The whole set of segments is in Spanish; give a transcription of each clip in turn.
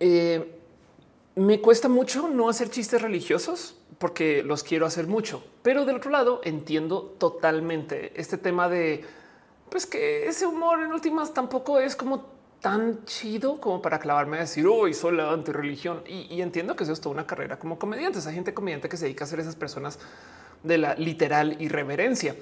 Eh, me cuesta mucho no hacer chistes religiosos porque los quiero hacer mucho, pero del otro lado entiendo totalmente este tema de pues que ese humor en últimas tampoco es como tan chido como para clavarme a decir hoy soy la antirreligión y, entiendo que eso es toda una carrera como comediante. Hay gente comediante que se dedica a ser esas personas de la literal irreverencia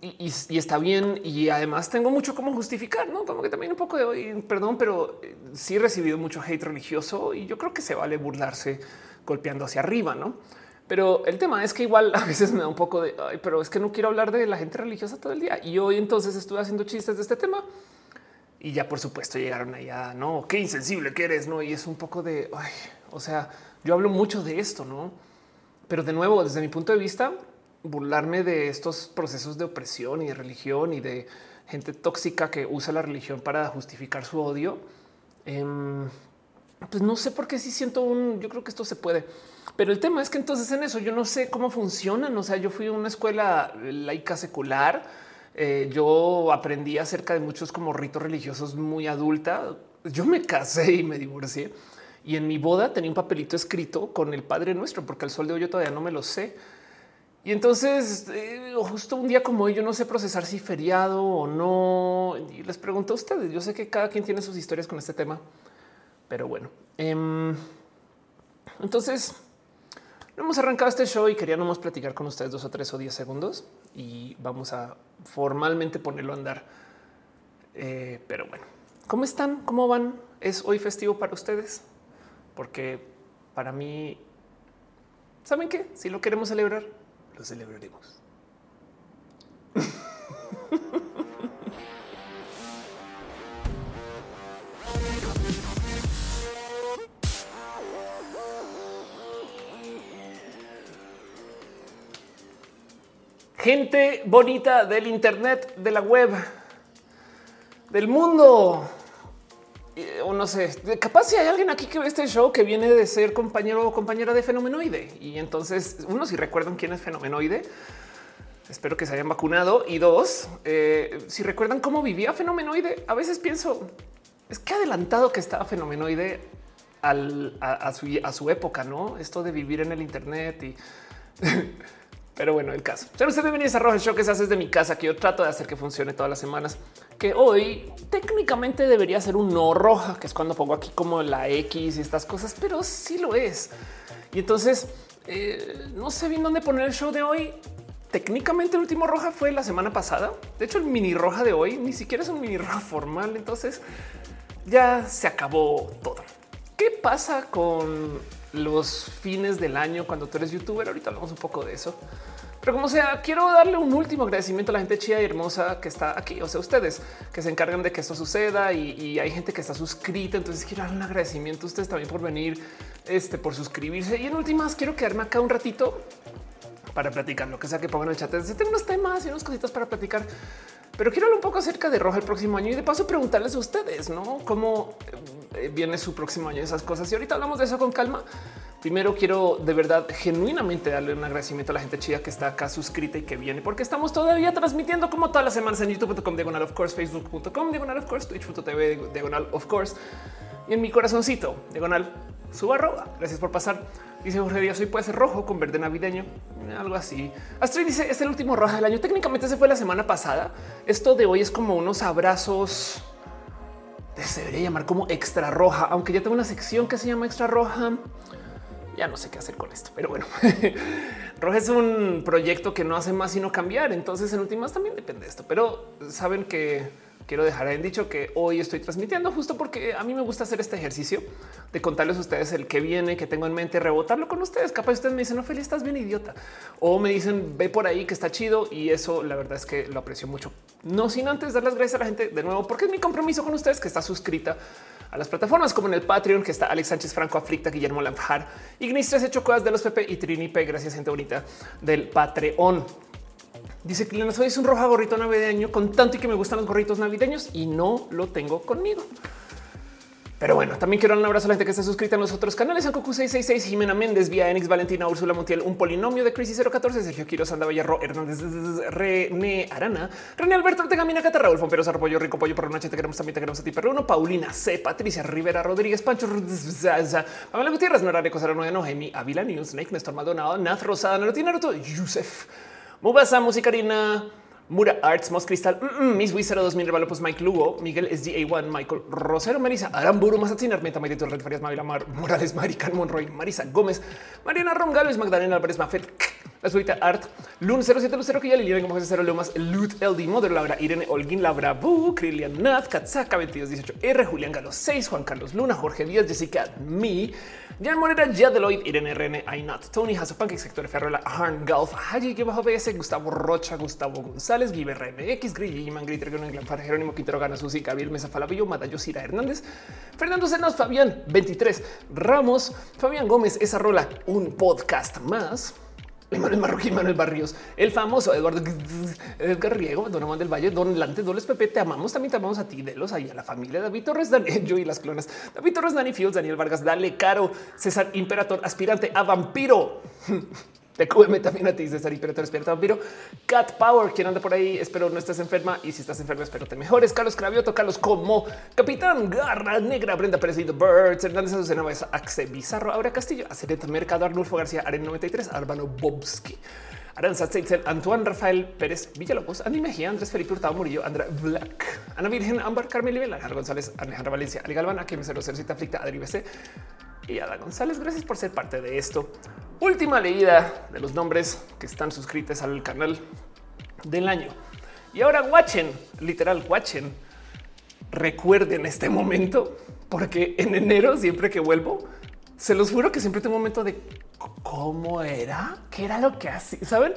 y, está bien. Y además tengo mucho como justificar, no como que también un poco de hoy, perdón, pero eh, sí he recibido mucho hate religioso y yo creo que se vale burlarse golpeando hacia arriba, no? Pero el tema es que igual a veces me da un poco de, pero es que no quiero hablar de la gente religiosa todo el día. Y hoy entonces estuve haciendo chistes de este tema y ya por supuesto llegaron allá, no, qué insensible que eres, no? Y es un poco de, o sea, yo hablo mucho de esto, no? Pero de nuevo, desde mi punto de vista, burlarme de estos procesos de opresión y de religión y de gente tóxica que usa la religión para justificar su odio. Em, pues no sé por qué si siento un, yo creo que esto se puede, pero el tema es que entonces en eso yo no sé cómo funcionan. O sea, yo fui a una escuela laica secular. Eh, yo aprendí acerca de muchos como ritos religiosos muy adulta. Yo me casé y me divorcié y en mi boda tenía un papelito escrito con el Padre Nuestro, porque el sol de hoy yo todavía no me lo sé. Y entonces, eh, justo un día como hoy, yo no sé procesar si feriado o no. Y les pregunto a ustedes. Yo sé que cada quien tiene sus historias con este tema, pero bueno. Em, entonces, hemos arrancado este show y quería nomás platicar con ustedes dos o tres o diez segundos y vamos a formalmente ponerlo a andar. Eh, pero bueno, ¿cómo están? ¿Cómo van? ¿Es hoy festivo para ustedes? Porque para mí, ¿saben qué? Si lo queremos celebrar, celebraremos. Gente bonita del Internet, de la web, del mundo. O no sé, capaz si hay alguien aquí que ve este show que viene de ser compañero o compañera de Fenomenoide. Y entonces, uno, si recuerdan quién es Fenomenoide, espero que se hayan vacunado. Y dos, eh, si recuerdan cómo vivía Fenomenoide, a veces pienso, es que adelantado que estaba Fenomenoide a, su, a su época, ¿no? Esto de vivir en el Internet y... Pero bueno, el caso. Pero usted bienvenidos a Roja Show que se hace desde mi casa, que yo trato de hacer que funcione todas las semanas. Que hoy técnicamente debería ser un no roja, que es cuando pongo aquí como la X y estas cosas, pero sí lo es. Y entonces eh, no sé bien dónde poner el show de hoy. Técnicamente el último roja fue la semana pasada. De hecho, el mini roja de hoy ni siquiera es un mini roja formal. Entonces ya se acabó todo. ¿Qué pasa con los fines del año cuando tú eres youtuber. Ahorita hablamos un poco de eso. Pero como sea, quiero darle un último agradecimiento a la gente chida y hermosa que está aquí. O sea, ustedes que se encargan de que esto suceda y, hay gente que está suscrita. Entonces quiero dar un agradecimiento a ustedes también por venir, este, por suscribirse. Y en últimas, quiero quedarme acá un ratito para platicar lo que sea que pongan en el chat. Tengo unos temas y unas cositas para platicar, pero quiero hablar un poco acerca de Roja el próximo año y de paso preguntarles a ustedes, ¿no? ¿Cómo eh, viene su próximo año esas cosas? Y ahorita hablamos de eso con calma. Primero quiero de verdad genuinamente darle un agradecimiento a la gente chida que está acá suscrita y que viene, porque estamos todavía transmitiendo como todas las semanas en youtube.com diagonal of course, facebook.com diagonal of course, twitch.tv diagonal of course y en mi corazoncito diagonal su arroba. Gracias por pasar. Dice Jorge Díaz, hoy puede ser rojo con verde navideño, algo así. Astrid dice, es el último roja del año. Técnicamente se fue la semana pasada. Esto de hoy es como unos abrazos, se debería llamar como extra roja, aunque ya tengo una sección que se llama extra roja. Ya no sé qué hacer con esto, pero bueno, roja es un proyecto que no hace más sino cambiar. Entonces en últimas también depende de esto, pero saben que quiero dejar en dicho que hoy estoy transmitiendo justo porque a mí me gusta hacer este ejercicio de contarles a ustedes el que viene, que tengo en mente, rebotarlo con ustedes. Capaz ustedes me dicen, Feli, estás bien idiota. O me dicen, ve por ahí que está chido. Y eso la verdad es que lo aprecio mucho. No sin antes dar las gracias a la gente de nuevo, porque es mi compromiso con ustedes que está suscrita a las plataformas como en el Patreon, que está Alex Sánchez Franco, Aflicta, Guillermo Lamjar, Ignis 13 Chocodas de los Pepe y Trini P. Gracias, gente bonita del Patreon. Dice que soy es un roja gorrito navideño con tanto y que me gustan los gorritos navideños y no lo tengo conmigo. Pero bueno, también quiero dar un abrazo a la gente que está suscrita en los otros canales. Ancocu 666, Jimena Méndez, Vía Enix, Valentina, Úrsula Montiel, un polinomio de Crisis 014, Sergio Quiroz, Sanda Villarro, Hernández, René Arana, René Alberto Ortega, Mina Cata, Raúl Fompero, Sarpollo, Rico Pollo, por noche te queremos también, te queremos a ti, Perruno, Paulina C, Patricia Rivera, Rodríguez, Pancho, Pamela Gutiérrez, Nora Reco, Sarano Noemi, Avila News, Snake, Néstor Maldonado, Nath Rosada, Naruto, Naruto, Yusef, Mubasa, Musicarina, Mura Arts, Mos Cristal, mm, mm, Miss Wizard 2000, Valopus, Mike Lugo, Miguel SGA1, Michael Rosero, Marisa, Aramburu, Mazatzin, Armenta, Maite Red Farias, Mavila Mar, Morales, Marican Monroy, Marisa Gómez, Mariana Rom Gálvez, Magdalena Álvarez, Mafet, la suita Art, Lun 07 Lucero, que ya le como José Cero Lomas, Lut LD, Mother Laura, Irene Olguín, Labra Bu, Krilian Nath, Katzaka 2218 R, Julián Galo 6, Juan Carlos Luna, Jorge Díaz, Jessica Mi, Jan Morera, Deloitte, Irene RN, Ainat, Tony Hasso, Pancake, Sector Ferrola, Harn Golf, Haji, que bajo BS, Gustavo Rocha, Gustavo González, Giver RMX, Grilli, Man Gritter, Jerónimo Quintero, Gana Susi, Gabriel Mesa Falabillo, Matayo, Cira Hernández, Fernando Cenas, Fabián 23, Ramos, Fabián Gómez, esa rola, un podcast más. Manuel Marroquín, Manuel Barrios, el famoso Eduardo Edgar Riego, Don Juan del Valle, Don Lante, Doles Pepe, te amamos, también te amamos a ti, de los ahí a la familia, David Torres, Daniel, yo y las clonas, David Torres, Dani Fields, Daniel Vargas, Dale Caro, César Imperator, aspirante a vampiro. Te QM también a ti, César Imperator, despierta vampiro. Cat Power, quien anda por ahí, espero no estés enferma y si estás enferma, espero te mejores. Carlos Cravioto, Carlos Como, Capitán Garra Negra, Brenda Pérez y Birds, Hernández Azucena, Axe Bizarro, Aura Castillo, Acereta Mercado, Arnulfo García, Aren 93, Arbano Bobski. Aranza Tzeitzel, Antoine Rafael Pérez Villalobos, Andy Mejía, Andrés Felipe Hurtado Murillo, Andra Black, Ana Virgen, Ámbar, Carmen Libel, Alejandro González, Alejandra Valencia, Ali Galván, Aquí me Cita Aflicta, Adri BC y Ada González. Gracias por ser parte de esto. Última leída de los nombres que están suscritos al canal del año. Y ahora watchen, literal watchen. Recuerden este momento porque en enero siempre que vuelvo, se los juro que siempre tengo un momento de cómo era, qué era lo que hacía, saben?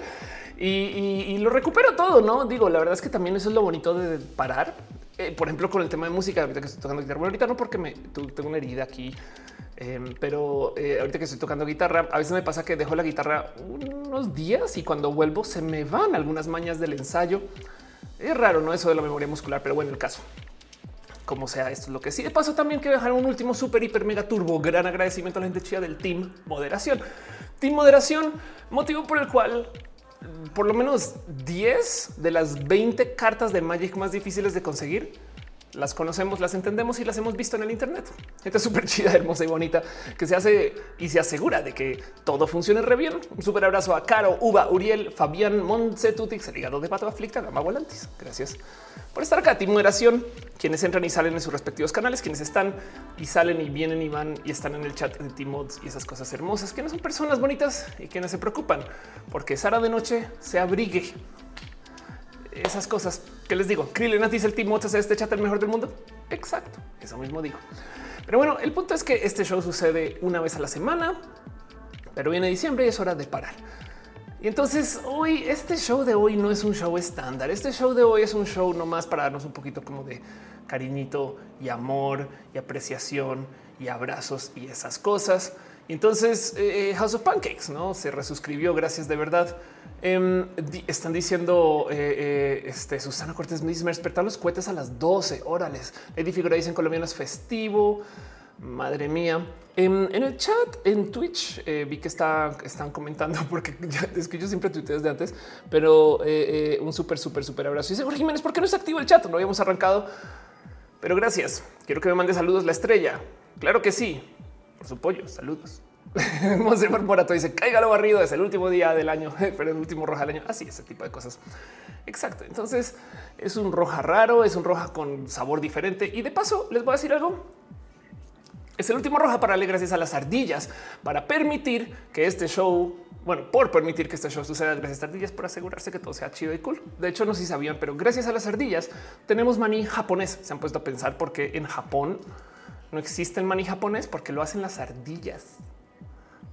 Y, lo recupero todo, no digo. La verdad es que también eso es lo bonito de parar. Eh, por ejemplo, con el tema de música, ahorita que estoy tocando guitarra, bueno, ahorita no porque me tengo una herida aquí Em, pero eh, ahorita que estoy tocando guitarra, a veces me pasa que dejo la guitarra unos días y cuando vuelvo se me van algunas mañas del ensayo. Es raro, no eso de la memoria muscular, pero bueno, el caso. Como sea, esto es lo que sí. De paso, también quiero dejar un último super hiper mega turbo. Gran agradecimiento a la gente chida del Team Moderación. Team Moderación, motivo por el cual por lo menos 10 de las 20 cartas de Magic más difíciles de conseguir las conocemos, las entendemos y las hemos visto en el Internet. Es súper chida, hermosa y bonita que se hace y se asegura de que todo funcione re bien. Un súper abrazo a Caro, Uva, Uriel, Fabián, Montsetutix, el hígado de pato aflicta, Gama Volantis. Gracias por estar acá. Team Moderación, quienes entran y salen en sus respectivos canales, quienes están y salen y vienen y van y están en el chat de Team Mods y esas cosas hermosas, que no son personas bonitas y quienes se preocupan porque Sara de noche se abrigue esas cosas que les digo. Krillin dice el Team es este chat el mejor del mundo. Exacto, eso mismo digo. Pero bueno, el punto es que este show sucede una vez a la semana, pero viene diciembre y es hora de parar. Y entonces hoy, este show de hoy no es un show estándar. Este show de hoy es un show nomás para darnos un poquito como de cariñito y amor y apreciación y abrazos y esas cosas. Entonces eh, House of Pancakes no se resuscribió. Gracias de verdad. Em, están diciendo eh, eh, este, Susana Cortés me despertar los cohetes a las 12. Órales. Eddie Figura dice en Colombia no es festivo. Madre mía. En, el chat, en Twitch, eh, vi que está, están comentando porque ya, es que yo siempre tuiteo desde antes, pero un súper, súper, súper abrazo. Dice Jorge Jiménez, ¿por qué no es activo el chat? No habíamos arrancado, pero gracias. Quiero que me mande saludos la estrella. Claro que sí. Por su pollo. Saludos. Monseñor Morato dice caiga lo barrido, es el último día del año, pero el último roja del año. Así, ese tipo de cosas. Exacto. Entonces es un roja raro, es un roja con sabor diferente. Y de paso les voy a decir algo. Es el último roja para darle gracias a las ardillas para permitir que este show, bueno, por permitir que este show suceda gracias a ardillas, por asegurarse que todo sea chido y cool. De hecho, no sé si sabían, pero gracias a las ardillas tenemos maní japonés. Se han puesto a pensar porque en Japón no existe el maní japonés porque lo hacen las ardillas.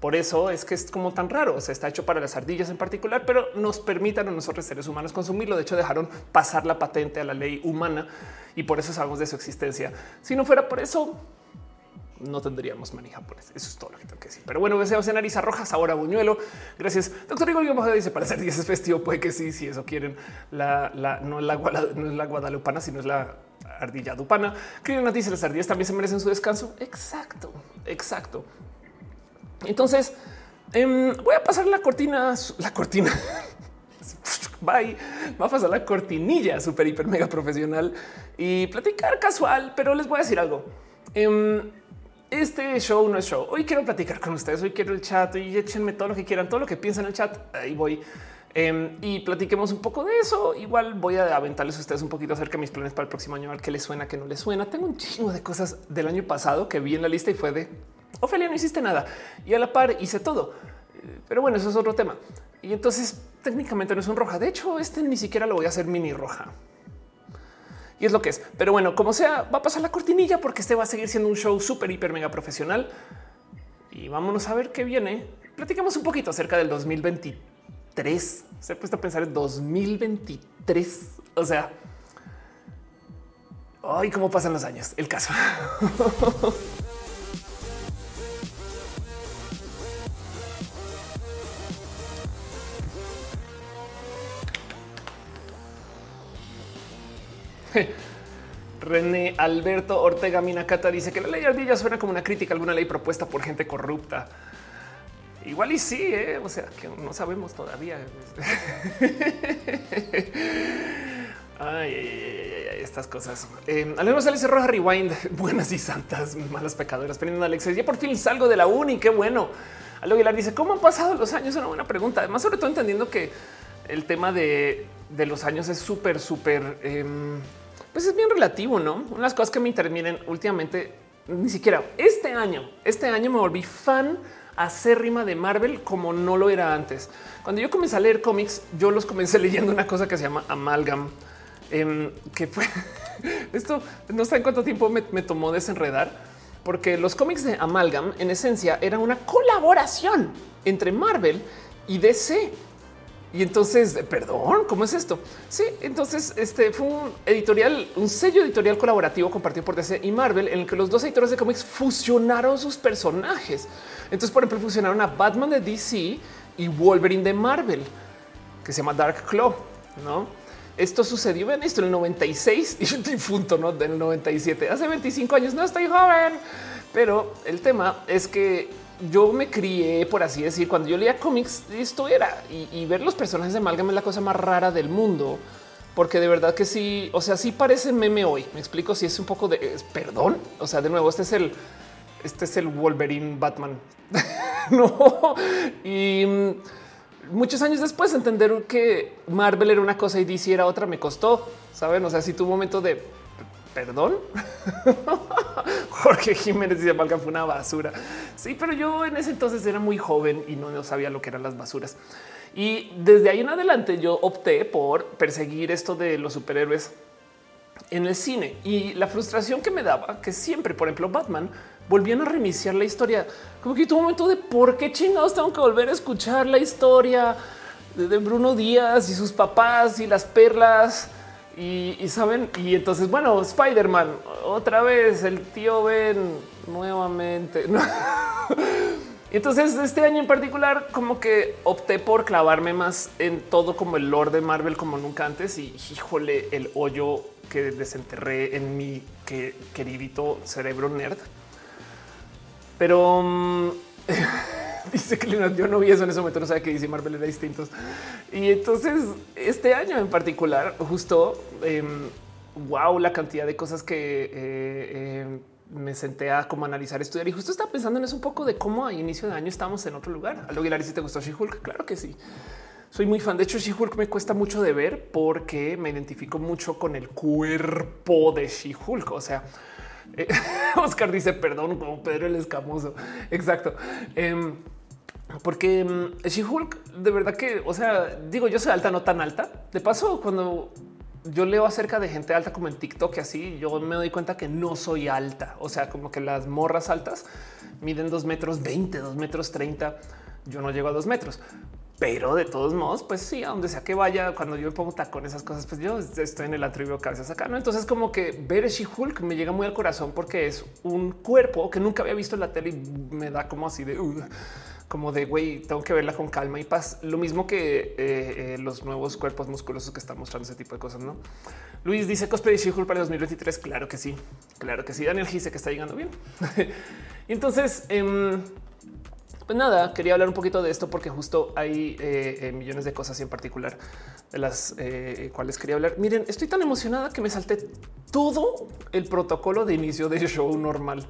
Por eso es que es como tan raro. Se está hecho para las ardillas en particular, pero nos permitan a nosotros seres humanos consumirlo. De hecho, dejaron pasar la patente a la ley humana y por eso sabemos de su existencia. Si no fuera por eso, no tendríamos maní japonés. Eso es todo lo que tengo que decir. Pero bueno, deseos en nariz rojas, ahora buñuelo. Gracias. Doctor Igor dice para ser 10 es festivo. Puede que sí, si eso quieren. La, no, es la, no es la guadalupana, sino es la ardilla dupana. Nos dice las ardillas también se merecen su descanso. Exacto, exacto. Entonces em, voy a pasar la cortina, la cortina. Bye. Va a pasar la cortinilla súper, hiper, mega profesional y platicar casual, pero les voy a decir algo. Em, este show no es show. Hoy quiero platicar con ustedes. Hoy quiero el chat y échenme todo lo que quieran, todo lo que piensan en el chat. Ahí voy. Em, y platiquemos un poco de eso. Igual voy a aventarles a ustedes un poquito acerca de mis planes para el próximo año, a ver qué les suena, qué no les suena. Tengo un chingo de cosas del año pasado que vi en la lista y fue de Ofelia, no hiciste nada y a la par hice todo. Pero bueno, eso es otro tema. Y entonces técnicamente no es un roja. De hecho, este ni siquiera lo voy a hacer mini roja y es lo que es. Pero bueno, como sea, va a pasar la cortinilla porque este va a seguir siendo un show súper, hiper, mega profesional. Y vámonos a ver qué viene. Platicamos un poquito acerca del 2023. Se ha puesto a pensar en 2023. O sea, ay, cómo pasan los años. El caso. René Alberto Ortega Minacata dice que la ley ardilla suena como una crítica a alguna ley propuesta por gente corrupta. Igual y sí, ¿eh? o sea, que no sabemos todavía. Ay, estas cosas. Eh, Alejandro Sales Roja Rewind, buenas y santas, malas pecadoras. Prendiendo Alexis, ya por fin salgo de la uni, qué bueno. Algo Aguilar dice, ¿cómo han pasado los años? Es una buena pregunta. Además, sobre todo entendiendo que el tema de, los años es súper, súper... Em, pues es bien relativo, ¿no? Una de las cosas que me intervienen últimamente, ni siquiera este año, este año me volví fan acérrima de Marvel como no lo era antes. Cuando yo comencé a leer cómics, yo los comencé leyendo una cosa que se llama Amalgam, em, que fue esto, no sé en cuánto tiempo me tomó desenredar, porque los cómics de Amalgam en esencia eran una colaboración entre Marvel y DC. Y entonces, perdón, ¿cómo es esto? Sí, entonces este fue un editorial, un sello editorial colaborativo compartido por DC y Marvel en el que los dos editores de cómics fusionaron sus personajes. Entonces, por ejemplo, fusionaron a Batman de DC y Wolverine de Marvel, que se llama Dark Claw, ¿no? Esto sucedió en esto en el 96 y un difunto, ¿no? Del 97, hace 25 años, no estoy joven. Pero el tema es que yo me crié, por así decir, cuando yo leía cómics, esto era y, ver los personajes de Amalgam es la cosa más rara del mundo, porque de verdad que sí, o sea, sí parece meme hoy. Me explico si es un poco de perdón. O sea, de nuevo, este es el, este es el Wolverine Batman. no, y mm, muchos años después entender que Marvel era una cosa y DC era otra me costó, saben? O sea, si tu momento de perdón. Jorge Jiménez dice Balkan fue una basura. Sí, pero yo en ese entonces era muy joven y no, sabía lo que eran las basuras. Y desde ahí en adelante yo opté por perseguir esto de los superhéroes en el cine y la frustración que me daba que siempre, por ejemplo, Batman volvían a reiniciar la historia. Como que tuvo un momento de por qué chingados tengo que volver a escuchar la historia de Bruno Díaz y sus papás y las perlas y, saben, y entonces, bueno, Spider-Man, otra vez el tío Ben nuevamente. y entonces, este año en particular, como que opté por clavarme más en todo como el lore de Marvel como nunca antes. Y híjole, el hoyo que desenterré en mi queridito cerebro nerd. Pero mm, dice que yo no vi eso en ese momento, no sabía que dice Marvel era distintos. Y entonces este año en particular, justo, wow, em, la cantidad de cosas que eh, em, me senté a como analizar, estudiar y justo estaba pensando en eso un poco de cómo a inicio de año estamos en otro lugar. Algo Aguilar, si te gustó She-Hulk, claro que sí. Soy muy fan. De hecho, She-Hulk me cuesta mucho de ver porque me identifico mucho con el cuerpo de She-Hulk. O sea, eh, Oscar dice perdón como Pedro el Escamoso. Exacto. Em, porque mm, She-Hulk de verdad que, o sea, digo, yo soy alta, no tan alta. De paso, cuando yo leo acerca de gente alta como en TikTok y así, yo me doy cuenta que no soy alta. O sea, como que las morras altas miden dos metros 20, dos metros 30. Yo no llego a dos metros, pero de todos modos, pues sí, a donde sea que vaya, cuando yo me pongo tacón esas cosas, pues yo estoy en el atributo cabezas acá. ¿no? Entonces, como que ver She-Hulk me llega muy al corazón porque es un cuerpo que nunca había visto en la tele y me da como así de como de güey, tengo que verla con calma y paz. Lo mismo que eh, eh, los nuevos cuerpos musculosos que están mostrando ese tipo de cosas, ¿no? Luis dice cosplay de para el 2023. Claro que sí, claro que sí. Daniel dice que está llegando bien. y entonces, em, pues nada, quería hablar un poquito de esto porque justo hay eh, millones de cosas y en particular de las cuales quería hablar. Miren, estoy tan emocionada que me salté todo el protocolo de inicio del show normal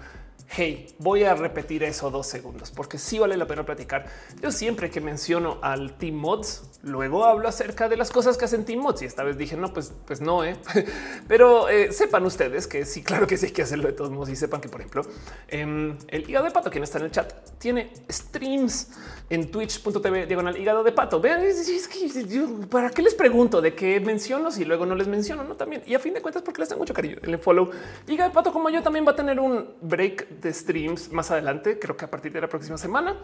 hey, voy a repetir eso dos segundos porque sí vale la pena platicar. Yo siempre que menciono al Team Mods, luego hablo acerca de las cosas que hacen Team Mods y esta vez dije no, pues, pues no, ¿eh? pero eh, sepan ustedes que sí, claro que sí hay que hacerlo de todos modos y sepan que, por ejemplo, em, el hígado de pato, quien está en el chat, tiene streams en twitch.tv diagonal hígado de pato. Vean, para qué les pregunto de qué menciono si luego no les menciono, no también. Y a fin de cuentas, porque les tengo mucho cariño. El follow hígado de pato, como yo, también va a tener un break de streams más adelante, creo que a partir de la próxima semana.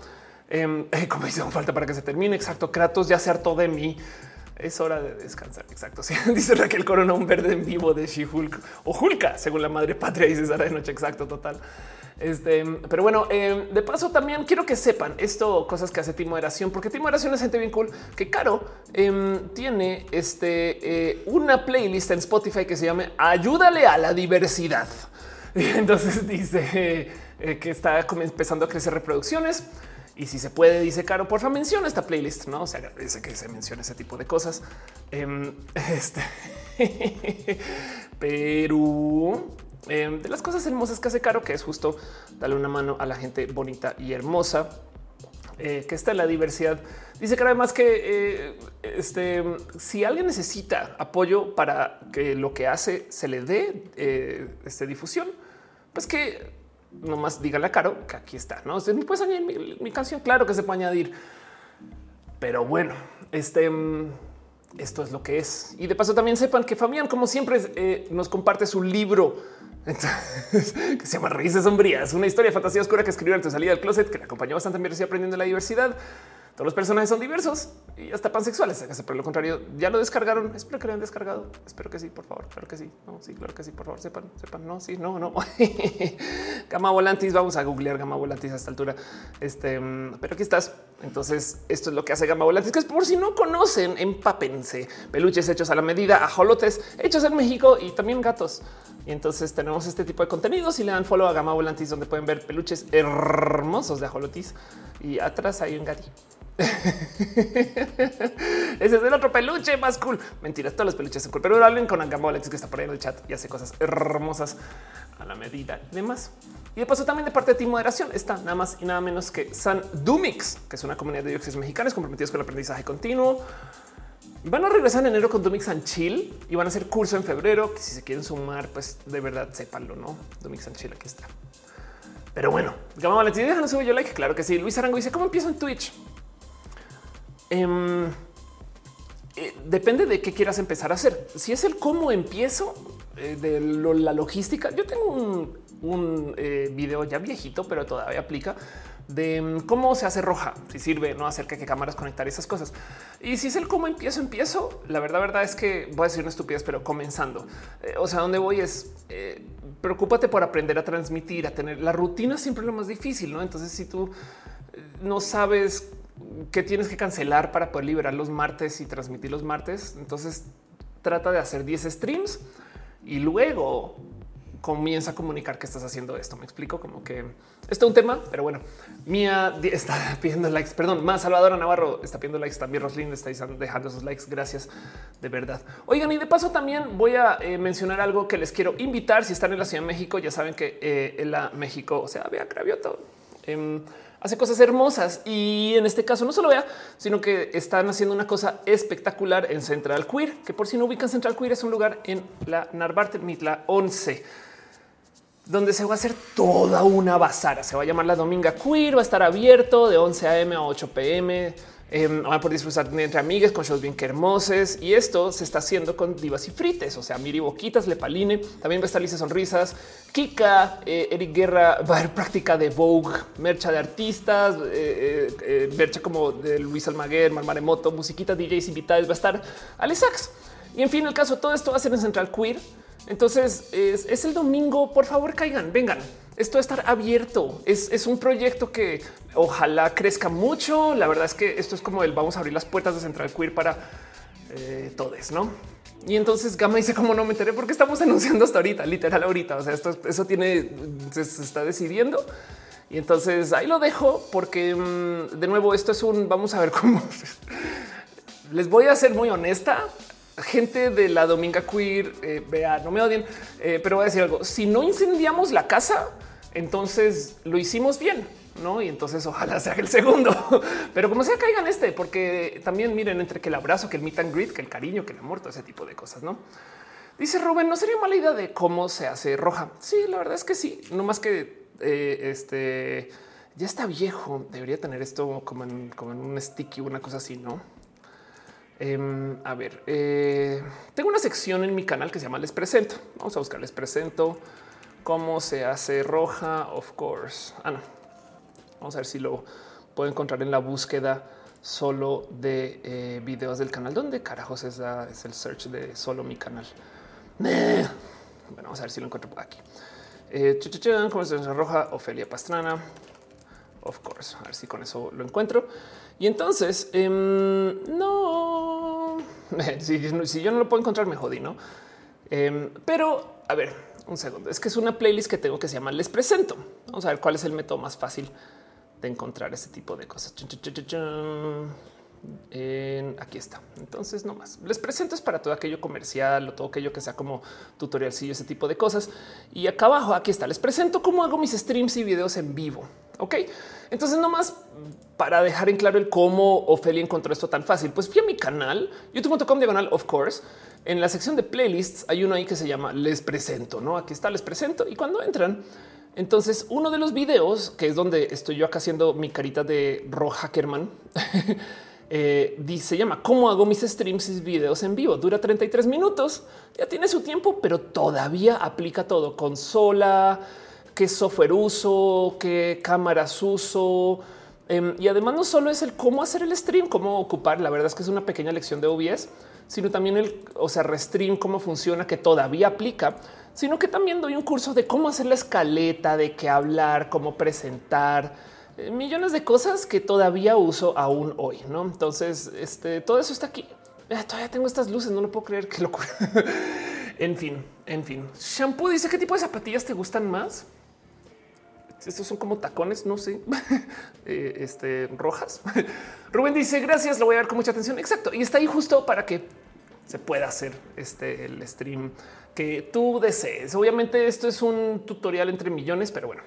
Em, como dice, falta para que se termine. Exacto. Kratos ya se hartó de mí. Es hora de descansar. Exacto. Sí. Dice Raquel Corona, un verde en vivo de She-Hulk o Hulka, según la madre patria, dice Sara de noche. Exacto, total. Este, pero bueno, em, de paso también quiero que sepan esto, cosas que hace Timo Moderación, porque Timo Moderación es gente bien cool que Caro em, tiene este eh, una playlist en Spotify que se llama Ayúdale a la diversidad. Y entonces dice eh, que está empezando a crecer reproducciones. Y si se puede, dice Caro, porfa, menciona esta playlist, no? O sea, agradece que se mencione ese tipo de cosas. Em, este, pero em, de las cosas hermosas que hace Caro, que es justo darle una mano a la gente bonita y hermosa eh, que está en la diversidad. Dice que además que eh, este, si alguien necesita apoyo para que lo que hace se le dé eh, este, difusión, pues que nomás diga la Caro que aquí está. No se puedes añadir mi, canción. Claro que se puede añadir, pero bueno, este esto es lo que es. Y de paso también sepan que Fabián, como siempre, nos comparte su libro que se llama Raíces Sombrías, una historia de fantasía oscura que escribió antes de salida del closet, que le acompañó bastante bien aprendiendo la diversidad. Todos los personajes son diversos y hasta pansexuales. Por lo contrario, ya lo descargaron. Espero que lo hayan descargado. Espero que sí, por favor. Claro que sí. No, sí, claro que sí. Por favor, sepan, sepan. No, sí, no, no. Gama Volantis. Vamos a googlear Gama Volantis a esta altura. Este, pero aquí estás. Entonces, esto es lo que hace Gama Volantis, que es por si no conocen, empápense. Peluches hechos a la medida, ajolotes hechos en México y también gatos. Y entonces tenemos este tipo de contenidos y le dan follow a Gama Volantis, donde pueden ver peluches hermosos de ajolotis. Y atrás hay un gatito. Ese es el otro peluche más cool. Mentiras, todos los peluches son cool, pero hablen con Gama Volantis que está por ahí en el chat y hace cosas hermosas a la medida y demás. Y de paso también de parte de Team Moderación está nada más y nada menos que San Dumix, que es una comunidad de dióxidos mexicanos comprometidos con el aprendizaje continuo Van a regresar en enero con Domix and Chill y van a hacer curso en febrero. Que si se quieren sumar, pues de verdad sépanlo, no? Domix and Chill aquí está. Pero bueno, Gama Valentín, déjanos subir yo like. Claro que sí. Luis Arango dice cómo empiezo en Twitch. Em, eh, depende de qué quieras empezar a hacer. Si es el cómo empiezo eh, de la logística, yo tengo un, eh, video ya viejito, pero todavía aplica de mm, cómo se hace roja, si sirve, no acerca qué cámaras conectar esas cosas. Y si es el cómo empiezo, empiezo. La verdad, verdad es que voy a decir una estupidez, pero comenzando. Eh, o sea, donde voy es eh, preocúpate por aprender a transmitir, a tener la rutina siempre lo más difícil, no? Entonces, si tú eh, no sabes qué tienes que cancelar para poder liberar los martes y transmitir los martes, entonces trata de hacer 10 streams y luego comienza a comunicar que estás haciendo esto. Me explico como que esto es un tema, pero bueno, Mía está pidiendo likes. Perdón, más Salvador Navarro está pidiendo likes. También Roslyn está dejando sus likes. Gracias de verdad. Oigan, y de paso también voy a eh, mencionar algo que les quiero invitar. Si están en la Ciudad de México, ya saben que eh, en la México, o sea, vea Cravioto. Eh, hace cosas hermosas y en este caso no solo vea, sino que están haciendo una cosa espectacular en Central Queer, que por si no ubican Central Queer es un lugar en la Narvarte Mitla 11 donde se va a hacer toda una bazara. Se va a llamar la Dominga Queer, va a estar abierto de 11 a.m. a 8 p.m. Eh, van a poder disfrutar entre amigas con shows bien que hermosos. Y esto se está haciendo con divas y frites. O sea, Miri Boquitas, Lepaline, también va a estar Lisa Sonrisas, Kika, eh, Eric Guerra, va a haber práctica de Vogue, mercha de artistas, eh, eh, mercha como de Luis Almaguer, Marmaremoto, musiquita, DJs invitados, va a estar Alex Sachs. Y en fin, el caso, todo esto va a ser en Central Queer Entonces es, el domingo. Por favor, caigan, vengan. Esto va a estar abierto. Es, un proyecto que ojalá crezca mucho. La verdad es que esto es como el vamos a abrir las puertas de Central Queer para eh, todos, no? Y entonces Gama dice como no me enteré porque estamos anunciando hasta ahorita, literal ahorita. O sea, esto eso tiene, se, está decidiendo. Y entonces ahí lo dejo porque mm, de nuevo esto es un vamos a ver cómo les voy a ser muy honesta. Gente de la Dominga Queer, eh, vea, no me odien, eh, pero voy a decir algo. Si no incendiamos la casa, entonces lo hicimos bien no? Y entonces ojalá sea el segundo, pero como sea, caigan este, porque también miren entre que el abrazo, que el meet and greet, que el cariño, que el amor, todo ese tipo de cosas, no? Dice Rubén, no sería mala idea de cómo se hace roja. Sí, la verdad es que sí, no más que eh, este ya está viejo. Debería tener esto como en, como en un sticky, una cosa así, no? Em, a ver, eh, tengo una sección en mi canal que se llama Les Presento. Vamos a buscar Les Presento cómo se hace roja. Of course. Ah, no, Vamos a ver si lo puedo encontrar en la búsqueda solo de eh, videos del canal. ¿Dónde carajos es, es, el search de solo mi canal? Bueno, vamos a ver si lo encuentro por aquí. Eh, como se roja, Ofelia Pastrana. Of course, a ver si con eso lo encuentro. Y entonces, em, no, si, yo no lo puedo encontrar, me jodí, no? Em, pero a ver, un segundo. Es que es una playlist que tengo que se llama Les Presento. Vamos a ver cuál es el método más fácil de encontrar ese tipo de cosas. aquí está. Entonces, no más les presento es para todo aquello comercial o todo aquello que sea como tutorial y ese tipo de cosas. Y acá abajo, aquí está. Les presento cómo hago mis streams y videos en vivo. Ok, entonces, nomás para dejar en claro el cómo Ophelia encontró esto tan fácil, pues fui a mi canal youtube.com diagonal. Of course, en la sección de playlists hay uno ahí que se llama Les presento. No, aquí está, les presento. Y cuando entran, entonces, uno de los videos, que es donde estoy yo acá haciendo mi carita de roja Hackerman, eh, se llama ¿Cómo hago mis streams y videos en vivo? Dura 33 minutos, ya tiene su tiempo, pero todavía aplica todo. Consola, qué software uso, qué cámaras uso. Em, y además no solo es el cómo hacer el stream, cómo ocupar, la verdad es que es una pequeña lección de OBS, sino también el, o sea, restream, cómo funciona, que todavía aplica sino que también doy un curso de cómo hacer la escaleta, de qué hablar, cómo presentar, eh, millones de cosas que todavía uso aún hoy. No, entonces este, todo eso está aquí. todavía tengo estas luces, no lo puedo creer. Qué locura. en fin, en fin. Shampoo dice qué tipo de zapatillas te gustan más. Estos son como tacones, no sé, eh, este rojas. Rubén dice gracias, lo voy a ver con mucha atención. Exacto. Y está ahí justo para que se pueda hacer este el stream que tú desees. Obviamente esto es un tutorial entre millones, pero bueno.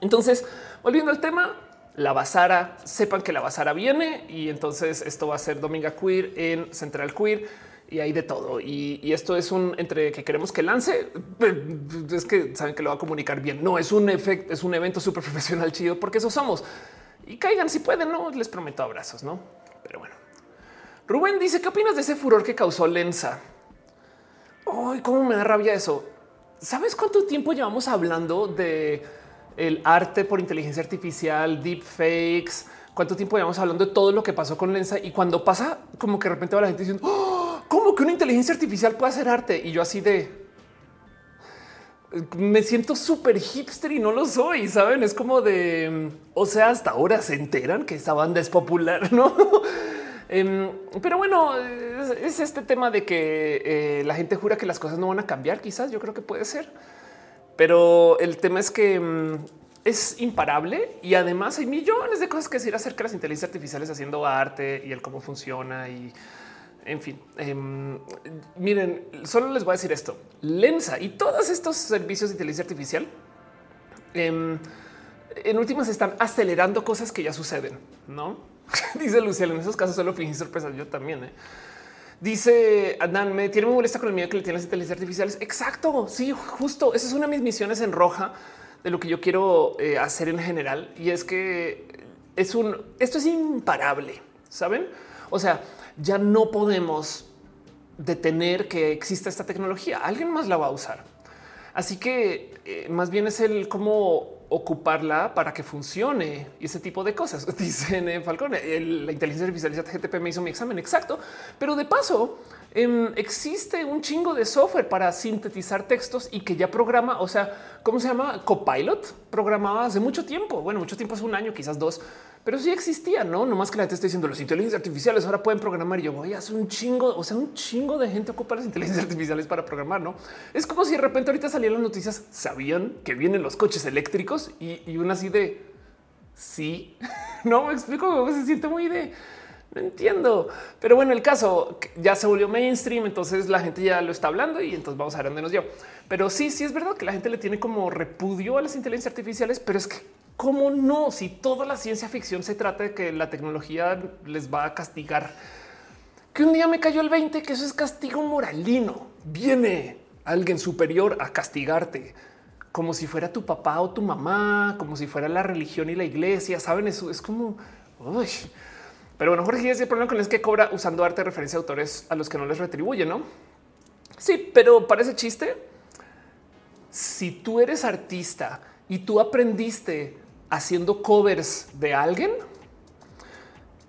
Entonces, volviendo al tema, la Basara, sepan que la Basara viene y entonces esto va a ser Dominga Queer en Central Queer y hay de todo. Y, esto es un entre que queremos que lance. Es que saben que lo va a comunicar bien. No es un efecto, es un evento súper profesional chido porque eso somos. Y caigan si pueden, no les prometo abrazos, no? Pero bueno, Rubén dice: ¿Qué opinas de ese furor que causó Lenza? Ay, cómo me da rabia eso. ¿Sabes cuánto tiempo llevamos hablando de el arte por inteligencia artificial, deep fakes? ¿Cuánto tiempo llevamos hablando de todo lo que pasó con Lensa? Y cuando pasa, como que de repente va la gente diciendo, oh, ¿cómo que una inteligencia artificial puede hacer arte? Y yo así de... Me siento súper hipster y no lo soy, ¿saben? Es como de... O sea, hasta ahora se enteran que esta banda es popular, ¿no? Em, pero bueno, es, este tema de que eh, la gente jura que las cosas no van a cambiar. Quizás yo creo que puede ser, pero el tema es que mm, es imparable y además hay millones de cosas que decir acerca de las inteligencias artificiales haciendo arte y el cómo funciona y en fin, em, miren, solo les voy a decir esto. Lensa y todos estos servicios de inteligencia artificial em, en últimas están acelerando cosas que ya suceden, no? Dice Luciano, en esos casos solo fingí sorpresa. Yo también. ¿eh? Dice Adán, me tiene muy molesta con el miedo que le tienen las inteligencias artificiales. Exacto. Sí, justo. Esa es una de mis misiones en roja de lo que yo quiero eh, hacer en general. Y es que es un esto es imparable. Saben? O sea, ya no podemos detener que exista esta tecnología. Alguien más la va a usar. Así que eh, más bien es el cómo ocuparla para que funcione y ese tipo de cosas. Dicen en Falcón, la inteligencia artificial GTP me hizo mi examen exacto, pero de paso em, existe un chingo de software para sintetizar textos y que ya programa, o sea, ¿cómo se llama? Copilot programaba hace mucho tiempo. Bueno, mucho tiempo, hace un año, quizás dos, pero sí existía, no? No más que la gente está diciendo los inteligencias artificiales ahora pueden programar. Y yo voy a hacer un chingo, o sea, un chingo de gente ocupa las inteligencias artificiales para programar. No es como si de repente ahorita salían las noticias, sabían que vienen los coches eléctricos y, y una así de sí, no me explico, se siente muy de no entiendo. Pero bueno, el caso ya se volvió mainstream, entonces la gente ya lo está hablando y entonces vamos a ver dónde nos dio. Pero sí, sí es verdad que la gente le tiene como repudio a las inteligencias artificiales, pero es que cómo no, si toda la ciencia ficción se trata de que la tecnología les va a castigar. Que un día me cayó el 20 que eso es castigo moralino. Viene alguien superior a castigarte como si fuera tu papá o tu mamá, como si fuera la religión y la iglesia. Saben, eso es como. Pero bueno, Jorge, ese problema con es que cobra usando arte de referencia a autores a los que no les retribuye, no? Sí, pero parece chiste. Si tú eres artista y tú aprendiste haciendo covers de alguien,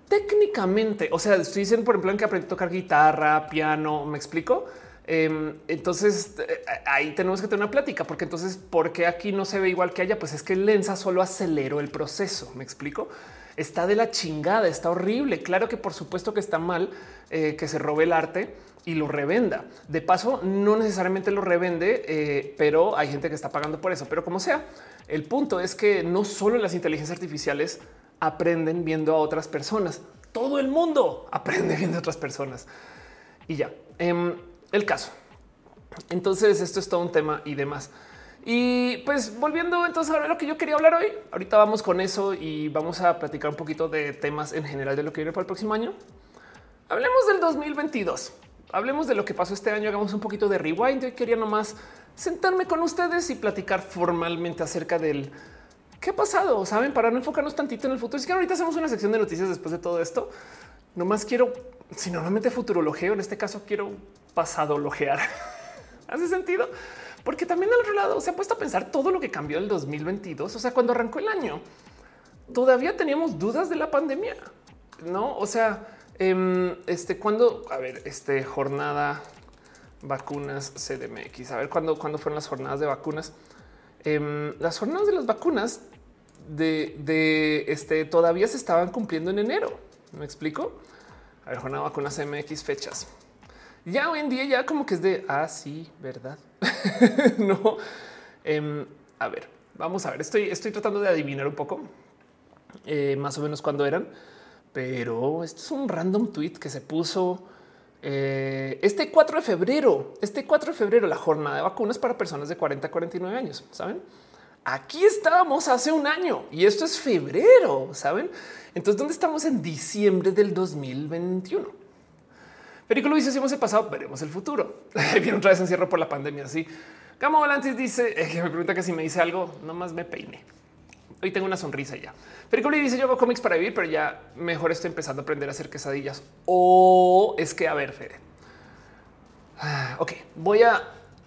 técnicamente, o sea, estoy diciendo, por ejemplo, en que aprendí a tocar guitarra, piano, me explico. Em, entonces eh, ahí tenemos que tener una plática, porque entonces, ¿por qué aquí no se ve igual que allá? Pues es que Lenza solo aceleró el proceso. Me explico está de la chingada, está horrible. Claro que por supuesto que está mal eh, que se robe el arte y lo revenda. De paso, no necesariamente lo revende, eh, pero hay gente que está pagando por eso. Pero como sea, el punto es que no solo las inteligencias artificiales aprenden viendo a otras personas, todo el mundo aprende viendo a otras personas. Y ya, em, el caso. Entonces, esto es todo un tema y demás. Y pues volviendo entonces a lo que yo quería hablar hoy, ahorita vamos con eso y vamos a platicar un poquito de temas en general de lo que viene para el próximo año. Hablemos del 2022. Hablemos de lo que pasó este año, hagamos un poquito de rewind. Yo quería nomás sentarme con ustedes y platicar formalmente acerca del qué ha pasado, saben, para no enfocarnos tantito en el futuro. Es que ahorita hacemos una sección de noticias después de todo esto. Nomás quiero, si normalmente futurologeo, en este caso quiero pasadologear. ¿Hace sentido? Porque también al otro lado se ha puesto a pensar todo lo que cambió el 2022. O sea, cuando arrancó el año, todavía teníamos dudas de la pandemia, no? O sea, em, este cuando a ver, este jornada vacunas CDMX, a ver cuándo, fueron las jornadas de vacunas. Em, las jornadas de las vacunas de, este todavía se estaban cumpliendo en enero. Me explico. A ver, jornada de vacunas CMX fechas. Ya hoy en día ya como que es de así, ah, verdad? no. Em, a ver, vamos a ver. Estoy, estoy tratando de adivinar un poco eh, más o menos cuándo eran, pero esto es un random tweet que se puso eh, este 4 de febrero. Este 4 de febrero, la jornada de vacunas para personas de 40 a 49 años. Saben? Aquí estábamos hace un año y esto es febrero, saben? Entonces, ¿dónde estamos en diciembre del 2021? Periculo dice: Si hemos pasado, veremos el futuro. Viene otra vez encierro por la pandemia. Así Gamo Volantis dice: eh, Me pregunta que si me dice algo, nomás me peine. Hoy tengo una sonrisa ya. Periculo dice: Yo hago cómics para vivir, pero ya mejor estoy empezando a aprender a hacer quesadillas. O es que, a ver, Fede. Ah, ok, voy a,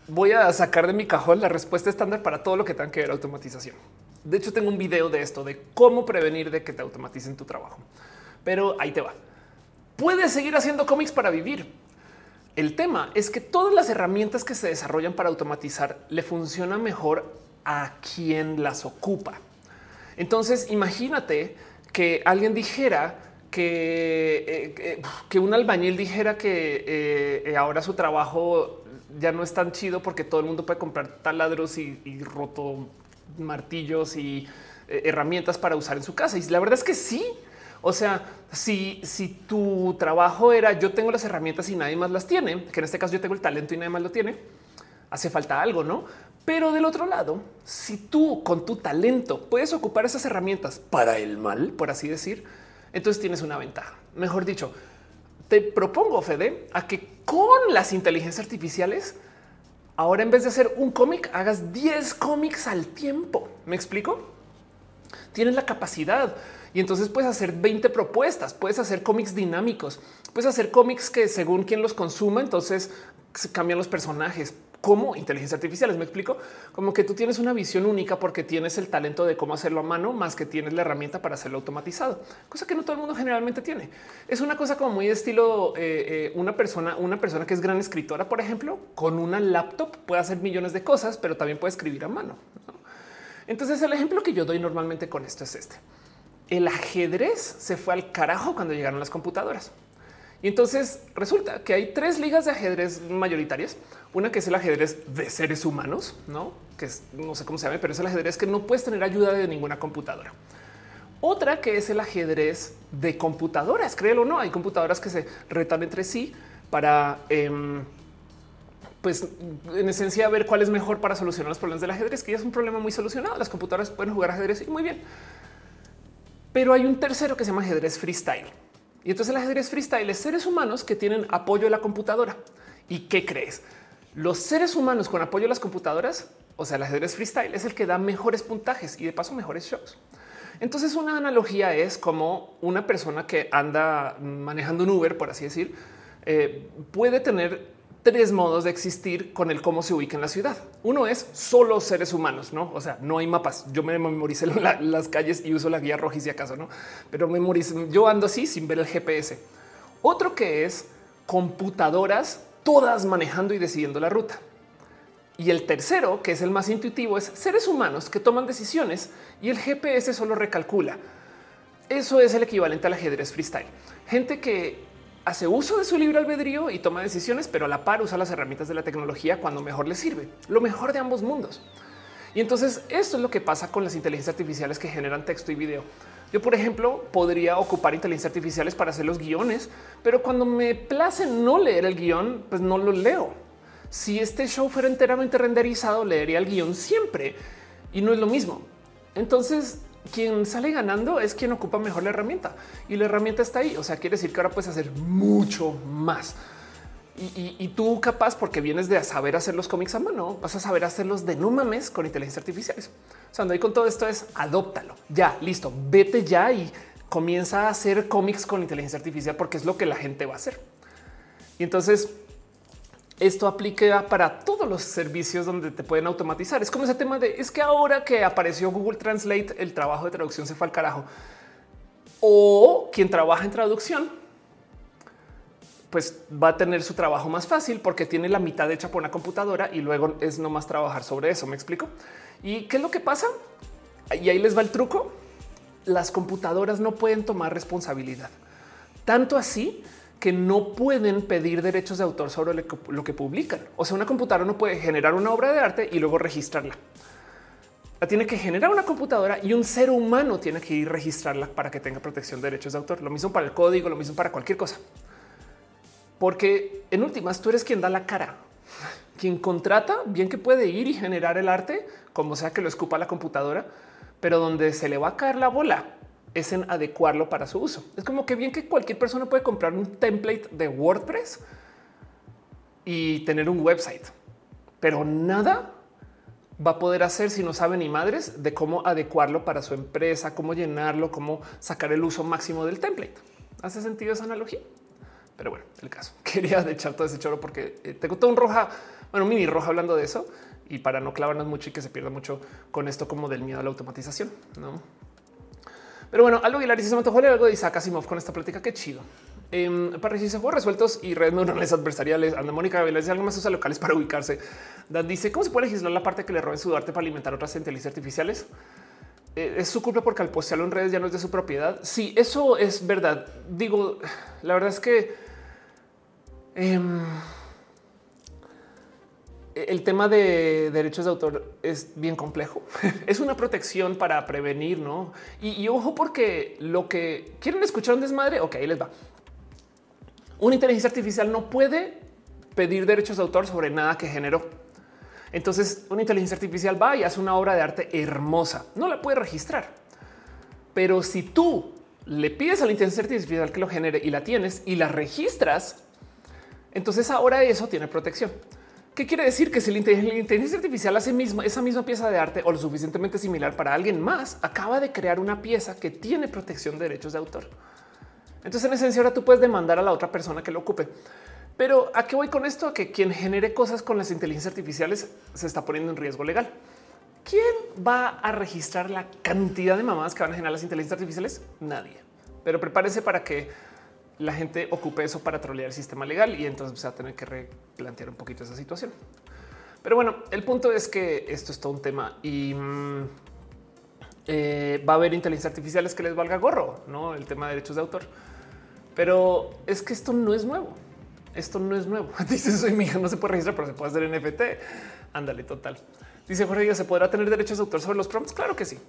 voy a sacar de mi cajón la respuesta estándar para todo lo que tenga que ver automatización. De hecho, tengo un video de esto, de cómo prevenir de que te automaticen tu trabajo. Pero ahí te va puedes seguir haciendo cómics para vivir. El tema es que todas las herramientas que se desarrollan para automatizar le funcionan mejor a quien las ocupa. Entonces, imagínate que alguien dijera que, eh, que un albañil dijera que eh, ahora su trabajo ya no es tan chido porque todo el mundo puede comprar taladros y, roto martillos y eh, herramientas para usar en su casa. Y la verdad es que sí, o sea, si, si tu trabajo era yo tengo las herramientas y nadie más las tiene, que en este caso yo tengo el talento y nadie más lo tiene, hace falta algo, no? Pero del otro lado, si tú con tu talento puedes ocupar esas herramientas para el mal, por así decir, entonces tienes una ventaja. Mejor dicho, te propongo, Fede, a que con las inteligencias artificiales, ahora en vez de hacer un cómic, hagas 10 cómics al tiempo. ¿Me explico? Tienes la capacidad y entonces puedes hacer 20 propuestas, puedes hacer cómics dinámicos, puedes hacer cómics que según quien los consuma, entonces se cambian los personajes, como inteligencia artificial. Me explico como que tú tienes una visión única porque tienes el talento de cómo hacerlo a mano, más que tienes la herramienta para hacerlo automatizado, cosa que no todo el mundo generalmente tiene. Es una cosa como muy estilo eh, eh, una persona, una persona que es gran escritora, por ejemplo, con una laptop puede hacer millones de cosas, pero también puede escribir a mano. Entonces, el ejemplo que yo doy normalmente con esto es este el ajedrez se fue al carajo cuando llegaron las computadoras. Y entonces resulta que hay tres ligas de ajedrez mayoritarias. Una que es el ajedrez de seres humanos, no que no sé cómo se llama, pero es el ajedrez que no puedes tener ayuda de ninguna computadora. Otra que es el ajedrez de computadoras. Créelo o no, hay computadoras que se retan entre sí para, em, pues en esencia, ver cuál es mejor para solucionar los problemas del ajedrez, que ya es un problema muy solucionado. Las computadoras pueden jugar ajedrez y muy bien. Pero hay un tercero que se llama ajedrez freestyle. Y entonces el ajedrez freestyle es seres humanos que tienen apoyo de la computadora. ¿Y qué crees? Los seres humanos con apoyo de las computadoras, o sea, el ajedrez freestyle es el que da mejores puntajes y de paso mejores shows. Entonces una analogía es como una persona que anda manejando un Uber, por así decir, eh, puede tener tres modos de existir con el cómo se ubica en la ciudad. Uno es solo seres humanos, no? O sea, no hay mapas. Yo me memoricé las calles y uso la guía roja si acaso no, pero memorice. Yo ando así sin ver el GPS. Otro que es computadoras todas manejando y decidiendo la ruta. Y el tercero, que es el más intuitivo, es seres humanos que toman decisiones y el GPS solo recalcula. Eso es el equivalente al ajedrez freestyle. Gente que hace uso de su libre albedrío y toma decisiones, pero a la par usa las herramientas de la tecnología cuando mejor le sirve, lo mejor de ambos mundos. Y entonces esto es lo que pasa con las inteligencias artificiales que generan texto y video. Yo, por ejemplo, podría ocupar inteligencias artificiales para hacer los guiones, pero cuando me place no leer el guion, pues no lo leo. Si este show fuera enteramente renderizado, leería el guion siempre y no es lo mismo. Entonces, quien sale ganando es quien ocupa mejor la herramienta y la herramienta está ahí. O sea, quiere decir que ahora puedes hacer mucho más. Y, tú capaz, porque vienes de saber hacer los cómics a mano, vas a saber hacerlos de no mames con inteligencia artificial. O sea, ahí con todo esto es adóptalo. Ya, listo, vete ya y comienza a hacer cómics con inteligencia artificial porque es lo que la gente va a hacer. Y entonces esto aplica para todos los servicios donde te pueden automatizar. Es como ese tema de es que ahora que apareció Google Translate, el trabajo de traducción se fue al carajo. O quien trabaja en traducción, pues va a tener su trabajo más fácil porque tiene la mitad hecha por una computadora y luego es no más trabajar sobre eso. Me explico. Y qué es lo que pasa? Y ahí les va el truco. Las computadoras no pueden tomar responsabilidad. Tanto así que no pueden pedir derechos de autor sobre lo que publican. O sea, una computadora no puede generar una obra de arte y luego registrarla. La tiene que generar una computadora y un ser humano tiene que ir registrarla para que tenga protección de derechos de autor. Lo mismo para el código, lo mismo para cualquier cosa. Porque en últimas tú eres quien da la cara, quien contrata, bien que puede ir y generar el arte, como sea que lo escupa la computadora, pero donde se le va a caer la bola es en adecuarlo para su uso. Es como que bien que cualquier persona puede comprar un template de WordPress y tener un website, pero nada va a poder hacer si no sabe ni madres de cómo adecuarlo para su empresa, cómo llenarlo, cómo sacar el uso máximo del template. ¿Hace sentido esa analogía? Pero bueno, el caso. Quería echar todo ese choro porque eh, tengo todo un roja, bueno, mini roja hablando de eso y para no clavarnos mucho y que se pierda mucho con esto como del miedo a la automatización. ¿no? Pero bueno, algo y se me algo de Isaac Asimov con esta plática. Qué chido. Eh, para se juegos resueltos y redes neuronales adversariales. Anda Mónica dice algo más usa locales para ubicarse. Dan dice cómo se puede legislar la parte que le roben su arte para alimentar otras inteligencias artificiales. Eh, es su culpa porque al postearlo en redes ya no es de su propiedad. Sí, eso es verdad. Digo, la verdad es que em, el tema de derechos de autor es bien complejo. es una protección para prevenir, no? Y, ojo, porque lo que quieren escuchar un desmadre, ok, ahí les va. Una inteligencia artificial no puede pedir derechos de autor sobre nada que generó. Entonces, una inteligencia artificial va y hace una obra de arte hermosa. No la puede registrar. Pero si tú le pides a la inteligencia artificial que lo genere y la tienes y la registras, entonces ahora eso tiene protección. ¿Qué quiere decir? Que si la inteligencia artificial hace misma, esa misma pieza de arte o lo suficientemente similar para alguien más, acaba de crear una pieza que tiene protección de derechos de autor. Entonces, en esencia, ahora tú puedes demandar a la otra persona que lo ocupe. Pero a qué voy con esto? A que quien genere cosas con las inteligencias artificiales se está poniendo en riesgo legal. ¿Quién va a registrar la cantidad de mamadas que van a generar las inteligencias artificiales? Nadie. Pero prepárese para que la gente ocupe eso para trolear el sistema legal y entonces se va a tener que replantear un poquito esa situación. Pero bueno, el punto es que esto es todo un tema y mm, eh, va a haber inteligencias artificiales que les valga gorro, no el tema de derechos de autor. Pero es que esto no es nuevo. Esto no es nuevo. Dice soy mi hija, no se puede registrar, pero se puede hacer NFT. Ándale, total. Dice Jorge, ¿se podrá tener derechos de autor sobre los prompts? Claro que sí.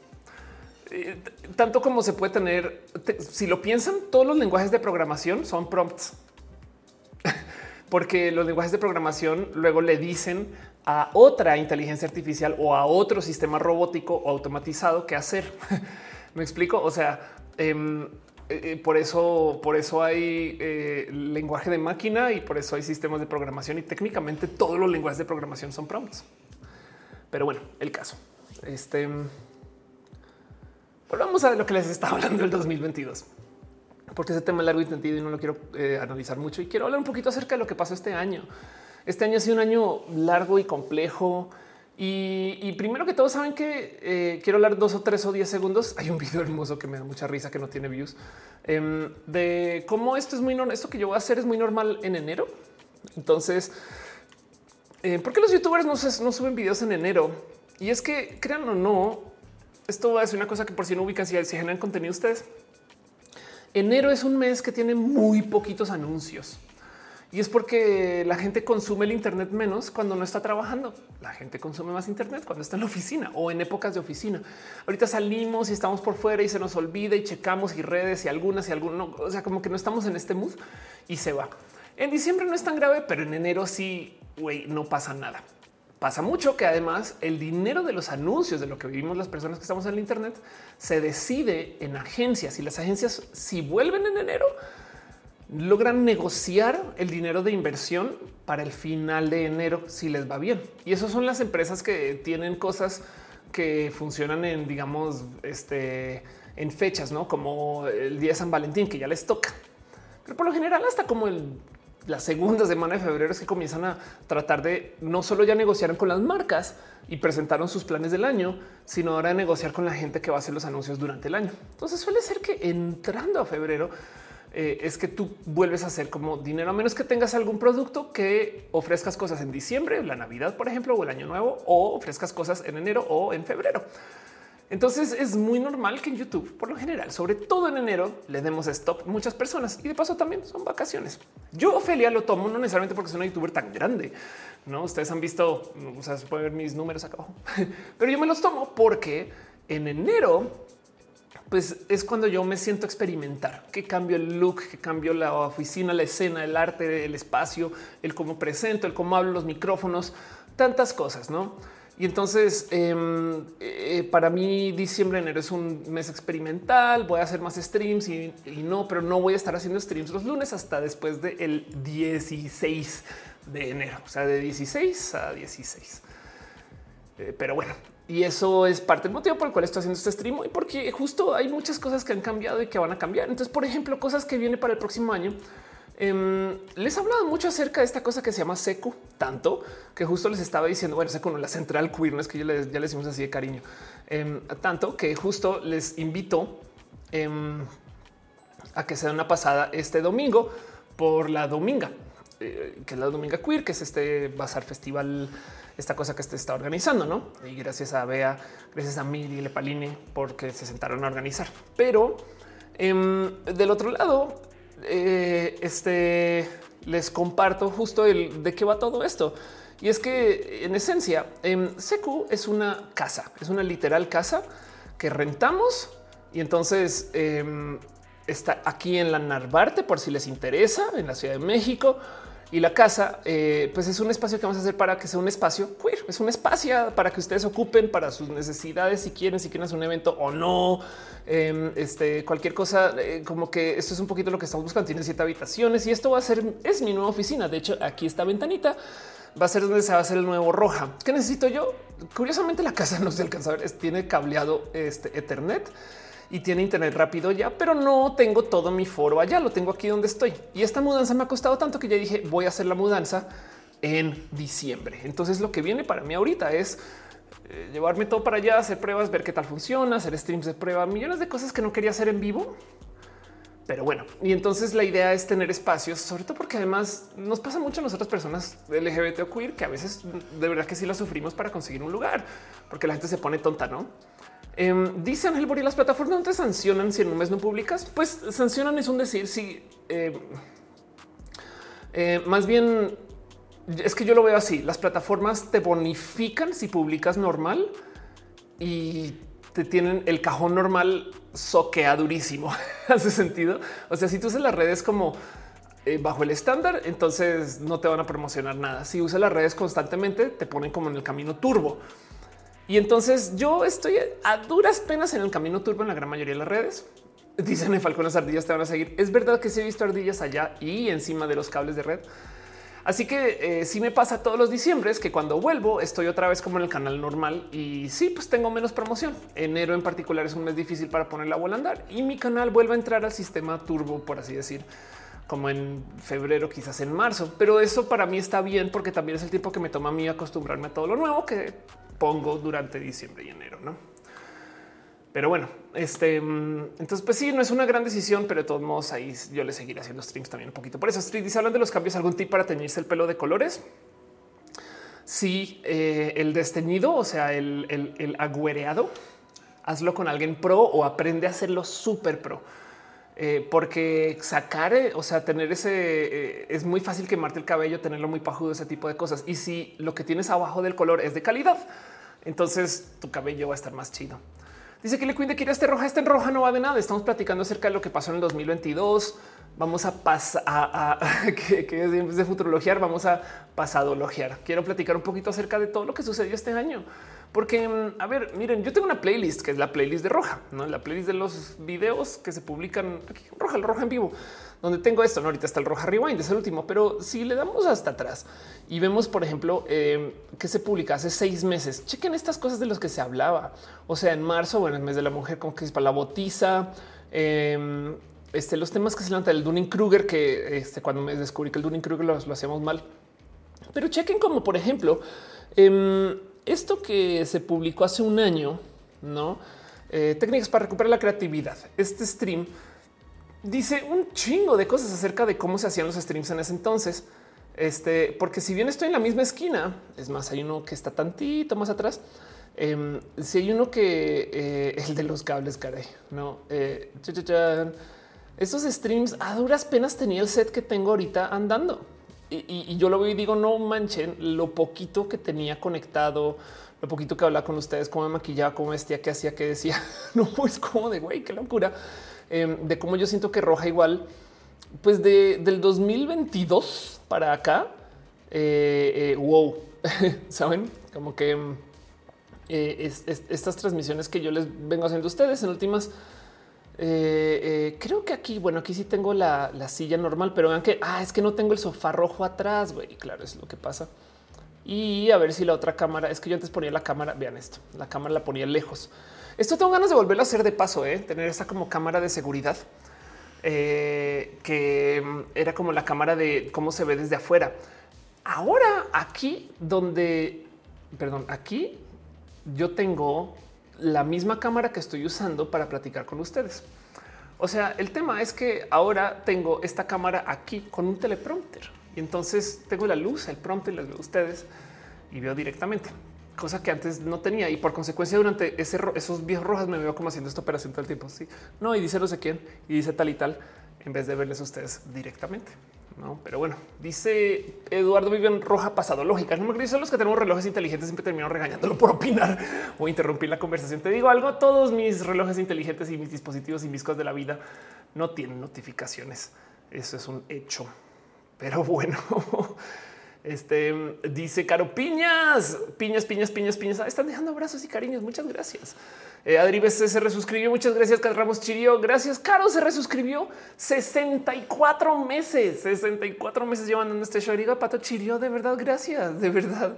Eh, tanto como se puede tener, si lo piensan, todos los lenguajes de programación son prompts. Porque los lenguajes de programación luego le dicen a otra inteligencia artificial o a otro sistema robótico o automatizado qué hacer. Me explico. O sea, em, eh, eh, por eso, por eso hay lenguaje de máquina y por eso hay sistemas de programación y técnicamente todos los lenguajes de programación son prompts. Pero bueno, el caso. Este volvamos a lo que les estaba hablando del 2022, porque ese tema es largo y tendido y no lo quiero eh, analizar mucho. Y quiero hablar un poquito acerca de lo que pasó este año. Este año ha sido un año largo y complejo. Y, primero que todo, saben que eh, quiero hablar dos o tres o diez segundos. Hay un video hermoso que me da mucha risa que no tiene views em, de cómo esto es muy normal. Esto que yo voy a hacer es muy normal en enero. Entonces, eh, ¿Por qué los youtubers no, no, suben videos en enero? Y es que crean o no, esto ser una cosa que por si no ubican, si, si generan contenido ustedes. Enero es un mes que tiene muy poquitos anuncios. Y es porque la gente consume el Internet menos cuando no está trabajando. La gente consume más Internet cuando está en la oficina o en épocas de oficina. Ahorita salimos y estamos por fuera y se nos olvida y checamos y redes y algunas y algunos. O sea, como que no estamos en este mood y se va. En diciembre no es tan grave, pero en enero sí güey, no pasa nada. Pasa mucho que además el dinero de los anuncios de lo que vivimos las personas que estamos en el Internet se decide en agencias y las agencias si vuelven en enero logran negociar el dinero de inversión para el final de enero si les va bien. Y eso son las empresas que tienen cosas que funcionan en, digamos, este, en fechas, ¿no? Como el día de San Valentín, que ya les toca. Pero por lo general, hasta como el la segunda semana de febrero es que comienzan a tratar de no solo ya negociaron con las marcas y presentaron sus planes del año, sino ahora de negociar con la gente que va a hacer los anuncios durante el año. Entonces suele ser que entrando a febrero eh, es que tú vuelves a hacer como dinero, a menos que tengas algún producto que ofrezcas cosas en diciembre, la Navidad, por ejemplo, o el año nuevo, o ofrezcas cosas en enero o en febrero. Entonces es muy normal que en YouTube, por lo general, sobre todo en enero, le demos stop muchas personas y de paso también son vacaciones. Yo, Ofelia, lo tomo no necesariamente porque soy una youtuber tan grande. No, ustedes han visto, o sea, se pueden ver mis números acá abajo, pero yo me los tomo porque en enero pues es cuando yo me siento experimentar, que cambio el look, que cambio la oficina, la escena, el arte, el espacio, el cómo presento, el cómo hablo los micrófonos, tantas cosas, ¿no? Y entonces em, eh, para mí diciembre, enero es un mes experimental, voy a hacer más streams y, no, pero no voy a estar haciendo streams los lunes hasta después del 16 de enero, o sea, de 16 a 16. Eh, pero bueno, y eso es parte del motivo por el cual estoy haciendo este stream y porque justo hay muchas cosas que han cambiado y que van a cambiar. Entonces, por ejemplo, cosas que vienen para el próximo año Em, les he hablado mucho acerca de esta cosa que se llama seco, tanto que justo les estaba diciendo, bueno, seco no la central queer, no es que ya les, ya decimos así de cariño, em, tanto que justo les invito em, a que se den una pasada este domingo por la dominga, eh, que es la dominga queer, que es este bazar festival, esta cosa que se está organizando, no? Y gracias a Bea, gracias a Miri y Lepaline porque se sentaron a organizar. Pero del otro lado, eh, este les comparto justo el de qué va todo esto. Y es que en esencia, en Secu es una casa, es una literal casa que rentamos y entonces em, está aquí en la Narvarte por si les interesa, en la Ciudad de México. Y la casa, eh, pues es un espacio que vamos a hacer para que sea un espacio queer. Es un espacio para que ustedes ocupen para sus necesidades, si quieren, si quieren hacer un evento o no. Em, este, cualquier cosa, eh, como que esto es un poquito lo que estamos buscando. Tiene siete habitaciones y esto va a ser, es mi nueva oficina. De hecho, aquí esta ventanita va a ser donde se va a hacer el nuevo roja. ¿Qué necesito yo? Curiosamente, la casa no se alcanza a ver, tiene cableado este Ethernet y tiene internet rápido ya, pero no tengo todo mi foro allá, lo tengo aquí donde estoy. Y esta mudanza me ha costado tanto que ya dije voy a hacer la mudanza en diciembre. Entonces lo que viene para mí ahorita es eh, llevarme todo para allá, hacer pruebas, ver qué tal funciona, hacer streams de prueba, millones de cosas que no quería hacer en vivo. Pero bueno, y entonces la idea es tener espacios, sobre todo porque además nos pasa mucho a nosotras personas LGBT o queer que a veces de verdad que sí la sufrimos para conseguir un lugar, porque la gente se pone tonta, ¿no? Eh, dice Ángel Borí, las plataformas no te sancionan si en un mes no publicas. Pues sancionan es un decir si em, eh, más bien es que yo lo veo así. Las plataformas te bonifican si publicas normal y te tienen el cajón normal soquea durísimo. Hace sentido. O sea, si tú usas las redes como eh, bajo el estándar, entonces no te van a promocionar nada. Si usas las redes constantemente, te ponen como en el camino turbo. Y entonces yo estoy a duras penas en el camino turbo en la gran mayoría de las redes. Dicen Falcón, las ardillas te van a seguir. Es verdad que sí he visto ardillas allá y encima de los cables de red. Así que eh, sí me pasa todos los diciembres que cuando vuelvo estoy otra vez como en el canal normal y sí, pues tengo menos promoción. Enero en particular es un mes difícil para poner la bola a andar y mi canal vuelve a entrar al sistema turbo, por así decir, como en febrero, quizás en marzo. Pero eso para mí está bien porque también es el tiempo que me toma a mí acostumbrarme a todo lo nuevo que pongo durante diciembre y enero, ¿no? Pero bueno, este mm, entonces, pues sí, no es una gran decisión, pero de todos modos ahí yo le seguiré haciendo streams también un poquito. Por eso Street dice: hablan de los cambios, algún tip para teñirse el pelo de colores. Sí, eh, el desteñido, o sea, el, el, agüereado, hazlo con alguien pro o aprende a hacerlo súper pro. Eh, porque sacar, eh, o sea, tener ese es muy fácil quemarte el cabello, tenerlo muy pajudo, ese tipo de cosas. Y si lo que tienes abajo del color es de calidad, entonces tu cabello va a estar más chido. Dice que le cuide que este roja, está en roja, no va de nada. Estamos platicando acerca de lo que pasó en el 2022. Vamos a pasar a, que, es de futurologiar, vamos a pasadologiar. Quiero platicar un poquito acerca de todo lo que sucedió este año. Porque, mm, a ver, miren, yo tengo una playlist que es la playlist de Roja, ¿no? la playlist de los videos que se publican aquí, Roja, Roja en vivo donde tengo esto. ¿no? Ahorita está el Roja Rewind, es el último, pero si le damos hasta atrás y vemos, por ejemplo, em, que se publica hace seis meses, chequen estas cosas de las que se hablaba. O sea, en marzo, bueno, en el mes de la mujer, como que es para la botiza. Em, este, los temas que se levantan el Dunning Kruger, que este, cuando me descubrí que el Dunning Kruger lo, hacemos mal, pero chequen como, por ejemplo, em, esto que se publicó hace un año, no eh, técnicas para recuperar la creatividad. Este stream dice un chingo de cosas acerca de cómo se hacían los streams en ese entonces. Este, porque si bien estoy en la misma esquina, es más, hay uno que está tantito más atrás. Em, si hay uno que eh, el de los cables, caray, no. Eh, Estos streams a duras penas tenía el set que tengo ahorita andando y, yo lo veo y digo, no manchen lo poquito que tenía conectado, lo poquito que hablaba con ustedes, cómo me maquillaba, cómo vestía, qué hacía, qué decía. No, es como de güey, qué locura. Em, de cómo yo siento que roja igual, pues de, del 2022 para acá, eh, eh, wow, saben, como que em, eh, estas transmisiones que yo les vengo haciendo a ustedes en últimas. Creo que aquí, bueno, aquí sí tengo la, silla normal, pero vean que ah, es que no tengo el sofá rojo atrás. Güey, claro, es lo que pasa. Y a ver si la otra cámara es que yo antes ponía la cámara. Vean esto, la cámara la ponía lejos. Esto tengo ganas de volverlo a hacer de paso, ¿eh? tener esta como cámara de seguridad eh, que mm, era como la cámara de cómo se ve desde afuera. Ahora aquí donde, perdón, aquí yo tengo la misma cámara que estoy usando para platicar con ustedes. O sea, el tema es que ahora tengo esta cámara aquí con un teleprompter y entonces tengo la luz, el prompter, les veo ustedes y veo directamente cosa que antes no tenía y por consecuencia durante ese, esos viejos rojas me veo como haciendo esta operación todo el tiempo. Sí, no, y dice no sé quién y dice tal y tal en vez de verles a ustedes directamente. No, pero bueno, dice Eduardo vive en roja pasado lógica. No me son los que tenemos relojes inteligentes siempre termino regañándolo por opinar o interrumpir la conversación. Te digo algo, todos mis relojes inteligentes y mis dispositivos y mis cosas de la vida no tienen notificaciones. Eso es un hecho. Pero bueno, Este dice Caro Piñas, piñas, piñas, piñas, piñas. Ah, están dejando abrazos y cariños. Muchas gracias. Eh, Adri BC se resuscribió. Muchas gracias. Ramos Chirio. Gracias. Caro se resuscribió 64 meses, 64 meses llevando en este show. Diga Pato Chirio. De verdad, gracias. De verdad.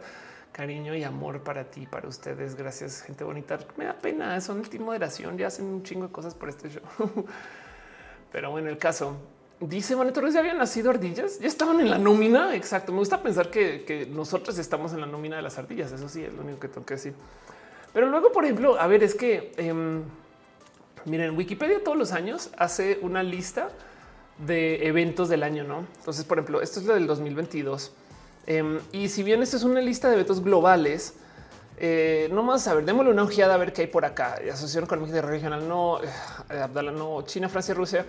cariño y amor para ti, para ustedes. Gracias, gente bonita. Me da pena, son el moderación, ya hacen un chingo de cosas por este show. Pero bueno, el caso dice bueno, Torres ya habían nacido ardillas, ya estaban en la nómina. Exacto. Me gusta pensar que, nosotros estamos en la nómina de las ardillas. Eso sí es lo único que tengo que decir. Pero luego, por ejemplo, a ver, es que em, miren, Wikipedia todos los años hace una lista de eventos del año, no? Entonces, por ejemplo, esto es lo del 2022 Em, y si bien esto es una lista de eventos globales, eh, no más a ver, démosle una ojeada a ver qué hay por acá. Asociación Económica Regional, no, eh, Abdala, no, China, Francia, Rusia.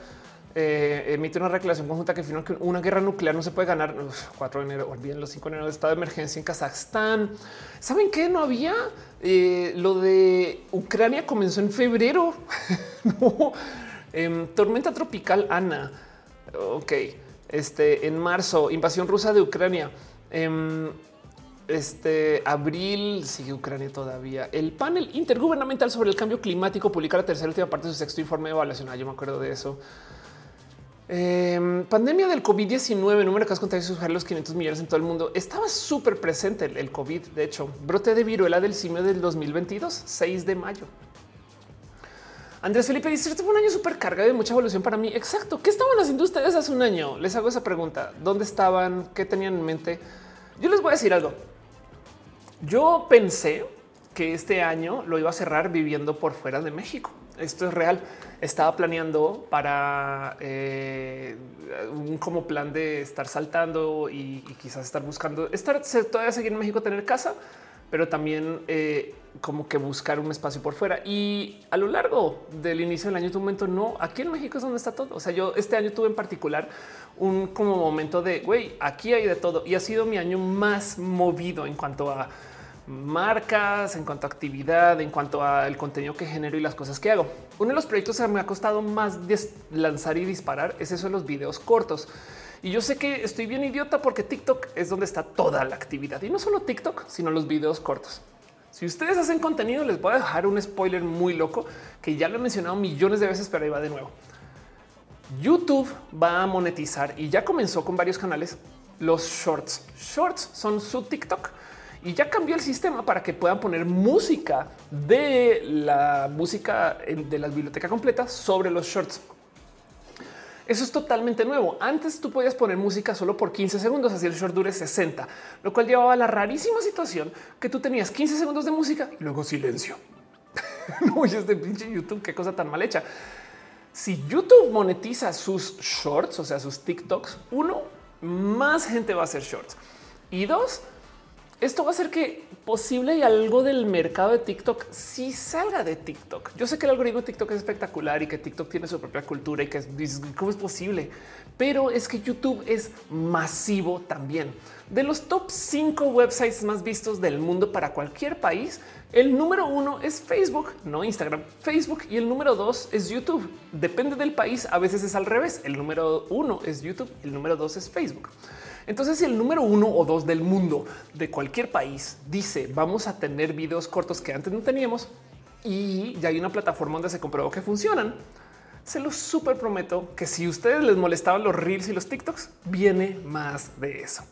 Eh, emite una declaración conjunta que afirma que una guerra nuclear no se puede ganar. 4 de enero, olviden los 5 de enero de estado de emergencia en Kazajstán. ¿Saben qué? No había lo de Ucrania comenzó en febrero. Em, tormenta tropical Ana. Ok. Este en marzo, invasión rusa de Ucrania. Em, este abril sigue Ucrania todavía. El panel intergubernamental sobre el cambio climático publica la tercera última parte de su sexto informe de evaluación. Ah, yo me acuerdo de eso. Em, pandemia del COVID-19, número de casos contagios a los 500 millones en todo el mundo. Estaba súper presente el, COVID. De hecho, brote de viruela del simio del 2022, 6 de mayo. Andrés Felipe dice: Fue un año súper cargado de mucha evolución para mí. Exacto. ¿Qué estaban haciendo ustedes hace un año? Les hago esa pregunta. ¿Dónde estaban? ¿Qué tenían en mente? Yo les voy a decir algo. Yo pensé que este año lo iba a cerrar viviendo por fuera de México. Esto es real. Estaba planeando para eh, un como plan de estar saltando y, quizás estar buscando estar todavía seguir en México, tener casa, pero también eh, como que buscar un espacio por fuera. Y a lo largo del inicio del año, tu momento no. Aquí en México es donde está todo. O sea, yo este año tuve en particular un como momento de güey, aquí hay de todo y ha sido mi año más movido en cuanto a marcas, en cuanto a actividad, en cuanto al contenido que genero y las cosas que hago. Uno de los proyectos que me ha costado más lanzar y disparar es eso de los videos cortos. Y yo sé que estoy bien idiota porque TikTok es donde está toda la actividad y no solo TikTok, sino los videos cortos. Si ustedes hacen contenido, les voy a dejar un spoiler muy loco que ya lo he mencionado millones de veces, pero ahí va de nuevo. YouTube va a monetizar y ya comenzó con varios canales los shorts. Shorts son su TikTok y ya cambió el sistema para que puedan poner música de la música de la biblioteca completa sobre los shorts. Eso es totalmente nuevo. Antes tú podías poner música solo por 15 segundos, así el short dure 60, lo cual llevaba a la rarísima situación que tú tenías 15 segundos de música y luego silencio. no, es de pinche YouTube, qué cosa tan mal hecha si YouTube monetiza sus shorts, o sea, sus TikToks, uno, más gente va a hacer shorts. Y dos, esto va a hacer que posible y algo del mercado de TikTok si salga de TikTok. Yo sé que el algoritmo de TikTok es espectacular y que TikTok tiene su propia cultura y que es, cómo es posible, pero es que YouTube es masivo también. De los top cinco websites más vistos del mundo para cualquier país, el número uno es Facebook, no Instagram, Facebook y el número dos es YouTube. Depende del país, a veces es al revés. El número uno es YouTube, el número dos es Facebook. Entonces, si el número uno o dos del mundo de cualquier país dice vamos a tener videos cortos que antes no teníamos y ya hay una plataforma donde se comprobó que funcionan, se los súper prometo que si ustedes les molestaban los reels y los TikToks, viene más de eso.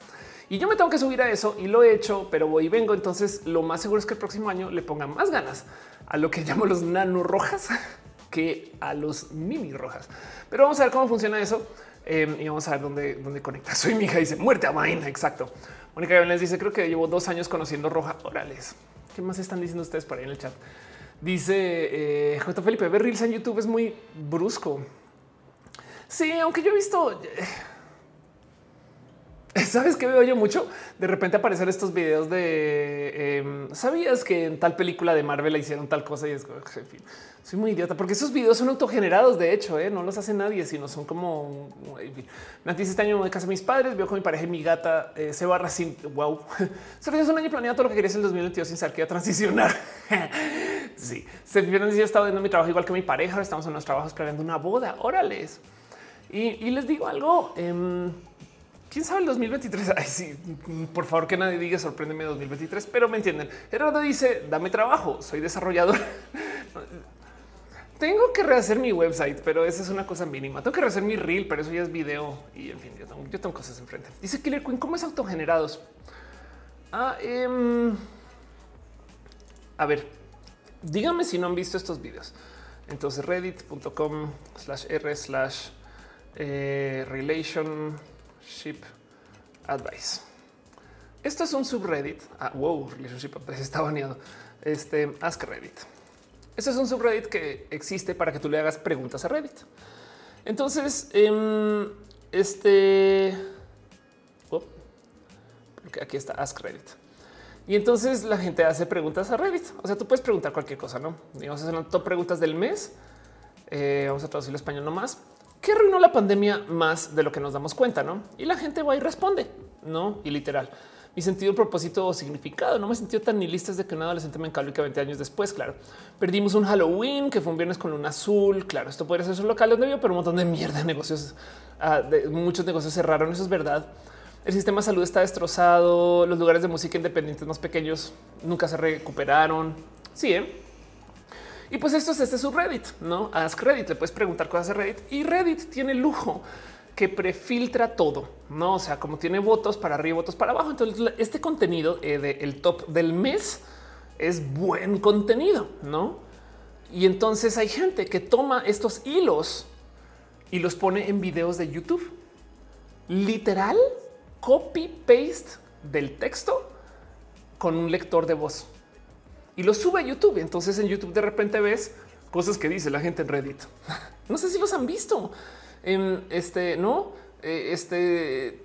Y yo me tengo que subir a eso y lo he hecho, pero voy y vengo. Entonces lo más seguro es que el próximo año le pongan más ganas a lo que llamo los nano rojas que a los mini rojas. Pero vamos a ver cómo funciona eso em, y vamos a ver dónde, dónde conecta. Soy mi hija, dice muerte a vaina. Exacto. Mónica les dice creo que llevo dos años conociendo roja. Orales. ¿Qué más están diciendo ustedes por ahí en el chat? Dice eh, J. Felipe, ver reels en YouTube es muy brusco. Sí, aunque yo he visto... Eh, ¿Sabes qué veo yo mucho? De repente aparecen estos videos de em, sabías que en tal película de Marvel hicieron tal cosa y es en fin, soy muy idiota porque esos videos son autogenerados. De hecho, ¿eh? no los hace nadie, sino son como me dice este año de casa de mis padres, veo con mi pareja y mi gata eh, se barra sin wow. Solo es un año planeado todo lo que quería en el 2022 sin saber que iba a transicionar. sí, se vieron yo estaba viendo mi trabajo igual que mi pareja. Estamos en los trabajos planeando una boda. Órales. Y, les digo algo. Em, quién sabe el 2023. Ay, sí, por favor, que nadie diga sorpréndeme 2023, pero me entienden. Gerardo dice: Dame trabajo, soy desarrollador. Tengo que rehacer mi website, pero esa es una cosa mínima. Tengo que rehacer mi reel, pero eso ya es video y en fin, yo tengo, cosas enfrente. Dice Killer Queen, ¿cómo es autogenerados? Ah, em, a ver, díganme si no han visto estos videos. Entonces reddit.com slash r slash eh, relationship advice. Esto es un subreddit. Ah, wow, relationship advice está baneado. Este ask Reddit. Esto es un subreddit que existe para que tú le hagas preguntas a Reddit. Entonces, em, este porque aquí está Ask Reddit. Y entonces la gente hace preguntas a Reddit. O sea, tú puedes preguntar cualquier cosa, no? Digamos, son top preguntas del mes. Eh, vamos a traducirlo español nomás. ¿Qué arruinó la pandemia más de lo que nos damos cuenta? No? Y la gente va y responde, no? Y literal, mi sentido, propósito o significado. No me sentido tan ni listas de que un adolescente me encablo que 20 años después. Claro, perdimos un Halloween que fue un viernes con luna azul. Claro, esto podría ser su local donde vivo, pero un montón de mierda de negocios, ah, de muchos negocios cerraron. Eso es verdad. El sistema de salud está destrozado. Los lugares de música independientes más pequeños nunca se recuperaron. Sí, ¿eh? Y pues esto es este subreddit, no Ask Reddit. Le puedes preguntar cosas a Reddit y Reddit tiene lujo que prefiltra todo, no? O sea, como tiene votos para arriba, votos para abajo. Entonces, este contenido eh, del top del mes es buen contenido, no? Y entonces hay gente que toma estos hilos y los pone en videos de YouTube. Literal, copy paste del texto con un lector de voz y lo sube a YouTube. Entonces en YouTube de repente ves cosas que dice la gente en Reddit. No sé si los han visto. En este no, eh, este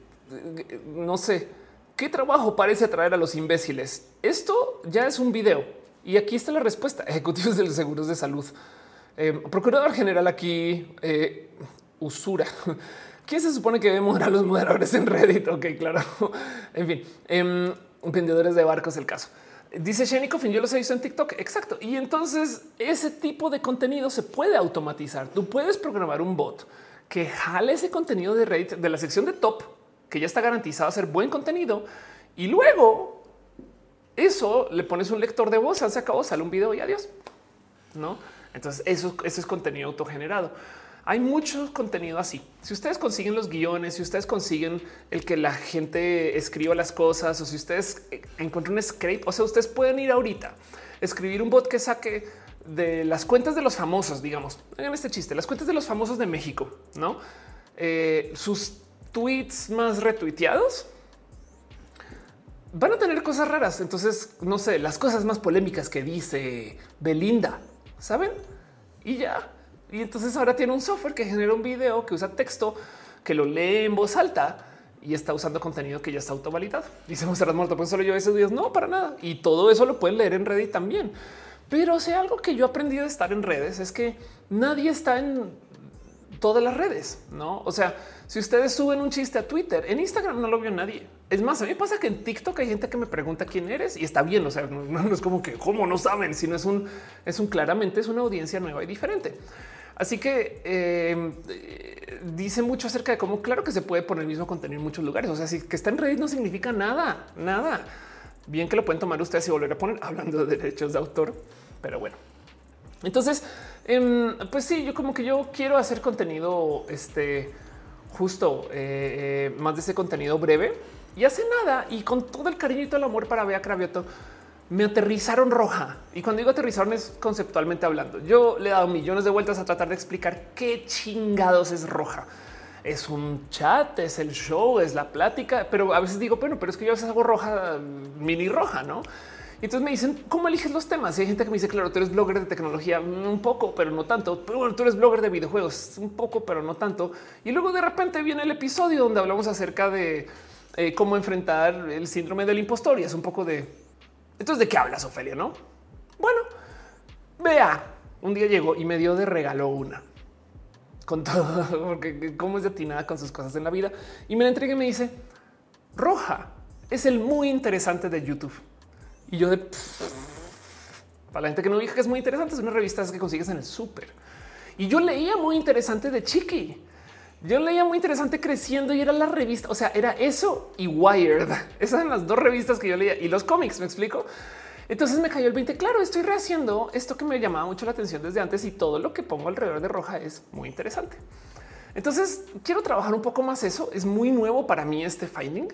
no sé qué trabajo parece atraer a los imbéciles. Esto ya es un video y aquí está la respuesta. Ejecutivos de los seguros de salud. Eh, procurador general aquí, eh, usura. ¿Quién se supone que debe moderar los moderadores en Reddit? Ok, claro. en fin, em, vendedores de barcos, el caso. Dice Shani Coffin, yo los he visto en TikTok. Exacto. Y entonces ese tipo de contenido se puede automatizar. Tú puedes programar un bot que jale ese contenido de Reddit de la sección de top, que ya está garantizado a ser buen contenido. Y luego eso le pones un lector de voz, se acabó, sale un video y adiós. No? Entonces eso, eso es contenido autogenerado. Hay mucho contenido así. Si ustedes consiguen los guiones, si ustedes consiguen el que la gente escriba las cosas o si ustedes encuentran un script, o sea, ustedes pueden ir ahorita, escribir un bot que saque de las cuentas de los famosos, digamos, en este chiste, las cuentas de los famosos de México, no eh, sus tweets más retuiteados van a tener cosas raras. Entonces, no sé, las cosas más polémicas que dice Belinda, saben? Y ya y entonces ahora tiene un software que genera un video que usa texto, que lo lee en voz alta y está usando contenido que ya está autovalidado. Dice Monserrat Muerto, pues solo yo esos días. No, para nada. Y todo eso lo pueden leer en Reddit también. Pero si algo que yo aprendí de estar en redes es que nadie está en todas las redes, no? O sea, si ustedes suben un chiste a Twitter, en Instagram no lo vio nadie. Es más, a mí pasa que en TikTok hay gente que me pregunta quién eres y está bien. O sea, no, es como que cómo no saben, sino es un, es un claramente es una audiencia nueva y diferente. Así que eh, dice mucho acerca de cómo claro que se puede poner el mismo contenido en muchos lugares. O sea, si que está en Reddit no significa nada, nada. Bien que lo pueden tomar ustedes y volver a poner hablando de derechos de autor, pero bueno. Entonces, em, pues sí, yo como que yo quiero hacer contenido este justo eh, eh, más de ese contenido breve y hace nada y con todo el cariño y todo el amor para Bea Cravioto me aterrizaron roja. Y cuando digo aterrizaron es conceptualmente hablando. Yo le he dado millones de vueltas a tratar de explicar qué chingados es roja. Es un chat, es el show, es la plática, pero a veces digo, bueno, pero es que yo a veces hago roja, mini roja, ¿no? Y entonces me dicen, ¿cómo eliges los temas? Y hay gente que me dice, claro, tú eres blogger de tecnología, un poco, pero no tanto. Pero tú eres blogger de videojuegos, un poco, pero no tanto. Y luego de repente viene el episodio donde hablamos acerca de eh, cómo enfrentar el síndrome del impostor y es un poco de entonces, ¿de qué hablas, Ofelia? No? Bueno, vea, un día llegó y me dio de regalo una con todo, porque cómo es detinada con sus cosas en la vida. Y me la entrega y me dice, Roja, es el muy interesante de YouTube. Y yo de... para la gente que no diga que es muy interesante, es una revista que consigues en el súper. Y yo leía muy interesante de Chiqui. Yo leía muy interesante creciendo y era la revista. O sea, era eso y Wired. Esas eran las dos revistas que yo leía y los cómics. Me explico. Entonces me cayó el 20. Claro, estoy rehaciendo esto que me llamaba mucho la atención desde antes y todo lo que pongo alrededor de Roja es muy interesante. Entonces quiero trabajar un poco más eso. Es muy nuevo para mí este finding.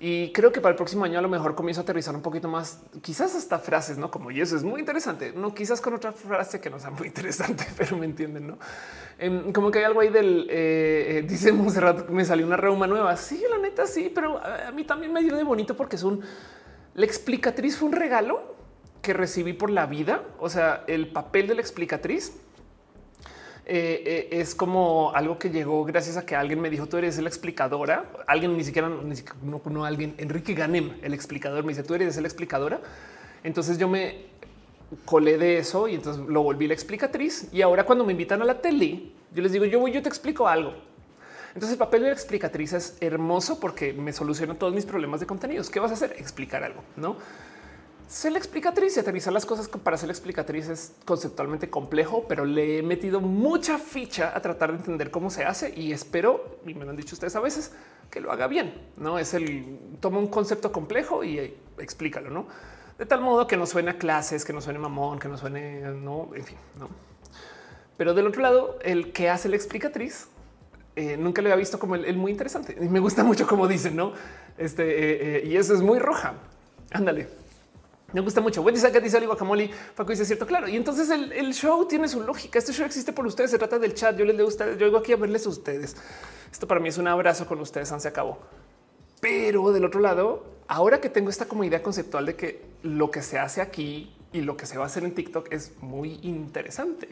Y creo que para el próximo año a lo mejor comienzo a aterrizar un poquito más, quizás hasta frases, no como y eso es muy interesante. No, quizás con otra frase que no sea muy interesante, pero me entienden, no? Em, como que hay algo ahí del eh, eh, dice Monserrat, me salió una reuma nueva. Sí, la neta, sí, pero a, mí también me dio de bonito porque es un la explicatriz fue un regalo que recibí por la vida. O sea, el papel de la explicatriz eh, eh, es como algo que llegó gracias a que alguien me dijo tú eres la explicadora. Alguien ni siquiera, ni siquiera no, no, alguien, Enrique Ganem, el explicador, me dice tú eres la explicadora. Entonces yo me colé de eso y entonces lo volví la explicatriz. Y ahora cuando me invitan a la tele, yo les digo yo voy, yo te explico algo. Entonces el papel de la explicatriz es hermoso porque me soluciona todos mis problemas de contenidos. ¿Qué vas a hacer? Explicar algo, no? Ser la explicatriz y aterrizar las cosas para ser la explicatriz es conceptualmente complejo, pero le he metido mucha ficha a tratar de entender cómo se hace y espero, y me lo han dicho ustedes a veces, que lo haga bien. No es el toma un concepto complejo y eh, explícalo, no? De tal modo que no suene a clases, que no suene mamón, que no suene, no, en fin, no. Pero del otro lado, el que hace la explicatriz eh, nunca lo había visto como el, muy interesante y me gusta mucho como dicen, no? Este eh, y eso es muy roja. Ándale. Me gusta mucho. Wendy saca dice guacamole. Paco dice cierto, claro. Y entonces el, show tiene su lógica. Este show existe por ustedes. Se trata del chat. Yo les leo a ustedes. Yo vengo aquí a verles a ustedes. Esto para mí es un abrazo con ustedes. Se acabó. Pero del otro lado, ahora que tengo esta como idea conceptual de que lo que se hace aquí y lo que se va a hacer en TikTok es muy interesante.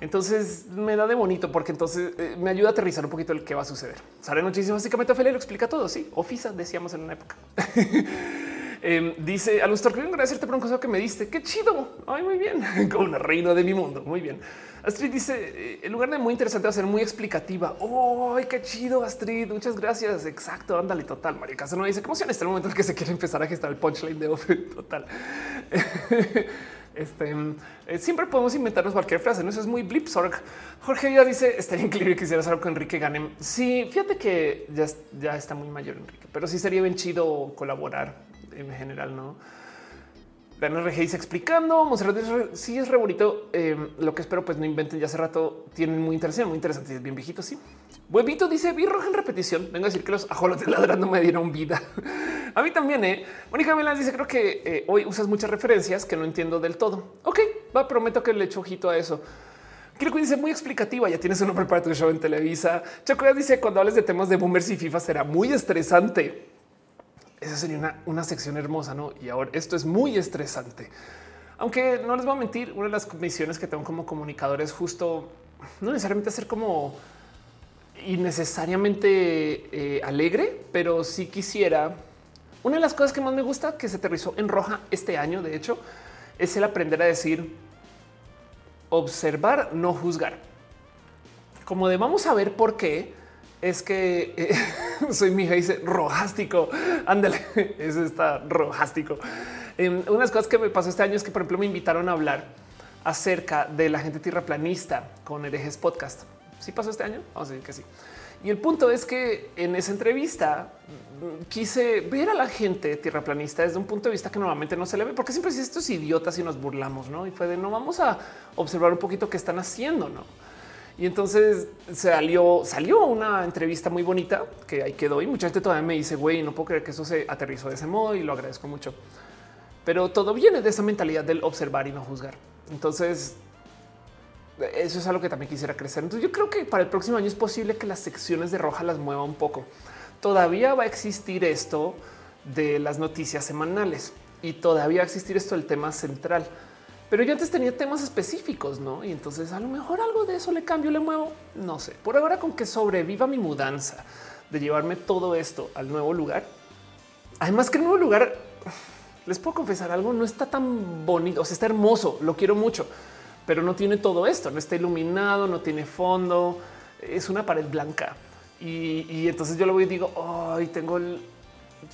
Entonces me da de bonito porque entonces eh, me ayuda a aterrizar un poquito el qué va a suceder. Sale muchísimo. Básicamente Ophelia lo explica todo. Sí, Ofisa decíamos en una época. Em, dice a los quiero agradecerte por un consejo que me diste. Qué chido. Ay, muy bien. Como una reina de mi mundo. Muy bien. Astrid dice eh, en lugar de muy interesante va a ser muy explicativa. Oh, qué chido, Astrid. Muchas gracias. Exacto. Ándale, total. María no dice cómo en este momento en que se quiere empezar a gestar el punchline de Ofe. Total. Este eh, siempre podemos inventarnos cualquier frase. No eso es muy blipsorg. Jorge ya dice estaría increíble que quisiera saber con Enrique Ganem. Sí, fíjate que ya, ya está muy mayor Enrique, pero sí sería bien chido colaborar en general, no? NRG dice explicando. Monserrat sí es re bonito. Em, lo que espero, pues no inventen. Ya hace rato tienen muy interesante, muy interesante. Es bien viejito. Sí. Huevito dice vi roja en repetición. Vengo a decir que los ajolotes ladrando me dieron vida. a mí también. Eh. Mónica Melas dice creo que eh, hoy usas muchas referencias que no entiendo del todo. Ok, va. Prometo que le echo ojito a eso. Creo que dice muy explicativa. Ya tienes un nombre para tu show en Televisa. Chaco dice cuando hables de temas de boomers y FIFA será muy estresante. Esa sería una, sección hermosa, ¿no? Y ahora esto es muy estresante. Aunque no les voy a mentir, una de las misiones que tengo como comunicador es justo, no necesariamente ser como innecesariamente eh, alegre, pero sí quisiera. Una de las cosas que más me gusta que se aterrizó en roja este año, de hecho, es el aprender a decir observar, no juzgar. Como de vamos a ver por qué es que eh, soy mi hija dice rojástico. Ándale, eso está rojástico. Eh, unas cosas que me pasó este año es que, por ejemplo, me invitaron a hablar acerca de la gente tierraplanista con herejes podcast. ¿Sí pasó este año? Vamos a decir que sí. Y el punto es que en esa entrevista mm, quise ver a la gente tierraplanista desde un punto de vista que normalmente no se le ve, porque siempre si estos idiotas y nos burlamos, ¿no? Y fue de no vamos a observar un poquito qué están haciendo, ¿no? Y entonces salió, salió una entrevista muy bonita que ahí quedó y mucha gente todavía me dice, güey, no puedo creer que eso se aterrizó de ese modo y lo agradezco mucho. Pero todo viene de esa mentalidad del observar y no juzgar. Entonces, eso es algo que también quisiera crecer. Entonces yo creo que para el próximo año es posible que las secciones de roja las mueva un poco. Todavía va a existir esto de las noticias semanales y todavía va a existir esto del tema central pero yo antes tenía temas específicos, ¿no? Y entonces a lo mejor algo de eso le cambio, le muevo, no sé. Por ahora con que sobreviva mi mudanza de llevarme todo esto al nuevo lugar. Además que el nuevo lugar, les puedo confesar algo, no está tan bonito, o sea, está hermoso, lo quiero mucho, pero no tiene todo esto, no está iluminado, no tiene fondo, es una pared blanca. Y, entonces yo lo voy y digo, hoy tengo el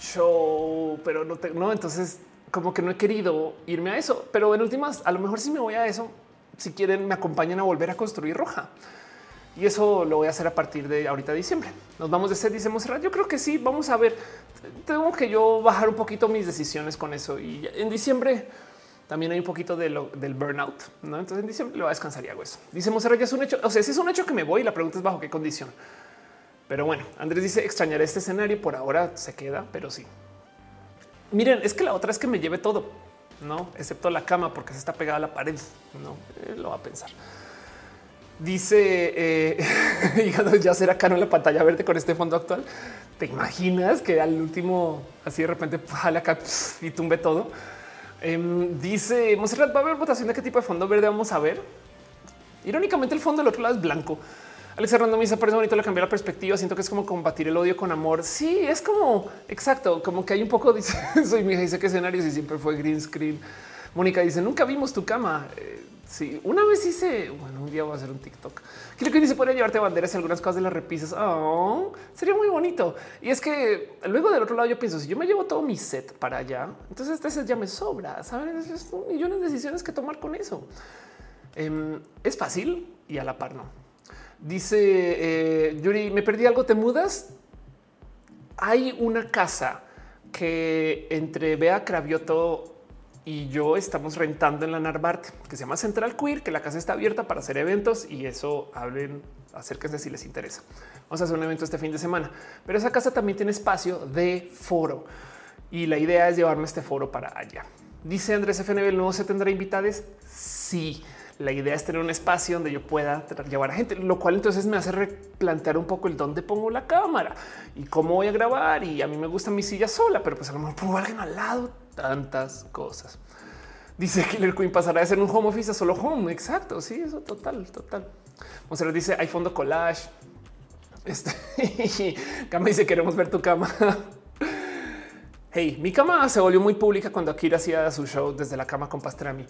show, pero no tengo, no, entonces como que no he querido irme a eso, pero en últimas, a lo mejor si me voy a eso, si quieren, me acompañan a volver a construir roja. Y eso lo voy a hacer a partir de ahorita diciembre. Nos vamos de ser, dice Monserrat. Yo creo que sí. Vamos a ver. Tengo que yo bajar un poquito mis decisiones con eso. Y en diciembre también hay un poquito de lo, del burnout. ¿no? Entonces en diciembre lo voy a descansar y hago eso. Dice Monserrat, ya es un hecho. O sea, si es un hecho que me voy, la pregunta es bajo qué condición. Pero bueno, Andrés dice extrañar este escenario. Por ahora se queda, pero sí. Miren, es que la otra es que me lleve todo, no excepto la cama, porque se está pegada a la pared. No eh, lo va a pensar. Dice eh, ya será caro en la pantalla verde con este fondo actual. ¿Te imaginas que al último así de repente jale acá y tumbe todo? Em, dice Monserrat, ¿va a haber votación de qué tipo de fondo verde vamos a ver? Irónicamente el fondo del otro lado es blanco. Alex Hernando me dice, parece bonito le cambiar la perspectiva. Siento que es como combatir el odio con amor. Sí, es como exacto, como que hay un poco. Dice, soy mi hija, dice que escenarios y siempre fue green screen. Mónica dice, nunca vimos tu cama. Eh, Sí, una vez hice, bueno, un día voy a hacer un TikTok. Creo que se puede llevarte banderas y algunas cosas de las repisas. Oh, sería muy bonito. Y es que luego del otro lado yo pienso, si yo me llevo todo mi set para allá, entonces este ya me sobra. Saben, es millones de decisiones que tomar con eso. Em, es fácil y a la par no. Dice eh, Yuri, me perdí algo, ¿te mudas? Hay una casa que entre Bea Cravioto y yo estamos rentando en la Narvarte, que se llama Central Queer, que la casa está abierta para hacer eventos y eso hablen, acérquense si les interesa. Vamos a hacer un evento este fin de semana, pero esa casa también tiene espacio de foro y la idea es llevarme este foro para allá. Dice Andrés FNB, ¿el nuevo se tendrá invitados? Sí. La idea es tener un espacio donde yo pueda llevar a gente, lo cual entonces me hace replantear un poco el dónde pongo la cámara y cómo voy a grabar. Y a mí me gusta mi silla sola, pero pues a lo mejor pongo alguien al lado tantas cosas. Dice Killer Queen pasará de ser un home office a solo home. Exacto. Sí, eso total, total. le dice hay fondo collage. Este cama dice queremos ver tu cama. hey, mi cama se volvió muy pública cuando Akira hacía su show desde la cama con Pastrami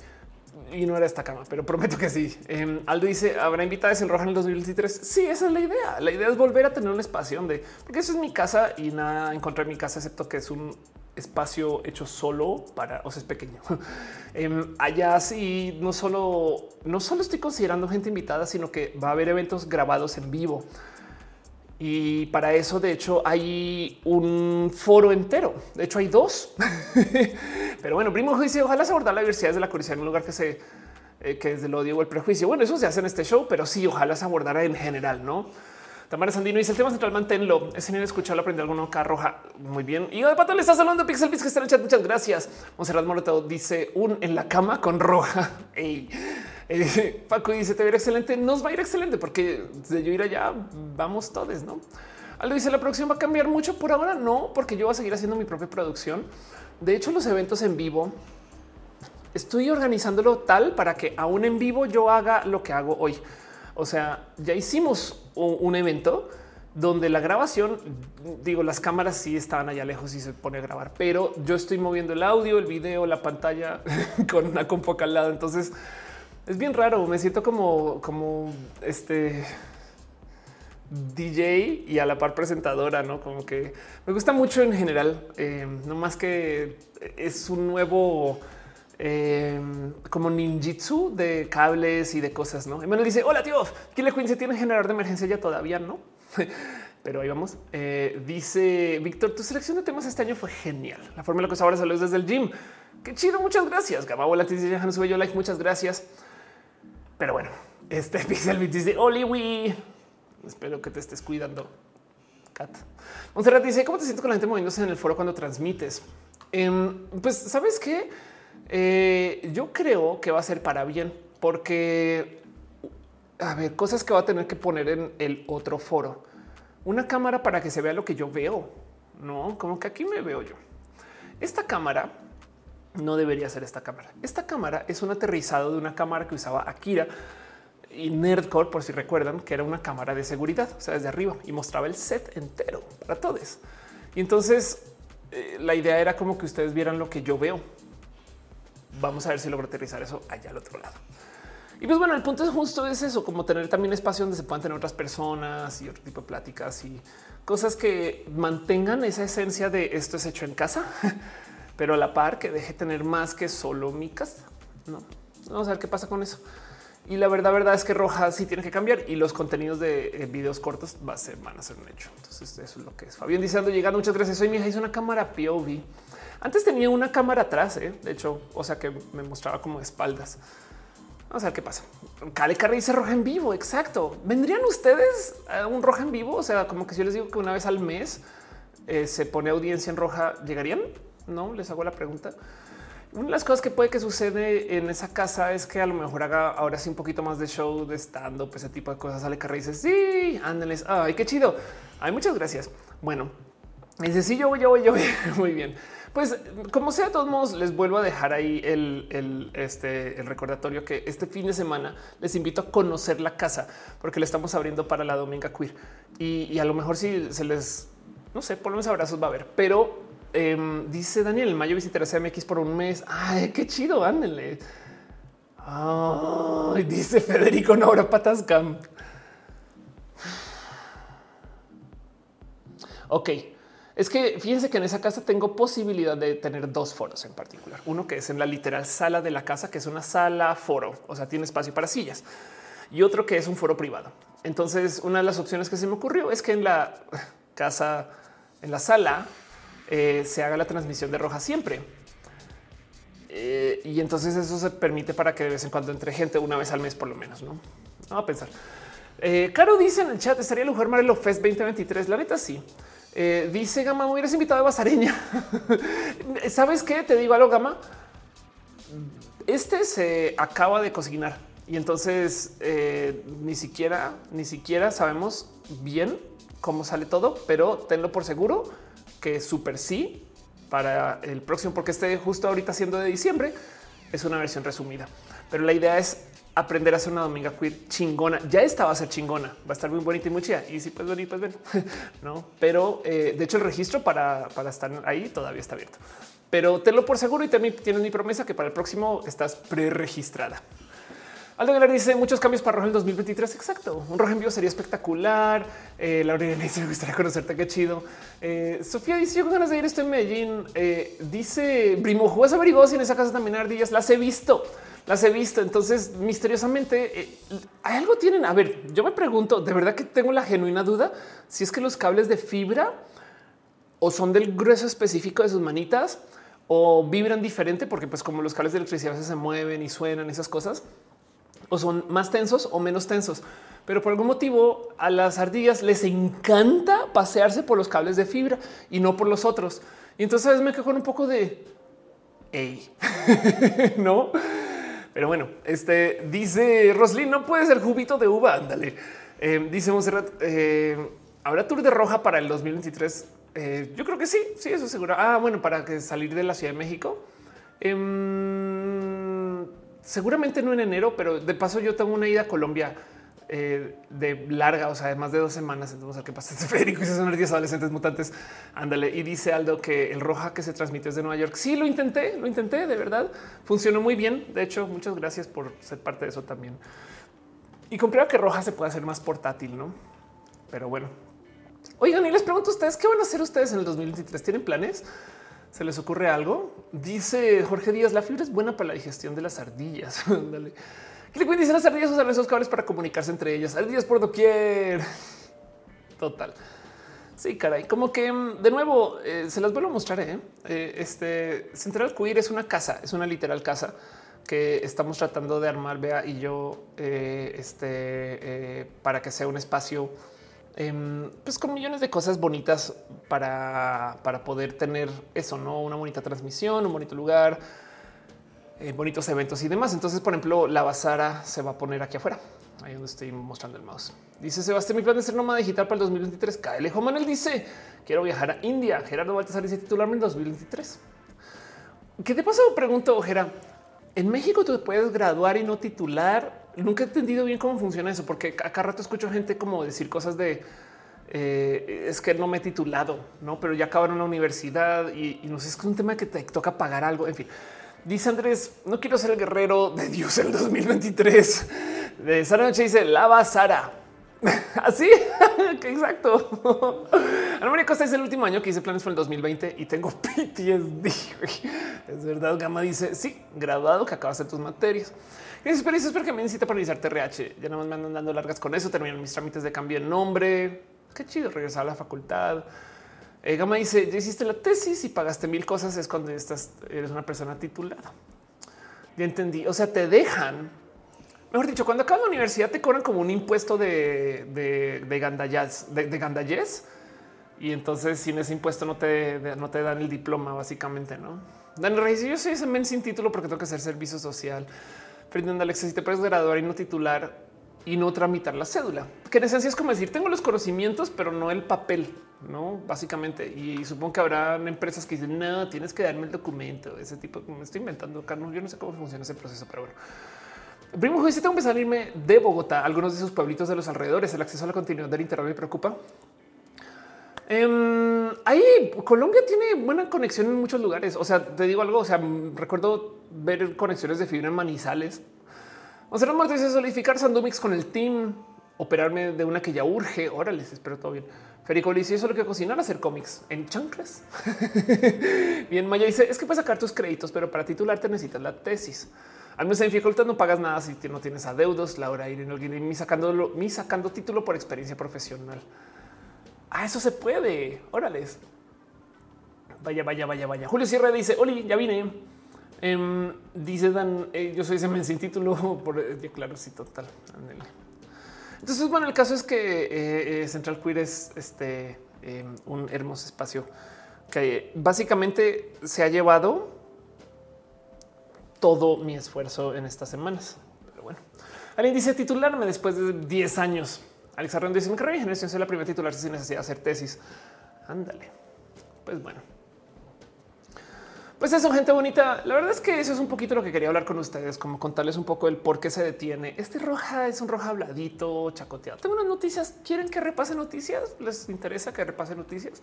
y no era esta cama, pero prometo que sí. Em, Aldo dice habrá invitadas en Roja en el 2023. Sí, esa es la idea. La idea es volver a tener un espacio donde, porque eso es mi casa y nada en contra de mi casa, excepto que es un espacio hecho solo para, o sea, es pequeño. Em, allá sí, no solo, no solo estoy considerando gente invitada, sino que va a haber eventos grabados en vivo. Y para eso, de hecho, hay un foro entero. De hecho, hay dos. Pero bueno, primo juicio, ojalá se abordar la diversidad de la curiosidad en un lugar que se eh, que es del odio o el prejuicio. Bueno, eso se hace en este show, pero sí, ojalá se abordara en general, no? Tamara Sandino dice el tema central, manténlo. Es genial escucharlo, aprender alguno acá roja. Muy bien. Y de pato le estás hablando Pixel Pix que está en el chat. Muchas gracias. Monserrat Moreto dice un en la cama con roja. Eh, Paco dice te verá excelente. Nos va a ir excelente porque de yo ir allá vamos todos, no? Aldo dice la producción va a cambiar mucho por ahora. No, porque yo voy a seguir haciendo mi propia producción. De hecho, los eventos en vivo estoy organizándolo tal para que aún en vivo yo haga lo que hago hoy. O sea, ya hicimos un, evento donde la grabación, digo, las cámaras sí estaban allá lejos y se pone a grabar, pero yo estoy moviendo el audio, el video, la pantalla con una compu al lado. Entonces es bien raro. Me siento como, como este DJ y a la par presentadora, no como que me gusta mucho en general, eh, no más que es un nuevo Em, como ninjitsu de cables y de cosas. No, me dice: Hola, tío, Killer Queen se tiene generador de emergencia ya todavía no, pero ahí vamos. Eh, dice Víctor: Tu selección de temas este año fue genial. La forma en la que ahora saludos desde el gym. Qué chido. Muchas gracias. Gamabola dice: Ya no sube yo like. Muchas gracias. Pero bueno, este Pixel dice: Oliwi. Espero que te estés cuidando. Cat. Monserrat dice: ¿Cómo te sientes con la gente moviéndose en el foro cuando transmites? Em, pues sabes que eh, yo creo que va a ser para bien, porque a ver, cosas que va a tener que poner en el otro foro. Una cámara para que se vea lo que yo veo, no como que aquí me veo yo. Esta cámara no debería ser esta cámara. Esta cámara es un aterrizado de una cámara que usaba Akira y Nerdcore, por si recuerdan, que era una cámara de seguridad, o sea, desde arriba y mostraba el set entero para todos. Y entonces eh, la idea era como que ustedes vieran lo que yo veo vamos a ver si logro aterrizar eso allá al otro lado. Y pues bueno, el punto es justo es eso, como tener también espacio donde se puedan tener otras personas y otro tipo de pláticas y cosas que mantengan esa esencia de esto es hecho en casa, pero a la par que deje tener más que solo mi casa. No, vamos a ver qué pasa con eso. Y la verdad, verdad es que Roja sí tiene que cambiar y los contenidos de eh, videos cortos va a ser, van a ser un hecho. Entonces eso es lo que es. Fabián diciendo llegando. Muchas gracias. Soy mi hija. Hizo una cámara POV antes tenía una cámara atrás, ¿eh? de hecho, o sea que me mostraba como espaldas. Vamos a ver qué pasa. Cale Carri dice roja en vivo. Exacto. ¿Vendrían ustedes a un roja en vivo? O sea, como que si yo les digo que una vez al mes eh, se pone audiencia en roja, ¿llegarían? No les hago la pregunta. Una de las cosas que puede que sucede en esa casa es que a lo mejor haga ahora sí un poquito más de show de stand up, ese tipo de cosas. Sale Carri y dice sí, ándenles. Ay, qué chido. Ay, muchas gracias. Bueno, dice sí, yo voy, yo voy, yo voy. Muy bien. Pues como sea, de todos modos, les vuelvo a dejar ahí el, este, el recordatorio que este fin de semana les invito a conocer la casa porque le estamos abriendo para la Dominga Queer y, a lo mejor si se les, no sé, por lo menos abrazos va a haber, pero em, dice Daniel, en mayo visitaré CMX por un mes. Ay, qué chido, ándenle. Ay, dice Federico Nora Patascam. Ok, es que fíjense que en esa casa tengo posibilidad de tener dos foros en particular. Uno que es en la literal sala de la casa, que es una sala foro, o sea, tiene espacio para sillas. Y otro que es un foro privado. Entonces, una de las opciones que se me ocurrió es que en la casa, en la sala, eh, se haga la transmisión de roja siempre. Eh, y entonces eso se permite para que de vez en cuando entre gente una vez al mes por lo menos, ¿no? Vamos a pensar. Eh, Caro dice en el chat, ¿estaría lugar Marelo Fest 2023? La neta sí. Eh, dice Gama, hubieras invitado a Basareña. ¿Sabes qué? Te digo algo, Gama. Este se acaba de cocinar y entonces ni siquiera, ni siquiera sabemos bien cómo sale todo, pero tenlo por seguro que súper sí para el próximo, porque este justo ahorita siendo de diciembre es una versión resumida. Pero la idea es aprender a hacer una dominga queer chingona. Ya esta va a ser chingona, va a estar muy bonita y muy chida. Y si puedes venir, pues ven. no, pero eh, de hecho el registro para, para estar ahí todavía está abierto. Pero tenlo por seguro y también tienes mi promesa que para el próximo estás pre-registrada. Aldo Aguilar dice muchos cambios para Rojo en 2023. Exacto. Un Rojo en vivo sería espectacular. Eh, Laura dice me gustaría conocerte. Qué chido. Eh, Sofía dice yo con ganas de ir. Estoy en Medellín. Eh, dice Brimo, ¿juegas averiguado si en esa casa también ardillas? Las he visto las he visto. Entonces, misteriosamente, eh, hay algo tienen. A ver, yo me pregunto, de verdad que tengo la genuina duda si es que los cables de fibra o son del grueso específico de sus manitas o vibran diferente, porque pues como los cables de electricidad se mueven y suenan esas cosas, o son más tensos o menos tensos. Pero por algún motivo a las ardillas les encanta pasearse por los cables de fibra y no por los otros. Y entonces me quejo un poco de, hey, no? Pero bueno, este dice Roslyn, no puede ser jubito de uva. Ándale. Eh, dice Monserrat, eh, habrá tour de roja para el 2023. Eh, yo creo que sí, sí, eso seguro. Ah, bueno, para que salir de la Ciudad de México. Seguramente no en enero, pero de paso yo tengo una ida a Colombia eh, de larga, o sea, de más de dos semanas. Entonces, qué pasa. Federico y son 10 adolescentes mutantes. Ándale. Y dice Aldo que el roja que se transmite desde Nueva York. Sí, lo intenté, lo intenté de verdad. Funcionó muy bien. De hecho, muchas gracias por ser parte de eso también. Y comprueba que roja se puede hacer más portátil, no? Pero bueno, oigan, y les pregunto a ustedes qué van a hacer ustedes en el 2023. ¿Tienen planes? ¿Se les ocurre algo? Dice Jorge Díaz, la fibra es buena para la digestión de las ardillas. Ándale. Clickbait dice las ardillas usan esos cables para comunicarse entre ellas. Ardillas por doquier. Total. Sí, caray, como que mm, de nuevo eh, se las vuelvo a mostrar. ¿eh? Eh, este Central Queer es una casa, es una literal casa que estamos tratando de armar, Bea y yo, este, para que sea un espacio em, pues con millones de cosas bonitas para, para poder tener eso, no una bonita transmisión, un bonito lugar eh, bonitos eventos y demás. Entonces, por ejemplo, la Basara se va a poner aquí afuera, ahí donde estoy mostrando el mouse. Dice Sebastián, mi plan de ser nómada digital para el 2023. KL Manuel dice, quiero viajar a India. Gerardo Baltasar dice titularme en 2023. ¿Qué te pasa? Pregunto, Gerardo. En México tú puedes graduar y no titular. Nunca he entendido bien cómo funciona eso, porque acá rato escucho gente como decir cosas de eh, es que no me he titulado, no, pero ya acabaron la universidad y, no sé, es un tema que te toca pagar algo. En fin, Dice Andrés, no quiero ser el guerrero de Dios en el 2023. De Sara Noche dice, lava Sara. Así, exacto. Ana Costa dice el último año que hice planes fue el 2020 y tengo PTSD. Es verdad. Gama dice sí, graduado que acabas de tus materias. Pero espero que me necesita para realizar TRH. Ya nada más me andan dando largas con eso. Terminan mis trámites de cambio de nombre. Qué chido regresar a la facultad. Eh, Gama dice, ya hiciste la tesis y pagaste mil cosas, es cuando estás, eres una persona titulada. Ya entendí. O sea, te dejan mejor dicho, cuando acabas la universidad te cobran como un impuesto de, de, de gandallas, de, de Y entonces sin ese impuesto no te, no te dan el diploma, básicamente, ¿no? Dan Reyes, yo soy ese men sin título porque tengo que hacer servicio social. Fernando Alexa, si te puedes graduar y no titular y no tramitar la cédula, que en esencia es como decir, tengo los conocimientos, pero no el papel, no básicamente. Y supongo que habrá empresas que dicen, no, tienes que darme el documento, ese tipo. Me estoy inventando. Yo no sé cómo funciona ese proceso, pero bueno. Primo, si tengo que salirme de Bogotá, algunos de sus pueblitos de los alrededores, el acceso a la continuidad del internet me preocupa. Um, ahí Colombia tiene buena conexión en muchos lugares. O sea, te digo algo. O sea, recuerdo ver conexiones de fibra en Manizales. O sea, no dice solidificar Sandumix con el team, operarme de una que ya urge. Órale, espero todo bien. Federico dice eso lo que cocinar, hacer cómics en chanclas. bien, Maya dice es que puedes sacar tus créditos, pero para titularte necesitas la tesis. Al menos en facultad no pagas nada si no tienes adeudos. Laura Irene, mi sacando, mi sacando título por experiencia profesional. Ah, eso se puede. Órales. Vaya, vaya, vaya, vaya. Julio Sierra dice: Oli, ya vine. Em, dice Dan, eh, yo soy ese men sin título. Por, eh, claro, sí, total. Entonces, bueno, el caso es que eh, Central Queer es este em, un hermoso espacio que básicamente se ha llevado todo mi esfuerzo en estas semanas. Pero bueno, alguien dice titularme después de 10 años. Alex Arrondo dice: Mi carrera de generación soy la primera titular sin necesidad de hacer tesis. Ándale. Pues bueno. Pues eso, gente bonita. La verdad es que eso es un poquito lo que quería hablar con ustedes, como contarles un poco el por qué se detiene. Este roja es un roja habladito, chacoteado. Tengo unas noticias. ¿Quieren que repase noticias? ¿Les interesa que repase noticias?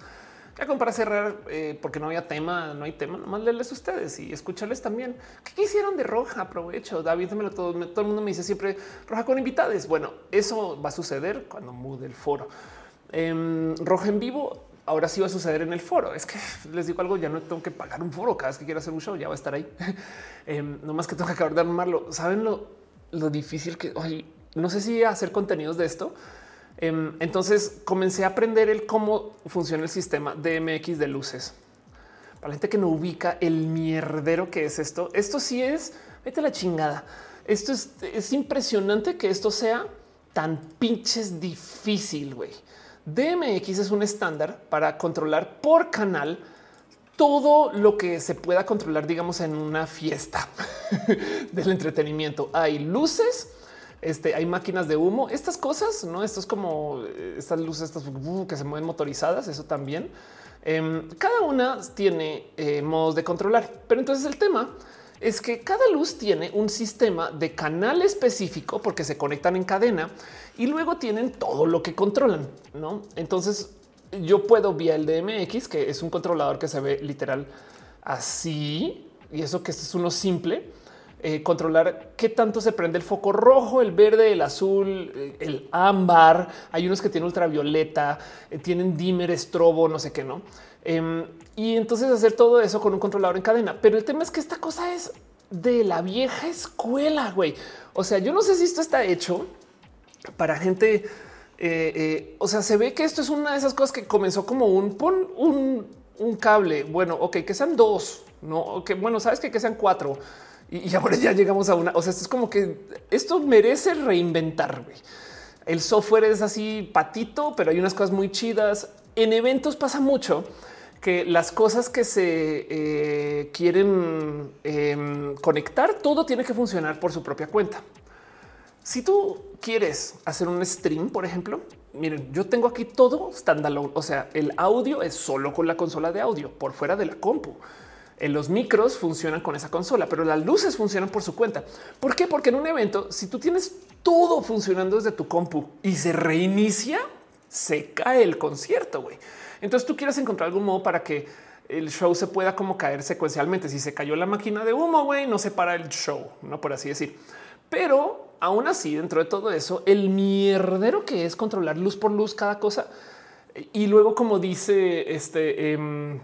Ya como para cerrar, eh, porque no había tema, no hay tema, nomás leerles ustedes y escucharles también. ¿Qué quisieron de roja? Aprovecho. David, todo, todo el mundo me dice siempre roja con invitados. Bueno, eso va a suceder cuando mude el foro. Em, roja en vivo ahora sí va a suceder en el foro. Es que les digo algo, ya no tengo que pagar un foro cada vez que quiera hacer un show, ya va a estar ahí. Em, no más que tengo que acabar de armarlo. Saben lo, lo difícil que hoy no sé si hacer contenidos de esto, Em, entonces comencé a aprender el cómo funciona el sistema DMX de luces. Para la gente que no ubica el mierdero que es esto, esto sí es, vete la chingada. Esto es, es impresionante que esto sea tan pinches difícil, güey. DMX es un estándar para controlar por canal todo lo que se pueda controlar, digamos, en una fiesta del entretenimiento. Hay luces, este, hay máquinas de humo, estas cosas, no? Esto es como eh, estas luces estas, que se mueven motorizadas. Eso también. Em, cada una tiene eh, modos de controlar, pero entonces el tema es que cada luz tiene un sistema de canal específico porque se conectan en cadena y luego tienen todo lo que controlan. No, entonces yo puedo vía el DMX, que es un controlador que se ve literal así, y eso que es uno simple eh, controlar qué tanto se prende el foco rojo, el verde, el azul, eh, el ámbar. Hay unos que tienen ultravioleta, eh, tienen dimmer, estrobo, no sé qué, no. Em, y entonces hacer todo eso con un controlador en cadena. Pero el tema es que esta cosa es de la vieja escuela, güey. O sea, yo no sé si esto está hecho para gente. o sea, se ve que esto es una de esas cosas que comenzó como un pon un, un cable. Bueno, ok, que sean dos, no, que bueno, sabes que, que sean cuatro y, ahora ya llegamos a una. O sea, esto es como que esto merece reinventar. El software es así patito, pero hay unas cosas muy chidas. En eventos pasa mucho que las cosas que se eh, quieren em, conectar, todo tiene que funcionar por su propia cuenta. Si tú quieres hacer un stream, por ejemplo, miren, yo tengo aquí todo standalone. O sea, el audio es solo con la consola de audio por fuera de la compu los micros funcionan con esa consola, pero las luces funcionan por su cuenta. ¿Por qué? Porque en un evento, si tú tienes todo funcionando desde tu compu y se reinicia, se cae el concierto. güey. Entonces tú quieres encontrar algún modo para que el show se pueda como caer secuencialmente. Si se cayó la máquina de humo, güey, no se para el show, no por así decir. Pero aún así, dentro de todo eso, el mierdero que es controlar luz por luz cada cosa. Y luego, como dice este, em,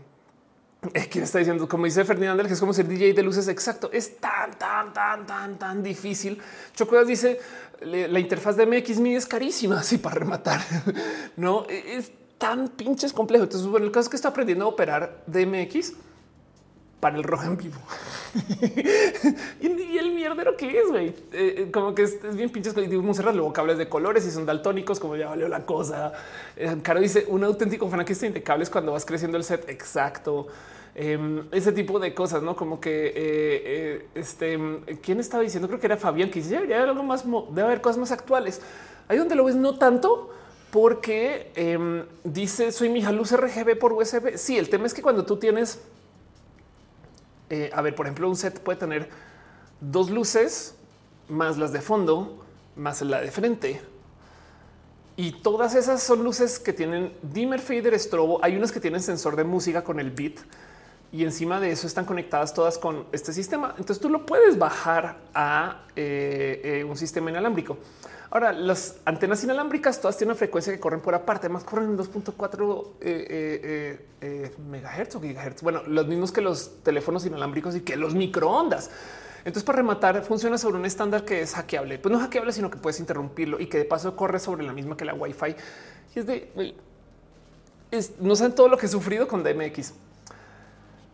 ¿Quién está diciendo? Como dice Ferdinand, que es como ser DJ de luces. Exacto. Es tan, tan, tan, tan, tan difícil. Chocudas dice la interfaz de MX es carísima. Así para rematar, no e, es tan pinches complejo. Entonces, bueno, el caso es que está aprendiendo a operar DMX para el rojo en vivo. y, el mierdero que es, güey. Eh, eh, como que es, bien pinches. Monserrat luego cables de colores y son daltónicos, como ya valió la cosa. Eh, Caro dice un auténtico franquista de cables cuando vas creciendo el set. Exacto. Em, ese tipo de cosas, no como que este quién estaba diciendo, creo que era Fabián que dice debería haber algo más, debe haber cosas más actuales. Ahí donde lo ves, no tanto, porque em, dice soy mi luz RGB por USB. Sí, el tema es que cuando tú tienes eh, a ver, por ejemplo, un set puede tener dos luces más las de fondo, más la de frente. Y todas esas son luces que tienen dimmer, fader, estrobo. Hay unas que tienen sensor de música con el bit y encima de eso están conectadas todas con este sistema. Entonces tú lo puedes bajar a eh, eh, un sistema inalámbrico. Ahora, las antenas inalámbricas todas tienen una frecuencia que corren por aparte, más corren en 2.4 eh, eh, eh, megahertz o gigahertz. Bueno, los mismos que los teléfonos inalámbricos y que los microondas. Entonces, para rematar, funciona sobre un estándar que es hackeable, pues no hackeable, sino que puedes interrumpirlo y que de paso corre sobre la misma que la Wi-Fi. Y es de no saben todo lo que he sufrido con DMX.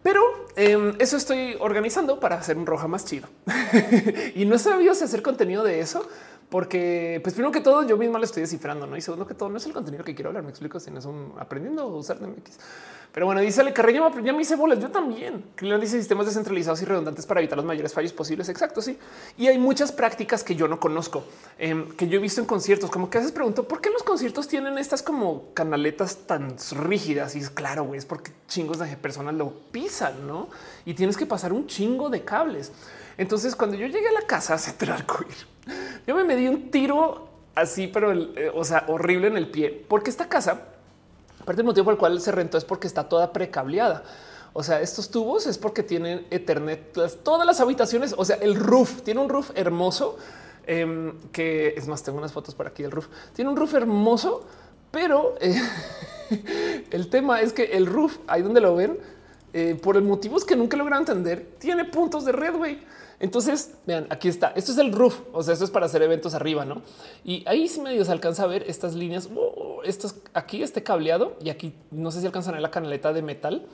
Pero em, eso estoy organizando para hacer un roja más chido. y no sabía si hacer contenido de eso porque pues primero que todo yo mismo lo estoy descifrando, ¿no? Y segundo que todo no es el contenido que quiero hablar, me explico, si no es un aprendiendo a usar DMX. Pero bueno, dice Ale Carreño, ya me hice bolas, yo también. Le dice sistemas descentralizados y redundantes para evitar los mayores fallos posibles. Exacto, sí. Y hay muchas prácticas que yo no conozco, em, que yo he visto en conciertos, como que a veces pregunto, ¿por qué los conciertos tienen estas como canaletas tan rígidas? Y es claro, es porque chingos de personas lo pisan, ¿no? Y tienes que pasar un chingo de cables. Entonces, cuando yo llegué a la casa hacer yo me di un tiro así, pero eh, o sea, horrible en el pie, porque esta casa, aparte del motivo por el cual se rentó es porque está toda precableada. O sea, estos tubos es porque tienen Ethernet, todas las habitaciones, o sea, el roof tiene un roof hermoso, em, que es más, tengo unas fotos por aquí del roof, tiene un roof hermoso, pero eh, el tema es que el roof, ahí donde lo ven, eh, por el motivo es que nunca logran entender, tiene puntos de red, güey. Entonces, vean, aquí está. Esto es el roof. O sea, esto es para hacer eventos arriba, no? Y ahí sí medio se alcanza a ver estas líneas. Oh, estos aquí, este cableado y aquí no sé si alcanzan a la canaleta de metal.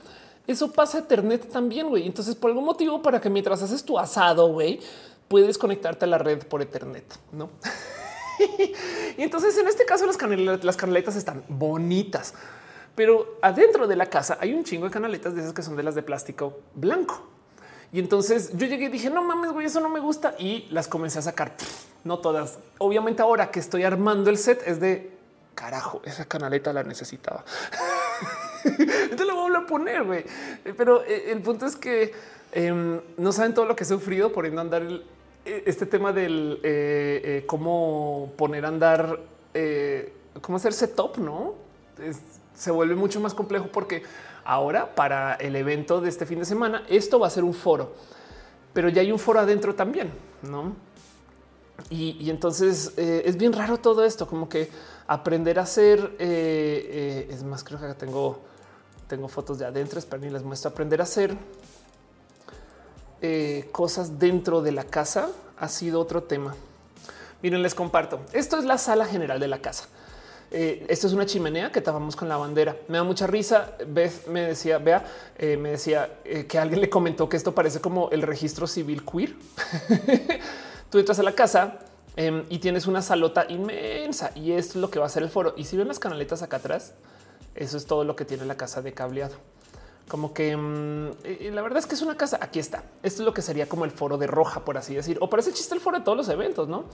Eso pasa a Ethernet también, güey. Entonces, por algún motivo, para que mientras haces tu asado, güey, puedes conectarte a la red por Ethernet, no? y entonces, en este caso, las las canaletas están bonitas, pero adentro de la casa hay un chingo de canaletas de esas que son de las de plástico blanco. Y entonces yo llegué y dije, no mames, güey, eso no me gusta. Y las comencé a sacar. no todas. Obviamente ahora que estoy armando el set es de carajo, esa canaleta la necesitaba. Entonces lo voy a poner, güey. Pero eh, el punto es que em, no saben todo lo que he sufrido por no andar el, eh, este tema del eh, cómo poner a andar, cómo hacer setup, no? se vuelve mucho más complejo porque Ahora, para el evento de este fin de semana, esto va a ser un foro, pero ya hay un foro adentro también, ¿no? Y, entonces eh, es bien raro todo esto, como que aprender a hacer, eh, eh, es más, creo que tengo, tengo fotos de adentro, esperen y les muestro, aprender a hacer cosas dentro de la casa ha sido otro tema. Miren, les comparto. Esto es la sala general de la casa. Eh, esto es una chimenea que tapamos con la bandera. Me da mucha risa. Beth me decía, vea, eh, me decía eh, que alguien le comentó que esto parece como el registro civil queer. Tú entras a la casa em, y tienes una salota inmensa y esto es lo que va a ser el foro. Y si ven las canaletas acá atrás, eso es todo lo que tiene la casa de cableado. Como que mm, la verdad es que es una casa. Aquí está. Esto es lo que sería como el foro de roja, por así decir, o parece chiste el foro de todos los eventos, no?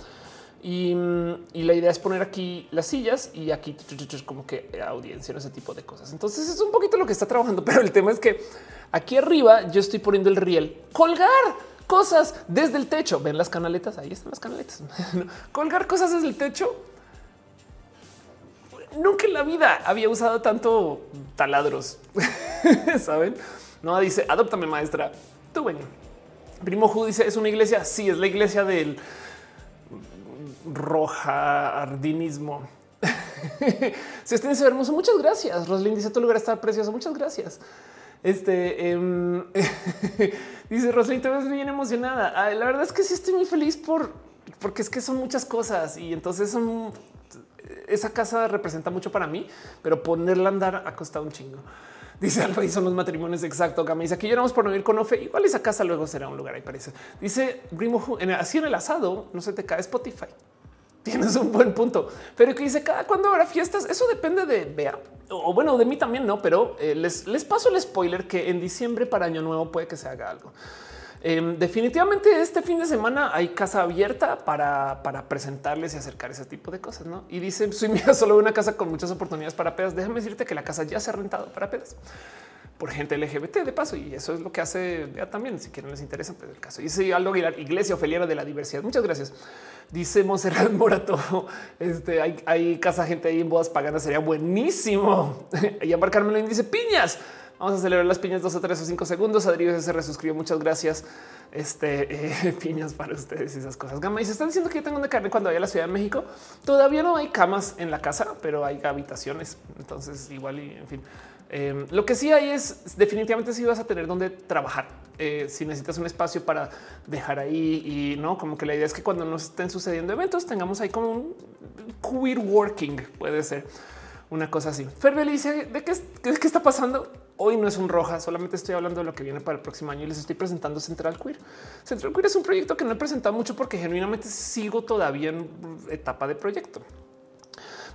Y, la idea es poner aquí las sillas y aquí como que audiencia, ese tipo de cosas. Entonces es un poquito lo que está trabajando, pero el tema es que aquí arriba yo estoy poniendo el riel, colgar cosas desde el techo. Ven las canaletas, ahí están las canaletas. colgar cosas desde el techo. Nunca en la vida había usado tanto taladros, saben? No dice adóptame maestra. Tú ven. Primo Ju dice es una iglesia. Sí, es la iglesia del roja ardinismo. si estén hermoso, muchas gracias. Roslyn dice tu lugar está precioso. Muchas gracias. Este em, dice Roslyn, te ves bien emocionada. la verdad es que sí estoy muy feliz por porque es que son muchas cosas y entonces esa casa representa mucho para mí, pero ponerla a andar ha costado un chingo. Dice Alba y son los matrimonios exacto. Gama dice aquí lloramos por no ir con Ofe. Igual esa casa luego será un lugar ahí parece. Dice Grimo en así en el asado no se te cae Spotify. Tienes un buen punto, pero que dice cada cuando habrá fiestas. Eso depende de Bea o bueno, de mí también no, pero eh, les, les paso el spoiler que en diciembre para Año Nuevo puede que se haga algo. Em, definitivamente este fin de semana hay casa abierta para, para presentarles y acercar ese tipo de cosas. ¿no? Y dice, soy mía solo una casa con muchas oportunidades para pedas. Déjame decirte que la casa ya se ha rentado para pedas por gente LGBT de paso. Y eso es lo que hace ya también. Si quieren les interesa pues el caso. Dice Aldo Aguilar, Iglesia Ofeliera de la Diversidad. Muchas gracias. Dice Monserrat Morato. Este hay, hay casa gente ahí en bodas paganas. Sería buenísimo. y embarcarme dice piñas. Vamos a celebrar las piñas dos o tres o cinco segundos. Adrián se resuscribió. Muchas gracias. Este eh, piñas para ustedes y esas cosas. Gama y se están diciendo que yo tengo una carne cuando vaya a la Ciudad de México. Todavía no hay camas en la casa, pero hay habitaciones. Entonces, igual y en fin. Em, lo que sí hay es definitivamente si vas a tener donde trabajar. Eh, si necesitas un espacio para dejar ahí y no como que la idea es que cuando nos estén sucediendo eventos tengamos ahí como un queer working. Puede ser una cosa así. Ferbel dice de qué, qué, está pasando. Hoy no es un roja, solamente estoy hablando de lo que viene para el próximo año y les estoy presentando Central Queer. Central Queer es un proyecto que no he presentado mucho porque genuinamente sigo todavía en etapa de proyecto.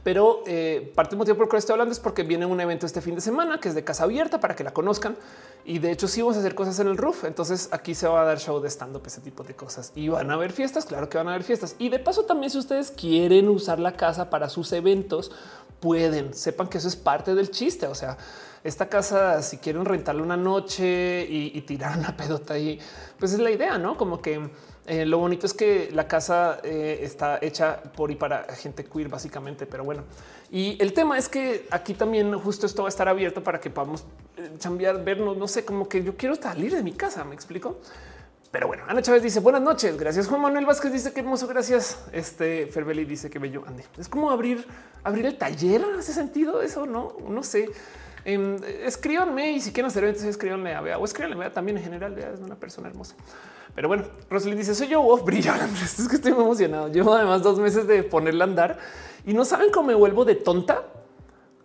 Pero eh, parte del motivo por el que estoy hablando es porque viene un evento este fin de semana que es de casa abierta para que la conozcan. Y de hecho, sí vamos a hacer cosas en el roof. Entonces aquí se va a dar show de stand up, ese tipo de cosas y van a haber fiestas. Claro que van a haber fiestas. Y de paso, también, si ustedes quieren usar la casa para sus eventos, pueden sepan que eso es parte del chiste. O sea, esta casa, si quieren rentarle una noche y, tirar una pedota ahí, pues es la idea, no? Como que eh, lo bonito es que la casa eh, está hecha por y para gente queer, básicamente. Pero bueno, y el tema es que aquí también justo esto va a estar abierto para que podamos cambiar, eh, vernos. No sé, como que yo quiero salir de mi casa. Me explico. Pero bueno, Ana Chávez dice buenas noches. Gracias. Juan Manuel Vázquez dice que hermoso. Gracias. Este Ferbeli dice que bello. Andy es como abrir, abrir el taller. ¿Hace sentido eso? No, no sé. Eh, escríbanme y si quieren hacer eventos, escríbanle a Bea o escríbanle también en general. Bea es una persona hermosa. Pero bueno, Rosalind dice soy yo, Wolf brillante. Es que estoy emocionado. Llevo además dos meses de ponerla a andar y no saben cómo me vuelvo de tonta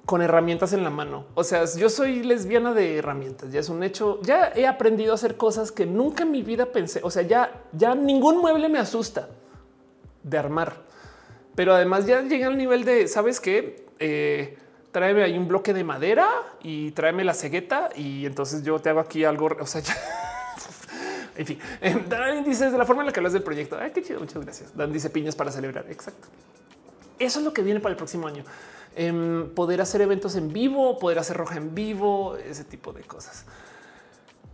con herramientas en la mano. O sea, yo soy lesbiana de herramientas. Ya es un hecho. Ya he aprendido a hacer cosas que nunca en mi vida pensé. O sea, ya, ya ningún mueble me asusta de armar. Pero además ya llegué al nivel de, ¿sabes qué? Eh, tráeme ahí un bloque de madera y tráeme la cegueta y entonces yo te hago aquí algo. O sea, ya. en fin, Dan dice de la forma en la que hablas del proyecto. Ay, qué chido. Muchas gracias. Dan dice piñas para celebrar. Exacto. Eso es lo que viene para el próximo año. Em, poder hacer eventos en vivo, poder hacer roja en vivo, ese tipo de cosas.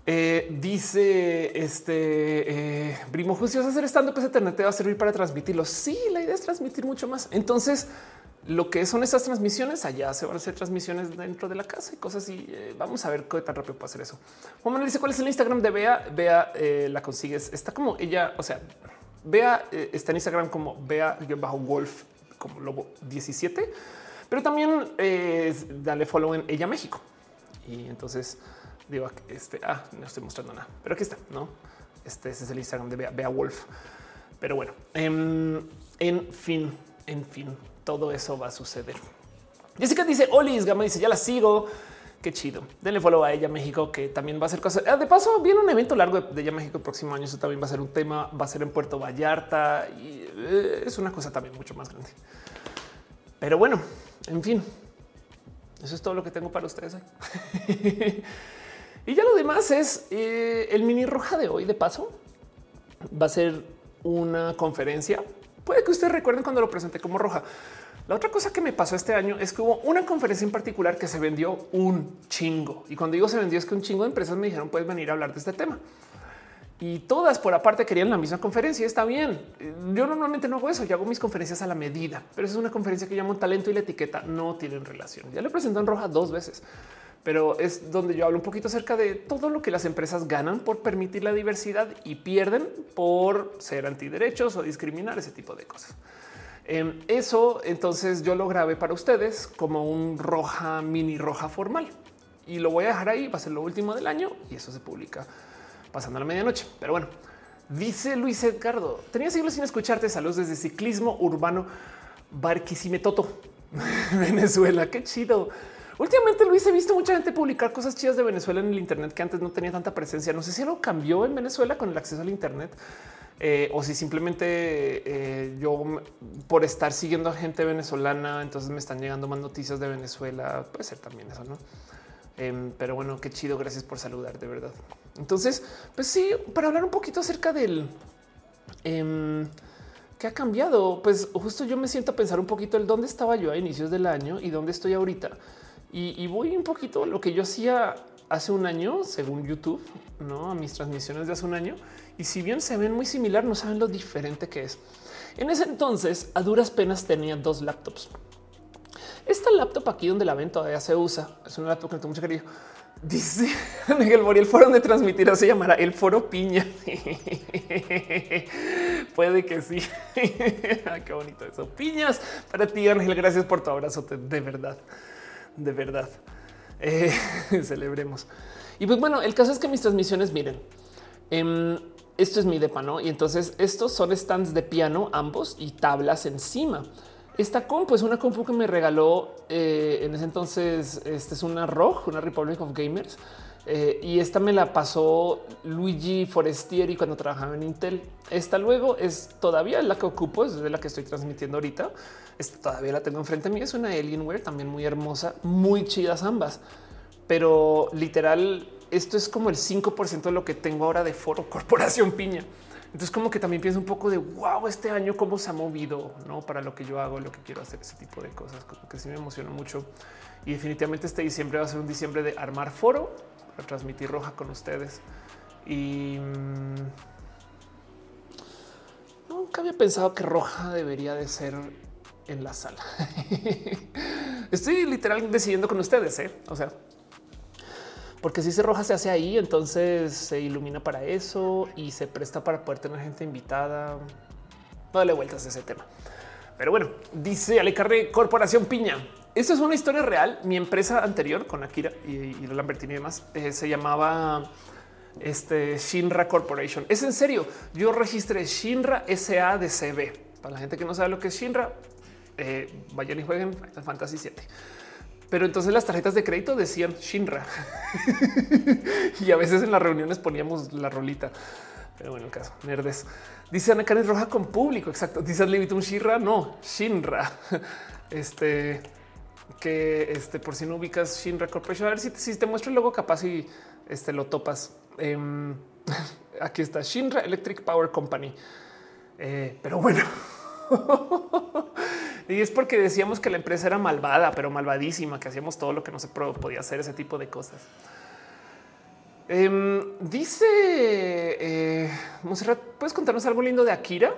Eh, dice este eh, Primo Justo hacer estando que ese internet te va a servir para transmitirlo. Sí, la idea es transmitir mucho más. Entonces, lo que son estas transmisiones allá se van a hacer transmisiones dentro de la casa y cosas y eh, vamos a ver qué tan rápido puede hacer eso. Juan dice cuál es el Instagram de Bea. Bea la consigues. Está como ella, o sea, Bea está en Instagram como Bea-Wolf como Lobo 17 pero también eh, dale follow en ella México. Y entonces digo, este, ah, no estoy mostrando nada, pero aquí está, no? Este, es el Instagram de Bea, Wolf. Pero bueno, em, en fin, en fin, todo eso va a suceder. Jessica dice, Olis, Gama dice, ya la sigo. Qué chido. Denle follow a ella México, que también va a ser cosas. Ah, de paso, viene un evento largo de ella México el próximo año. Eso también va a ser un tema. Va a ser en Puerto Vallarta y eh, es una cosa también mucho más grande. Pero bueno, en fin, eso es todo lo que tengo para ustedes hoy. y ya lo demás es eh, el mini roja de hoy. De paso, va a ser una conferencia. Puede que ustedes recuerden cuando lo presenté como roja. La otra cosa que me pasó este año es que hubo una conferencia en particular que se vendió un chingo. Y cuando digo se vendió es que un chingo de empresas me dijeron puedes venir a hablar de este tema y todas por aparte querían la misma conferencia. Está bien. Yo normalmente no hago eso. Yo hago mis conferencias a la medida, pero es una conferencia que llamo talento y la etiqueta no tienen relación. Ya le presento en roja dos veces, pero es donde yo hablo un poquito acerca de todo lo que las empresas ganan por permitir la diversidad y pierden por ser antiderechos o discriminar ese tipo de cosas. Em, eso entonces yo lo grabé para ustedes como un roja mini roja formal y lo voy a dejar ahí. Va a ser lo último del año y eso se publica pasando la medianoche. Pero bueno, dice Luis Edgardo, tenía siglos sin escucharte. Saludos desde ciclismo urbano Barquisimetoto, Venezuela. Qué chido. Últimamente Luis he visto mucha gente publicar cosas chidas de Venezuela en el Internet que antes no tenía tanta presencia. No sé si algo cambió en Venezuela con el acceso al Internet eh, o si simplemente eh, yo por estar siguiendo a gente venezolana, entonces me están llegando más noticias de Venezuela. Puede ser también eso, no? Em, pero bueno, qué chido. Gracias por saludar de verdad. Entonces, pues sí, para hablar un poquito acerca del em, ¿Qué ha cambiado? Pues justo yo me siento a pensar un poquito el dónde estaba yo a inicios del año y dónde estoy ahorita. Y, voy un poquito a lo que yo hacía hace un año, según YouTube, no a mis transmisiones de hace un año. Y si bien se ven muy similar, no saben lo diferente que es. En ese entonces, a duras penas tenía dos laptops. Esta laptop aquí donde la ven todavía se usa. Es una laptop que tengo mucho cariño Dice Miguel Mori, el foro donde transmitirá se llamará el foro piña. Puede que sí. Qué bonito eso. Piñas para ti, Ángel. Gracias por tu abrazo. De verdad, de verdad. Eh, celebremos. Y pues bueno, el caso es que mis transmisiones, miren, em, esto es mi depa, ¿no? Y entonces estos son stands de piano, ambos y tablas encima. Esta compu es una compu que me regaló eh, en ese entonces. Esta es una ROG, una Republic of Gamers. Eh, y esta me la pasó Luigi Forestieri cuando trabajaba en Intel. Esta luego es todavía la que ocupo, es de la que estoy transmitiendo ahorita. Esta todavía la tengo enfrente a mí. Es una Alienware también muy hermosa, muy chidas ambas. Pero literal, esto es como el 5% de lo que tengo ahora de Foro Corporación Piña. Entonces como que también pienso un poco de wow, este año cómo se ha movido ¿no? para lo que yo hago, lo que quiero hacer, ese tipo de cosas, como que sí me emociona mucho. Y definitivamente este diciembre va a ser un diciembre de armar foro para transmitir roja con ustedes. Y mm, nunca había pensado que roja debería de ser en la sala. Estoy literal decidiendo con ustedes, ¿eh? o sea, porque si se roja se hace ahí, entonces se ilumina para eso y se presta para poder tener gente invitada. Dale vueltas a ese tema. Pero bueno, dice Alecarre Corporación Piña. Esto es una historia real. Mi empresa anterior con Akira y, y Lambertini y demás eh, se llamaba este Shinra Corporation. Es en serio. Yo registré Shinra SADCB. Para la gente que no sabe lo que es Shinra, eh, vayan y jueguen Final Fantasy 7 pero entonces las tarjetas de crédito decían Shinra y a veces en las reuniones poníamos la rolita. Pero bueno, el caso, nerdes. Dice Ana Karen Roja con público. Exacto. Dice un Shinra. No, Shinra. Este que este por si no ubicas Shinra Corporation. A ver si te, si te muestro el logo, capaz y este lo topas. Em, aquí está Shinra Electric Power Company. Eh, pero bueno, y es porque decíamos que la empresa era malvada, pero malvadísima, que hacíamos todo lo que no se podía hacer, ese tipo de cosas. Em, dice eh, ¿puedes contarnos algo lindo de Akira?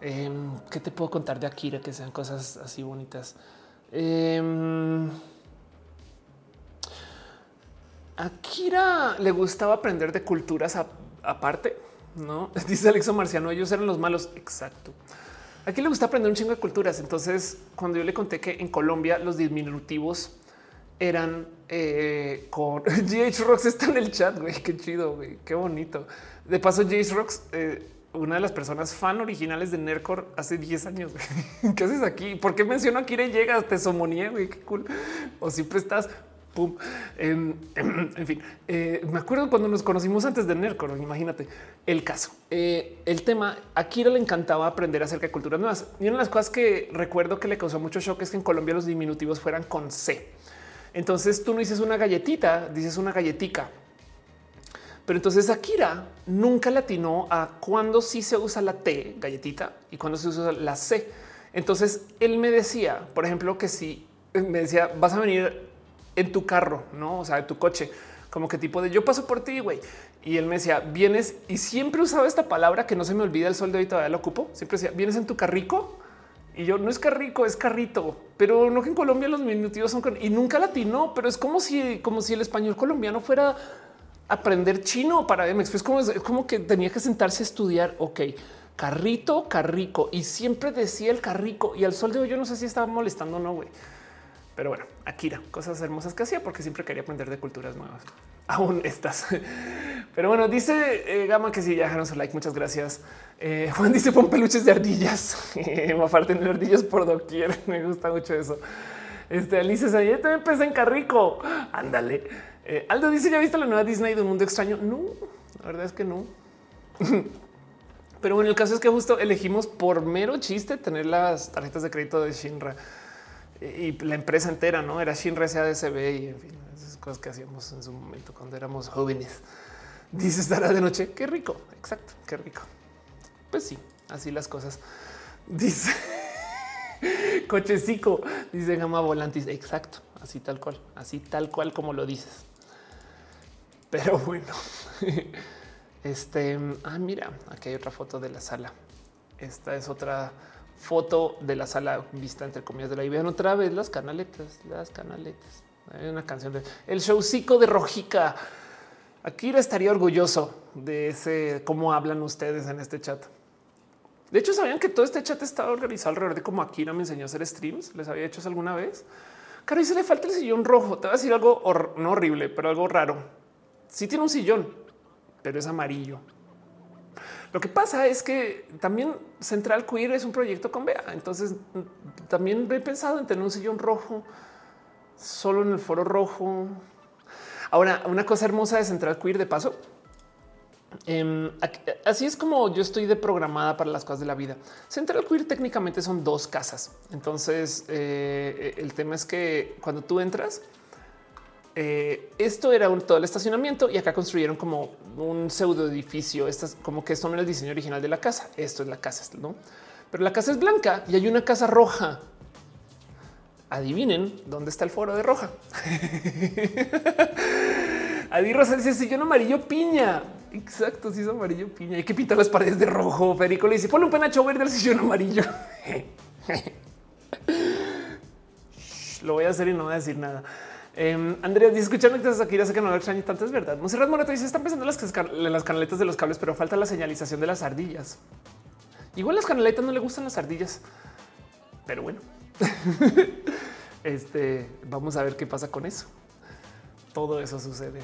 Em, ¿Qué te puedo contar de Akira? Que sean cosas así bonitas. Em, Akira le gustaba aprender de culturas aparte. No dice Alexo Marciano, ellos eran los malos. Exacto. Aquí le gusta aprender un chingo de culturas. Entonces, cuando yo le conté que en Colombia los diminutivos eran eh, con GH Rocks está en el chat. Güey, qué chido, qué bonito. De paso, GH Rocks, eh, una de las personas fan originales de Nercor hace 10 años. ¿Qué haces aquí? ¿Por qué menciono a Kire llegas? Te somoníe, güey, qué cool. O siempre estás en fin, eh, me acuerdo cuando nos conocimos antes de Nercor, imagínate el caso. Eh, el tema, a Kira le encantaba aprender acerca de culturas nuevas. Y una de las cosas que recuerdo que le causó mucho shock es que en Colombia los diminutivos fueran con C. Entonces tú no dices una galletita, dices una galletica. Pero entonces Akira nunca le atinó a cuándo sí se usa la T, galletita, y cuándo se usa la C. Entonces él me decía, por ejemplo, que si me decía, vas a venir en tu carro, no? O sea, de tu coche, como que tipo de yo paso por ti, güey. Y él me decía, vienes y siempre usaba esta palabra que no se me olvida el sol de hoy, todavía lo ocupo. Siempre decía, vienes en tu carrico. Y yo no es carrico, es carrito, pero no que en Colombia los diminutivos son y nunca latino, pero es como si, como si el español colombiano fuera aprender chino para me es como, es como que tenía que sentarse a estudiar. Ok, carrito, carrico y siempre decía el carrico y al sol de hoy yo no sé si estaba molestando o no, güey. Pero bueno, Akira, cosas hermosas que hacía porque siempre quería aprender de culturas nuevas. Aún estas. Pero bueno, dice eh, Gama que sí, ya dejaron su like. Muchas gracias. Eh, Juan dice pon peluches de ardillas. aparte de ardillas por doquier. Me gusta mucho eso. Este Alice ayer también empecé en Carrico. Ándale. Eh, Aldo dice: ¿Ya viste la nueva Disney de un mundo extraño? No, la verdad es que no. Pero bueno, el caso es que justo elegimos por mero chiste tener las tarjetas de crédito de Shinra y la empresa entera, no era Shinra SADCB y en fin, esas cosas que hacíamos en su momento cuando éramos jóvenes. Dice estará de noche. Qué rico. Exacto. Qué rico. Pues sí, así las cosas. Dice cochecico, dice Gama Volantis. Exacto. Así tal cual, así tal cual como lo dices. Pero bueno, este, ah, mira, aquí hay otra foto de la sala. Esta es otra foto de la sala vista entre comillas de la y otra vez las canaletas, las canaletas. Hay una canción de el showcico de Rojica. Akira estaría orgulloso de ese cómo hablan ustedes en este chat. De hecho, sabían que todo este chat estaba organizado alrededor de cómo Akira me enseñó a hacer streams. Les había hecho eso alguna vez. Claro, y se le falta el sillón rojo. Te voy a decir algo no horrible, pero algo raro. Sí tiene un sillón, pero es amarillo. Lo que pasa es que también Central Queer es un proyecto con Bea. Entonces también he pensado en tener un sillón rojo solo en el foro rojo. Ahora, una cosa hermosa de Central Queer de paso. Em, así es como yo estoy de programada para las cosas de la vida. Central Queer técnicamente son dos casas. Entonces eh, el tema es que cuando tú entras, eh, esto era todo el estacionamiento y acá construyeron como un pseudo edificio. Estas como que esto no el diseño original de la casa. Esto es la casa, no? Pero la casa es blanca y hay una casa roja. Adivinen dónde está el foro de roja. Adi Rosa dice sillón amarillo piña. Exacto, si es amarillo piña. Hay que pintar las paredes de rojo. Perico le dice ponle un penacho verde al sillón amarillo. Lo voy a hacer y no voy a decir nada. Eh, Andrea dice escuchando que Akira sé que no lo extraño tanto, es verdad. Monserrat Moreto dice están pensando las, las canaletas de los cables, pero falta la señalización de las ardillas. Igual las canaletas no le gustan las ardillas, pero bueno, este vamos a ver qué pasa con eso. Todo eso sucede.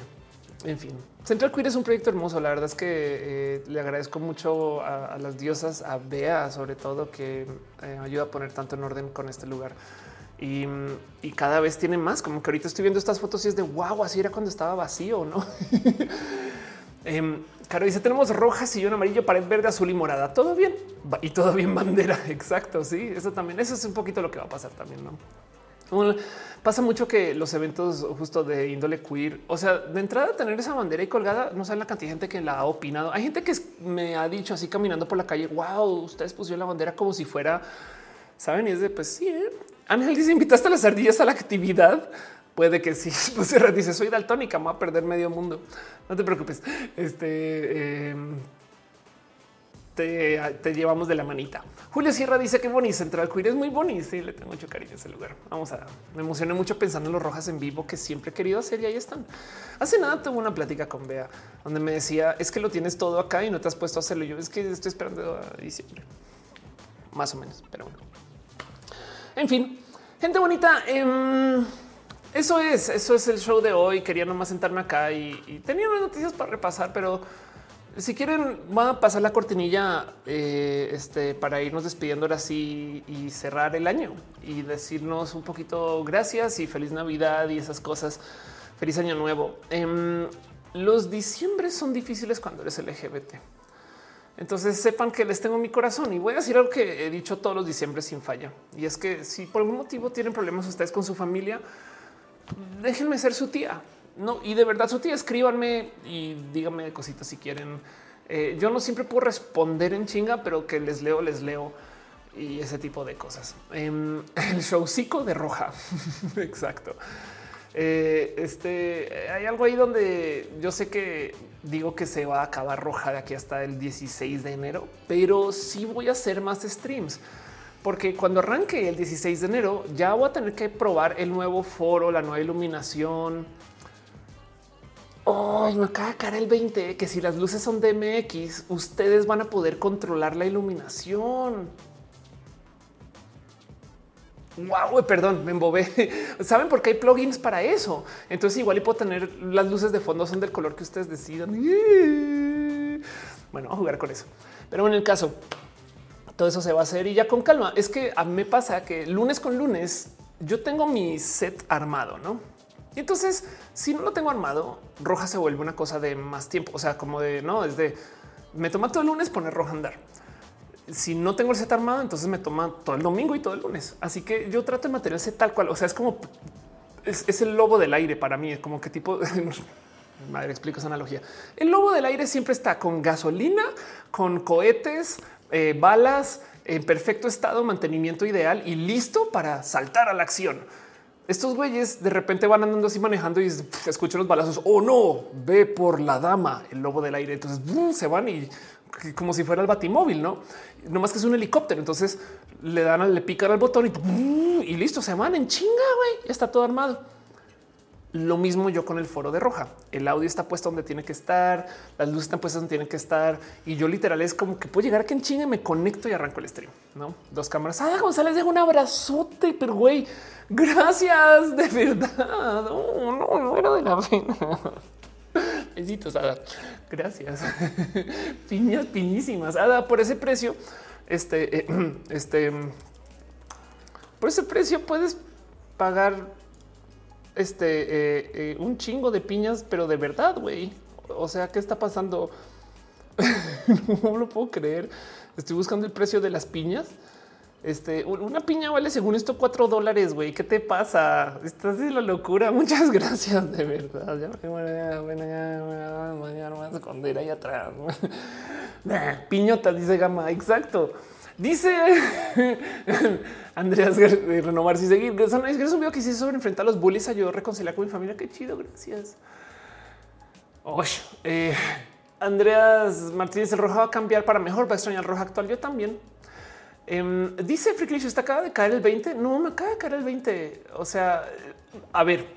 En fin, Central Queer es un proyecto hermoso. La verdad es que eh, le agradezco mucho a, las diosas, a Bea, sobre todo, que eh, ayuda a poner tanto en orden con este lugar y, cada vez tiene más. Como que ahorita estoy viendo estas fotos y es de wow, así era cuando estaba vacío, no? eh, Caro dice: Tenemos roja, sillón amarillo, pared verde, azul y morada. Todo bien y todo bien bandera. Exacto. Sí, eso también. Eso es un poquito lo que va a pasar también, no? pasa mucho que los eventos justo de índole queer, o sea, de entrada tener esa bandera y colgada, no saben la cantidad de gente que la ha opinado. Hay gente que me ha dicho así caminando por la calle, wow, ustedes pusieron la bandera como si fuera, saben, y es de pues sí, ¿eh? Ángel dice: ¿Invitaste a las ardillas a la actividad? Puede que sí. Pues dice: Soy daltónica, me voy a perder medio mundo. No te preocupes. Este em, te, llevamos de la manita. Julio Sierra dice que bonito Central Queer es muy bonito. Sí, le tengo mucho cariño a ese lugar. Vamos a me emocioné mucho pensando en los rojas en vivo que siempre he querido hacer y ahí están. Hace nada tuve una plática con Bea donde me decía es que lo tienes todo acá y no te has puesto a hacerlo. Yo es que estoy esperando a diciembre, más o menos, pero bueno. En fin, gente bonita. Em, eso es, eso es el show de hoy. Quería nomás sentarme acá y, tenía unas noticias para repasar, pero si quieren, va a pasar la cortinilla eh, este, para irnos despidiendo ahora sí y cerrar el año y decirnos un poquito gracias y feliz Navidad y esas cosas. Feliz año nuevo. Em, los diciembre son difíciles cuando eres LGBT. Entonces sepan que les tengo mi corazón y voy a decir algo que he dicho todos los diciembre sin falla. Y es que si por algún motivo tienen problemas ustedes con su familia, déjenme ser su tía. No, y de verdad su tía, escríbanme y díganme cositas si quieren. Eh, yo no siempre puedo responder en chinga, pero que les leo, les leo y ese tipo de cosas. Em, el showcico de roja. Exacto. Eh, este hay algo ahí donde yo sé que digo que se va a acabar roja de aquí hasta el 16 de enero, pero sí voy a hacer más streams porque cuando arranque el 16 de enero ya voy a tener que probar el nuevo foro, la nueva iluminación. Oh, me acaba de caer el 20 que si las luces son DMX, ustedes van a poder controlar la iluminación. Wow, perdón, me embobé. Saben por qué hay plugins para eso. Entonces, igual y puedo tener las luces de fondo son del color que ustedes decidan. Bueno, a jugar con eso. Pero en el caso, todo eso se va a hacer y ya con calma. Es que a mí me pasa que lunes con lunes yo tengo mi set armado, no? Y entonces, si no lo tengo armado, roja se vuelve una cosa de más tiempo. O sea, como de no es de me toma todo el lunes poner roja andar. Si no tengo el set armado, entonces me toma todo el domingo y todo el lunes. Así que yo trato de mantener el tal cual. O sea, es como es, el lobo del aire para mí. Es como que tipo madre explico esa analogía. El lobo del aire siempre está con gasolina, con cohetes, eh, balas en perfecto estado, mantenimiento ideal y listo para saltar a la acción. Estos güeyes de repente van andando así manejando y escuchan los balazos. Oh no, ve por la dama, el lobo del aire. Entonces se van y como si fuera el batimóvil, no? No más que es un helicóptero. Entonces le dan, le pican al botón y, listo, se van en chinga. Güey, está todo armado. Lo mismo yo con el foro de roja. El audio está puesto donde tiene que estar, las luces están puestas donde tienen que estar. Y yo literal es como que puedo llegar a que en chinga me conecto y arranco el stream. No dos cámaras. Ah, González, dejo un abrazote, pero güey, gracias de verdad. No, no, no era de la pena. Besitos. Gracias. Piñas piñísimas. Ada, por ese precio, este, eh, este, por ese precio puedes pagar este eh, eh, un chingo de piñas, pero de verdad, güey. O sea, ¿qué está pasando? no lo puedo creer. Estoy buscando el precio de las piñas. Este, una piña vale según esto cuatro dólares, güey. ¿Qué te pasa? Estás de la locura. Muchas gracias, de verdad. Ya me voy a esconder ahí atrás. Piñotas, dice Gama. Exacto. Dice Andreas de renovar si seguir. Es un video que hice sobre enfrentar a los bullies, ayudó a reconciliar con mi familia. Qué chido, gracias. Eh, Andreas Martínez, el rojo va a cambiar para mejor, va a extrañar el rojo actual. Yo también. Em, dice Freaklish, está acaba de caer el 20. No, me acaba de caer el 20. O sea, a ver,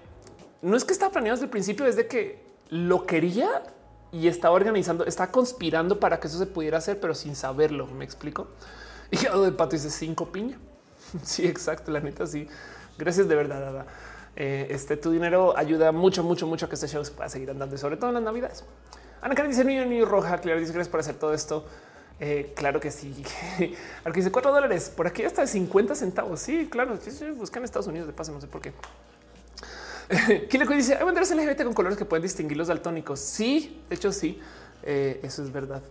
no es que estaba planeado desde el principio, es de que lo quería y estaba organizando, está conspirando para que eso se pudiera hacer, pero sin saberlo. Me explico. Y de pato dice cinco piña. Sí, exacto. La neta, sí. Gracias de verdad. Eh, este tu dinero ayuda mucho, mucho, mucho a que este show pueda seguir andando y sobre todo en las navidades. Ana Karen dice niño, niño roja. Claro, dice gracias por hacer todo esto. Eh, claro que sí. Al que dice cuatro dólares por aquí hasta de 50 centavos. Sí, claro. Buscan Estados Unidos de paso, no sé por qué. le dice hay banderas LGBT con colores que pueden distinguir los daltónicos. Sí, de hecho, sí, eh, eso es verdad.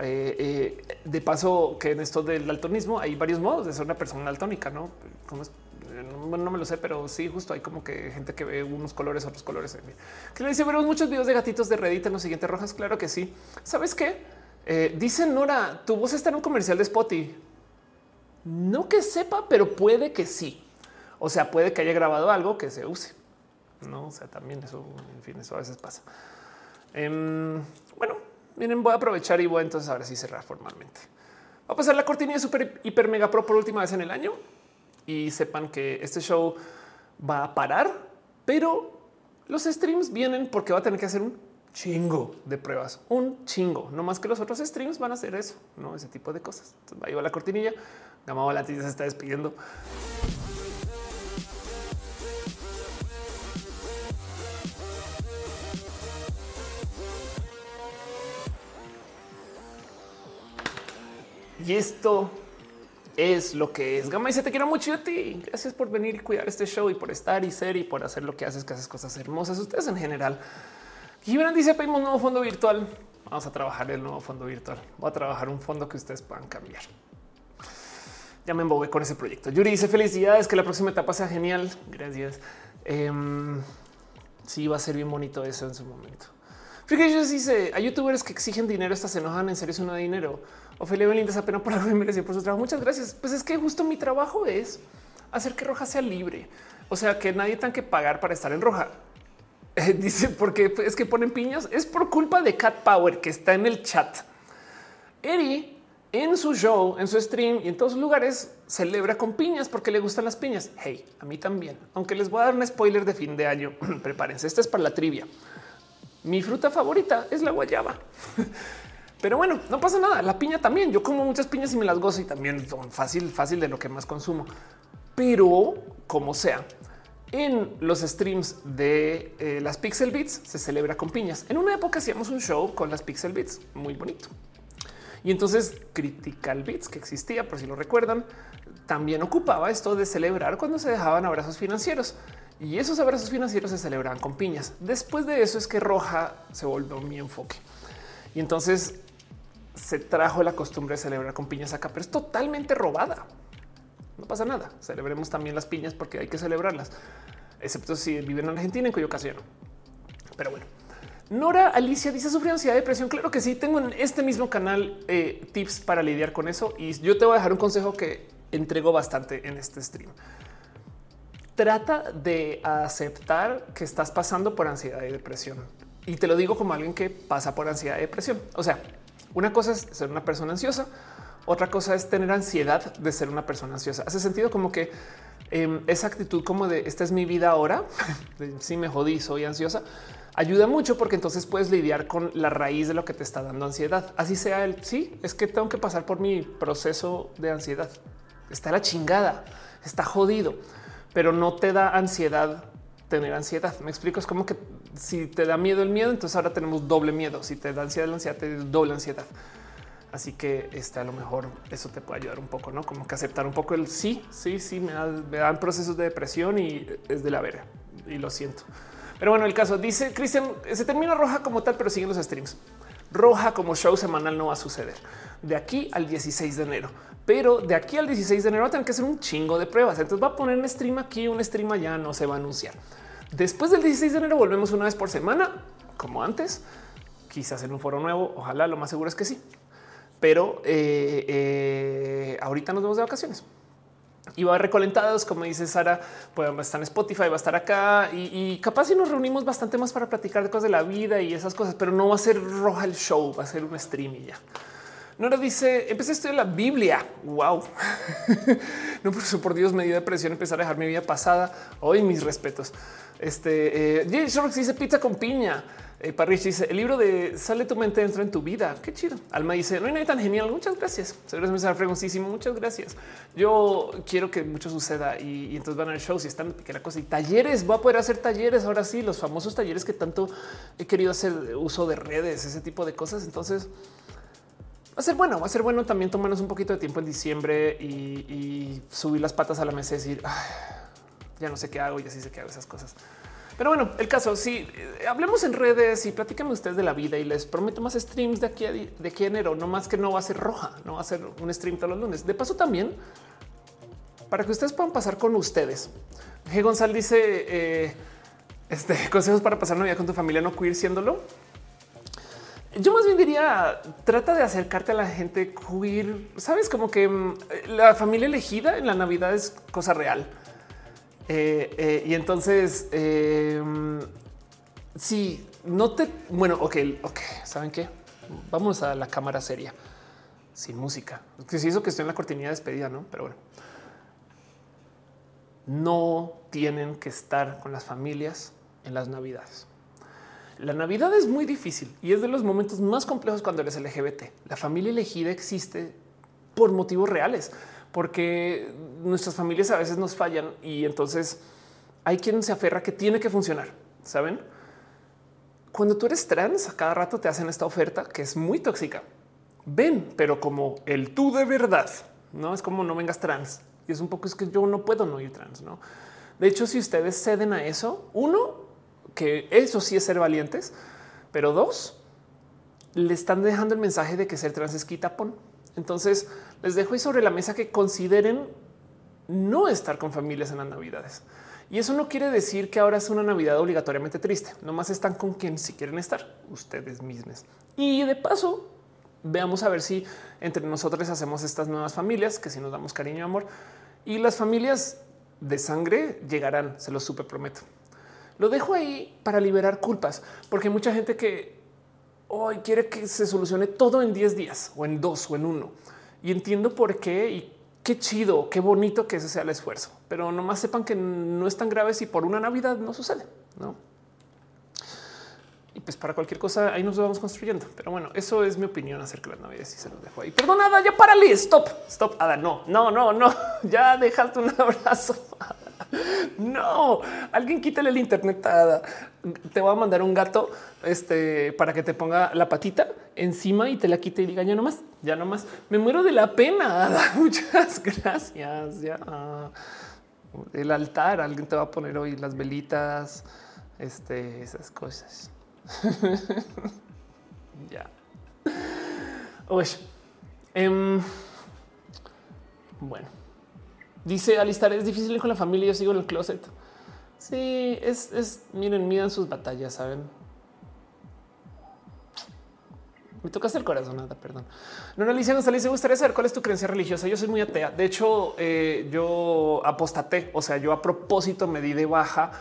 Eh, de paso, que en esto del daltonismo hay varios modos de ser una persona daltónica, no? Como no, me lo sé, pero sí, justo hay como que gente que ve unos colores, otros colores. Que le dice, veremos muchos videos de gatitos de Reddit en los siguientes rojas. Claro que sí. ¿Sabes qué? Eh, dice Nora, tu voz está en un comercial de Spotify. No que sepa, pero puede que sí. O sea, puede que haya grabado algo que se use. No, o sea, también eso, en fin, eso a veces pasa. Em, bueno, Miren, voy a aprovechar y voy entonces ahora sí cerrar formalmente. Va a pasar la cortina de super hiper mega pro por última vez en el año y sepan que este show va a parar, pero los streams vienen porque va a tener que hacer un chingo de pruebas, un chingo, no más que los otros streams van a hacer eso, no ese tipo de cosas. Entonces ahí va la cortinilla. Gama Volantis se está despidiendo. Y esto es lo que es. Gama se te quiero mucho a ti. Gracias por venir y cuidar este show y por estar y ser y por hacer lo que haces, que haces cosas hermosas. Ustedes en general. Gibran dice pedimos nuevo fondo virtual. Vamos a trabajar el nuevo fondo virtual. Voy a trabajar un fondo que ustedes puedan cambiar. Ya me embobé con ese proyecto. Yuri dice felicidades, que la próxima etapa sea genial. Gracias. Eh, sí, va a ser bien bonito eso en su momento. Fíjate, dice hay youtubers que exigen dinero, estas se enojan en serio, eso no da dinero. Ofelia Belinda esa pena por haberme merecido por su trabajo. Muchas gracias. Pues es que justo mi trabajo es hacer que Roja sea libre. O sea, que nadie tenga que pagar para estar en Roja. dice, porque es que ponen piñas. Es por culpa de Cat Power que está en el chat. Eri en su show, en su stream y en todos lugares celebra con piñas porque le gustan las piñas. Hey, a mí también. Aunque les voy a dar un spoiler de fin de año. Prepárense. Esta es para la trivia. Mi fruta favorita es la guayaba. Pero bueno, no pasa nada. La piña también. Yo como muchas piñas y me las gozo y también son fácil, fácil de lo que más consumo. Pero como sea, en los streams de eh, las Pixel Beats se celebra con piñas. En una época hacíamos un show con las Pixel Beats muy bonito. Y entonces Critical Bits, que existía, por si lo recuerdan, también ocupaba esto de celebrar cuando se dejaban abrazos financieros. Y esos abrazos financieros se celebraban con piñas. Después de eso es que Roja se volvió mi enfoque. Y entonces se trajo la costumbre de celebrar con piñas acá, pero es totalmente robada. No pasa nada. Celebremos también las piñas porque hay que celebrarlas, excepto si viven en Argentina, en cuyo caso no. Pero bueno, Nora Alicia dice sufrir ansiedad, depresión. Claro que sí. Tengo en este mismo canal eh, tips para lidiar con eso y yo te voy a dejar un consejo que entrego bastante en este stream. Trata de aceptar que estás pasando por ansiedad y depresión. Y te lo digo como alguien que pasa por ansiedad y depresión. O sea, una cosa es ser una persona ansiosa, otra cosa es tener ansiedad de ser una persona ansiosa. Hace sentido como que em, esa actitud como de esta es mi vida ahora, si me jodí, soy ansiosa, ayuda mucho porque entonces puedes lidiar con la raíz de lo que te está dando ansiedad. Así sea el sí, es que tengo que pasar por mi proceso de ansiedad. Está la chingada, está jodido, pero no te da ansiedad tener ansiedad. Me explico, es como que si te da miedo el miedo, entonces ahora tenemos doble miedo. Si te da ansiedad la ansiedad, te da doble ansiedad. Así que este, a lo mejor eso te puede ayudar un poco, no como que aceptar un poco el sí, sí, sí, me, dan procesos de depresión y es de la vera y lo siento. Pero bueno, el caso dice Cristian se termina roja como tal, pero siguen los streams. Roja como show semanal no va a suceder de aquí al 16 de enero, pero de aquí al 16 de enero va a tener que hacer un chingo de pruebas. Entonces va a poner un stream aquí, un stream allá, no se va a anunciar. Después del 16 de enero volvemos una vez por semana, como antes, quizás en un foro nuevo. Ojalá lo más seguro es que sí, pero eh, eh, ahorita nos vemos de vacaciones. Y va a recolentados, como dice Sara, pues estar en Spotify, va a estar acá y, capaz si nos reunimos bastante más para platicar de cosas de la vida y esas cosas, pero no va a ser roja el show, va a ser un stream y ya. Nora dice, empecé a estudiar la Biblia. Wow. no, por eso, por Dios, me dio depresión empezar a dejar mi vida pasada. Hoy mis respetos. Este eh, dice pizza con piña. Eh, Parrich dice el libro de Sale tu mente dentro en tu vida. Qué chido. Alma dice no hay nada tan genial. Muchas gracias. Seguro fregoncísimo. Muchas gracias. Yo quiero que mucho suceda y, entonces van al show si están la cosa y talleres. Voy a poder hacer talleres ahora sí, los famosos talleres que tanto he querido hacer uso de redes, ese tipo de cosas. Entonces va a ser bueno, va a ser bueno también tomarnos un poquito de tiempo en diciembre y, subir las patas a la mesa y decir ya no sé qué hago y así sé qué hago esas cosas. Pero bueno, el caso, si eh, hablemos en redes y platíquenme ustedes de la vida y les prometo más streams de aquí a, de aquí enero, no más que no va a ser roja, no va a ser un stream todos los lunes. De paso también, para que ustedes puedan pasar con ustedes. G. González dice, eh, este, consejos para pasar Navidad con tu familia, no queer siéndolo. Yo más bien diría, trata de acercarte a la gente queer. Sabes, como que mm, la familia elegida en la Navidad es cosa real. Eh, eh, y entonces, eh, si no te, bueno, ok, ok, ¿saben qué? Vamos a la cámara seria, sin música. Que si eso que estoy en la cortinilla de despedida, ¿no? Pero bueno. No tienen que estar con las familias en las navidades. La Navidad es muy difícil y es de los momentos más complejos cuando eres LGBT. La familia elegida existe por motivos reales porque nuestras familias a veces nos fallan y entonces hay quien se aferra que tiene que funcionar. Saben, cuando tú eres trans, a cada rato te hacen esta oferta que es muy tóxica. Ven, pero como el tú de verdad, no es como no vengas trans. Y es un poco es que yo no puedo no ir trans. No, de hecho, si ustedes ceden a eso, uno, que eso sí es ser valientes, pero dos, le están dejando el mensaje de que ser trans es quitapón. Entonces les dejo ahí sobre la mesa que consideren no estar con familias en las navidades. Y eso no quiere decir que ahora es una Navidad obligatoriamente triste. Nomás están con quien si quieren estar ustedes mismos. Y de paso, veamos a ver si entre nosotros hacemos estas nuevas familias, que si nos damos cariño y amor, y las familias de sangre llegarán, se lo super prometo. Lo dejo ahí para liberar culpas, porque hay mucha gente que hoy quiere que se solucione todo en 10 días o en dos o en uno. Y entiendo por qué y qué chido, qué bonito que ese sea el esfuerzo, pero nomás sepan que no es tan grave si por una Navidad no sucede, no? Y pues para cualquier cosa ahí nos vamos construyendo. Pero bueno, eso es mi opinión acerca de las navidades y se lo dejo ahí. Perdonada, ya párale, stop, stop, Ada, no, no, no, no, ya dejaste un abrazo. No, alguien quítale el internet. Te voy a mandar un gato este, para que te ponga la patita encima y te la quite y diga ya nomás ya nomás me muero de la pena. Muchas gracias. Ya el altar, alguien te va a poner hoy las velitas, este, esas cosas. ya. Em, bueno, dice Alistar, es difícil con la familia. Yo sigo en el closet. Sí, es, es miren, miran sus batallas, saben. Me tocaste el corazón, nada, perdón. No, no, Alicia González, me gustaría saber cuál es tu creencia religiosa. Yo soy muy atea. De hecho, eh, yo apostaté, o sea, yo a propósito me di de baja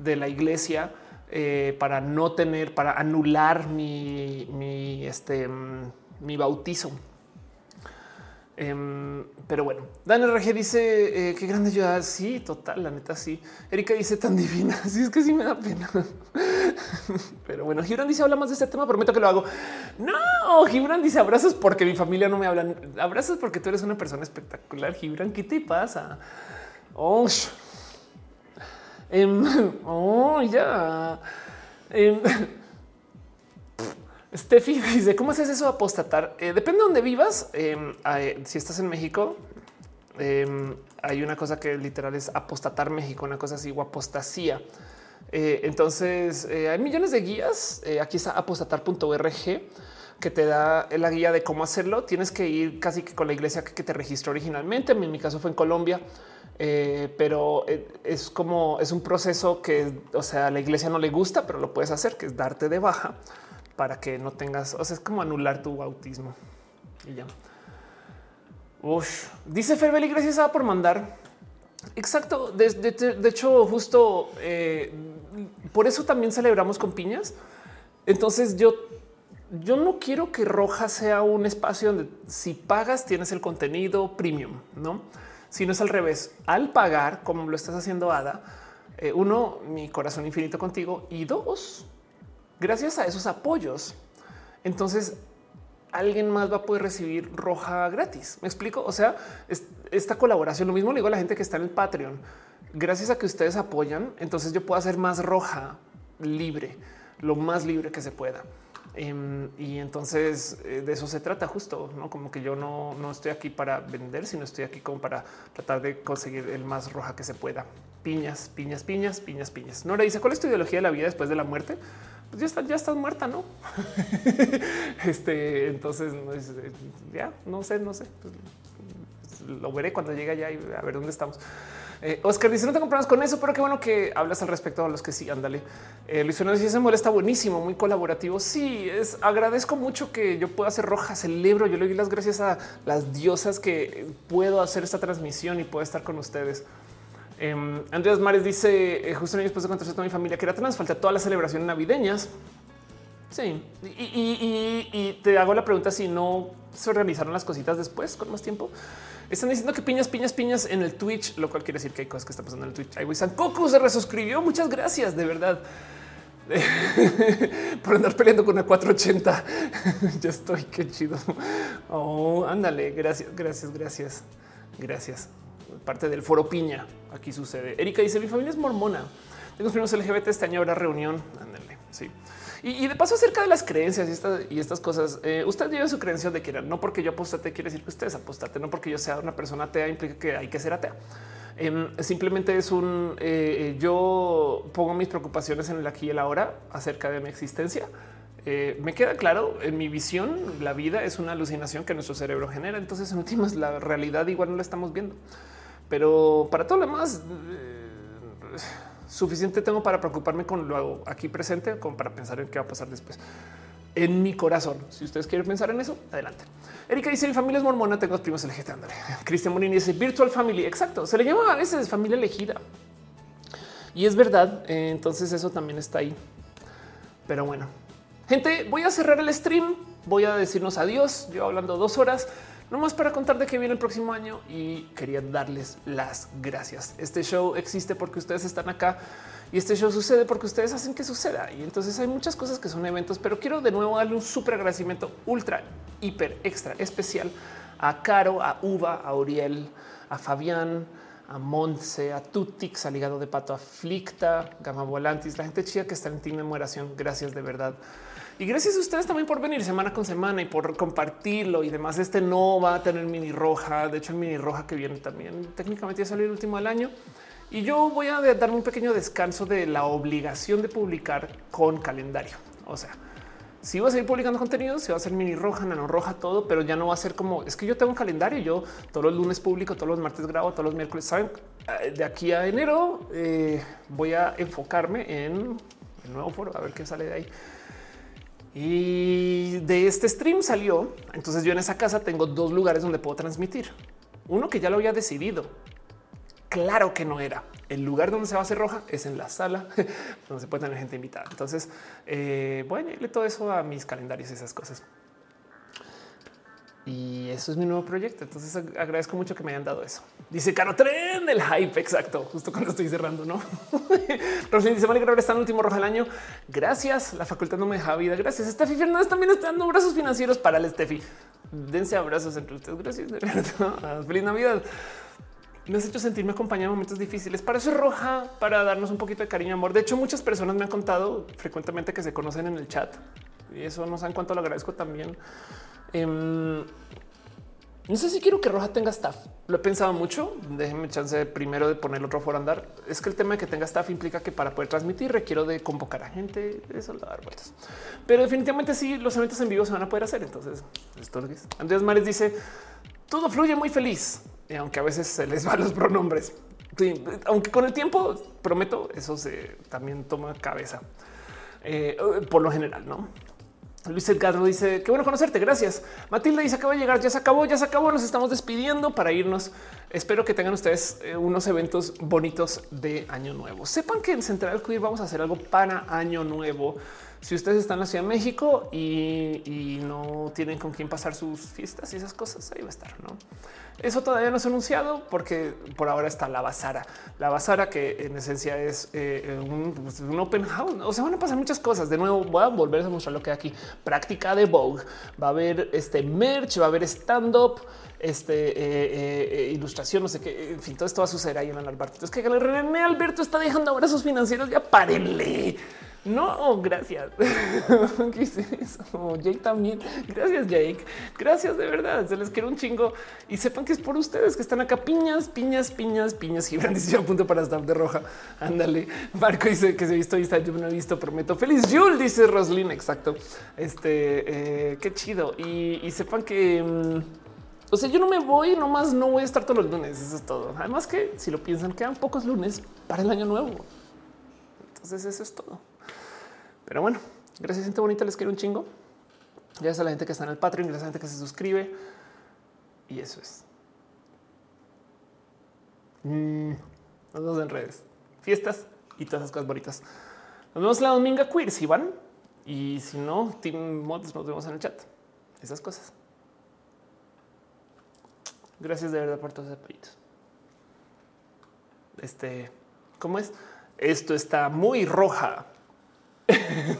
de la iglesia eh, para no tener, para anular mi, mi, este, mm, mi bautizo. Em, pero bueno, Dan RG dice eh, qué grande ayuda. Sí, total, la neta, sí. Erika dice tan divina. Sí, es que sí me da pena. pero bueno, Gibran dice habla más de este tema. Prometo que lo hago. No, Gibran dice abrazos porque mi familia no me hablan. Abrazos porque tú eres una persona espectacular. Gibran, ¿qué te pasa? Oh, em, oh ya. Em, Steffi dice cómo haces eso apostatar. Eh, depende de dónde vivas. Em, si estás en México, hay una cosa que literal es apostatar México, una cosa así o apostasía. Eh, entonces eh, hay millones de guías. aquí está apostatar.org que te da la guía de cómo hacerlo. Tienes que ir casi que con la iglesia que te registró originalmente. En mi caso fue en Colombia. Pero es como es un proceso que, o sea, la iglesia no le gusta, pero lo puedes hacer, que es darte de baja para que no tengas, o sea, es como anular tu bautismo y ya. Uf. Dice Ferbeli, gracias a por mandar. Exacto. De, hecho, justo eh, por eso también celebramos con piñas. Entonces yo, yo no quiero que Roja sea un espacio donde si pagas tienes el contenido premium, no? Si no es al revés, al pagar, como lo estás haciendo Ada, eh, uno, mi corazón infinito contigo y dos, gracias a esos apoyos, entonces alguien más va a poder recibir roja gratis. Me explico. O sea, esta colaboración, lo mismo le digo a la gente que está en el Patreon. Gracias a que ustedes apoyan, entonces yo puedo hacer más roja libre, lo más libre que se pueda. Em, y entonces eh, de eso se trata justo, no como que yo no, no estoy aquí para vender, sino estoy aquí como para tratar de conseguir el más roja que se pueda. Piñas, piñas, piñas, piñas, piñas. Nora dice cuál es tu ideología de la vida después de la muerte? pues ya está, ya estás muerta, no? este, entonces ya no sé, no sé. Pues, lo veré cuando llegue allá y a ver dónde estamos. Eh, Oscar dice: No tengo problemas con eso, pero qué bueno que hablas al respecto a los que sí. Ándale. Eh, Luis Fernando dice: Ese está buenísimo, muy colaborativo. Sí, es agradezco mucho que yo pueda hacer roja. Celebro. Yo le doy las gracias a las diosas que puedo hacer esta transmisión y puedo estar con ustedes. Eh, Andrés Mares dice eh, justo después de contarse a mi familia que era trans, falta todas las celebraciones navideñas. Sí, y, te hago la pregunta si no se organizaron las cositas después con más tiempo. Están diciendo que piñas, piñas, piñas en el Twitch, lo cual quiere decir que hay cosas que están pasando en el Twitch. Ahí San Coco se resuscribió. Muchas gracias, de verdad. por andar peleando con una 480. ya estoy, qué chido. Oh, ándale, gracias, gracias, gracias, gracias parte del foro piña. Aquí sucede. Erika dice: Mi familia es mormona. Tengo primos LGBT. Este año habrá reunión. Ándale. Sí. Y, de paso, acerca de las creencias y, estas cosas, eh, usted lleva su creencia de que no porque yo apostate quiere decir que usted es apostate, no porque yo sea una persona atea implica que hay que ser atea. Em, simplemente es un eh, yo pongo mis preocupaciones en el aquí y el ahora acerca de mi existencia. Eh, me queda claro en mi visión, la vida es una alucinación que nuestro cerebro genera. Entonces, en últimas, la realidad igual no la estamos viendo. Pero para todo lo demás, eh, suficiente tengo para preocuparme con lo aquí presente, como para pensar en qué va a pasar después. En mi corazón, si ustedes quieren pensar en eso, adelante. Erika dice: Mi familia es mormona, tengo primos LGT. Cristian Morini dice: Virtual Family. Exacto, se le llama a veces familia elegida. Y es verdad. Eh, entonces, eso también está ahí. Pero bueno, gente, voy a cerrar el stream. Voy a decirnos adiós. Yo hablando dos horas no más para contar de qué viene el próximo año y quería darles las gracias. Este show existe porque ustedes están acá y este show sucede porque ustedes hacen que suceda. Y entonces hay muchas cosas que son eventos, pero quiero de nuevo darle un súper agradecimiento ultra, hiper, extra especial a Caro, a Uva, a Uriel, a Fabián, a Montse, a Tutix, al hígado de pato aflicta, Gama Volantis, la gente chida que está en team memoración. Gracias de verdad. Y gracias a ustedes también por venir semana con semana y por compartirlo y demás. Este no va a tener mini roja. De hecho, el mini roja que viene también técnicamente ya salió el último del año. Y yo voy a darme un pequeño descanso de la obligación de publicar con calendario. O sea, si voy a seguir publicando contenido, se va a hacer mini roja, nano roja, todo, pero ya no va a ser como es que yo tengo un calendario. Yo todos los lunes publico, todos los martes grabo, todos los miércoles. Saben, eh, de aquí a enero eh, voy a enfocarme en el nuevo foro, a ver qué sale de ahí. Y de este stream salió. Entonces yo en esa casa tengo dos lugares donde puedo transmitir. Uno que ya lo había decidido. Claro que no era. El lugar donde se va a hacer roja es en la sala donde se puede tener gente invitada. Entonces eh, voy a todo eso a mis calendarios y esas cosas. Y eso es mi nuevo proyecto. Entonces agradezco mucho que me hayan dado eso. Dice Caro Tren del hype. Exacto. Justo cuando estoy cerrando, no? Roslyn dice: María está en el último rojo del año. Gracias. La facultad no me deja vida. Gracias. Steffi Fernández también está dando abrazos financieros para el Steffi. Dense abrazos entre ustedes. Gracias. Feliz Navidad. Me has hecho sentirme acompañado en momentos difíciles. Para eso es roja, para darnos un poquito de cariño y amor. De hecho, muchas personas me han contado frecuentemente que se conocen en el chat y eso no saben cuánto lo agradezco también. Em, no sé si quiero que Roja tenga staff. Lo he pensado mucho. Déjenme chance primero de poner otro foro andar. Es que el tema de que tenga staff implica que para poder transmitir requiero de convocar a gente. Eso lo dar vueltas. Pero definitivamente sí, los eventos en vivo se van a poder hacer. Entonces, esto es. Andrés Mares dice todo fluye muy feliz, y aunque a veces se les van los pronombres. aunque con el tiempo prometo eso se también toma cabeza eh, por lo general, no? Luis Edgardo dice qué bueno conocerte. Gracias. Matilde dice acaba de llegar. Ya se acabó, ya se acabó. Nos estamos despidiendo para irnos. Espero que tengan ustedes eh, unos eventos bonitos de año nuevo. Sepan que en Central Queer vamos a hacer algo para año nuevo. Si ustedes están en la Ciudad de México y, no tienen con quién pasar sus fiestas y esas cosas, ahí va a estar. No, eso todavía no ha anunciado porque por ahora está la Basara, la Basara que en esencia es eh, pues, un, open house. O sea, van a pasar muchas cosas. De nuevo, voy a volver a mostrar lo que hay aquí. Práctica de Vogue. Va a haber este merch, va a haber stand up este eh, eh, ilustración, no sé qué, en fin, todo esto va a suceder ahí en el Alberto. Es que René Alberto está dejando abrazos financieros, ya párenle. No, gracias. ¿Qué eso? Jake también. Gracias, Jake. Gracias de verdad. Se les quiero un chingo y sepan que es por ustedes que están acá. Piñas, piñas, piñas, piñas. Y dice a punto para estar de roja. Ándale. Marco dice que se ha visto y está. Yo no he visto, prometo. Feliz Jul, dice Roslyn. Exacto. Este eh, qué chido. Y, sepan que. Mm, o sea, yo no me voy, nomás no voy a estar todos los lunes. Eso es todo. Además que si lo piensan, quedan pocos lunes para el año nuevo. Entonces eso es todo. Pero bueno, gracias, gente bonita. Les quiero un chingo. Gracias a la gente que está en el Patreon, gracias a la gente que se suscribe. Y eso es. Mm, nos vemos en redes, fiestas y todas esas cosas bonitas. Nos vemos la dominga queer si van. Y si no, Team Mods nos vemos en el chat. Esas cosas. Gracias de verdad por todos los apoyitos. Este, ¿cómo es? Esto está muy roja. Yeah.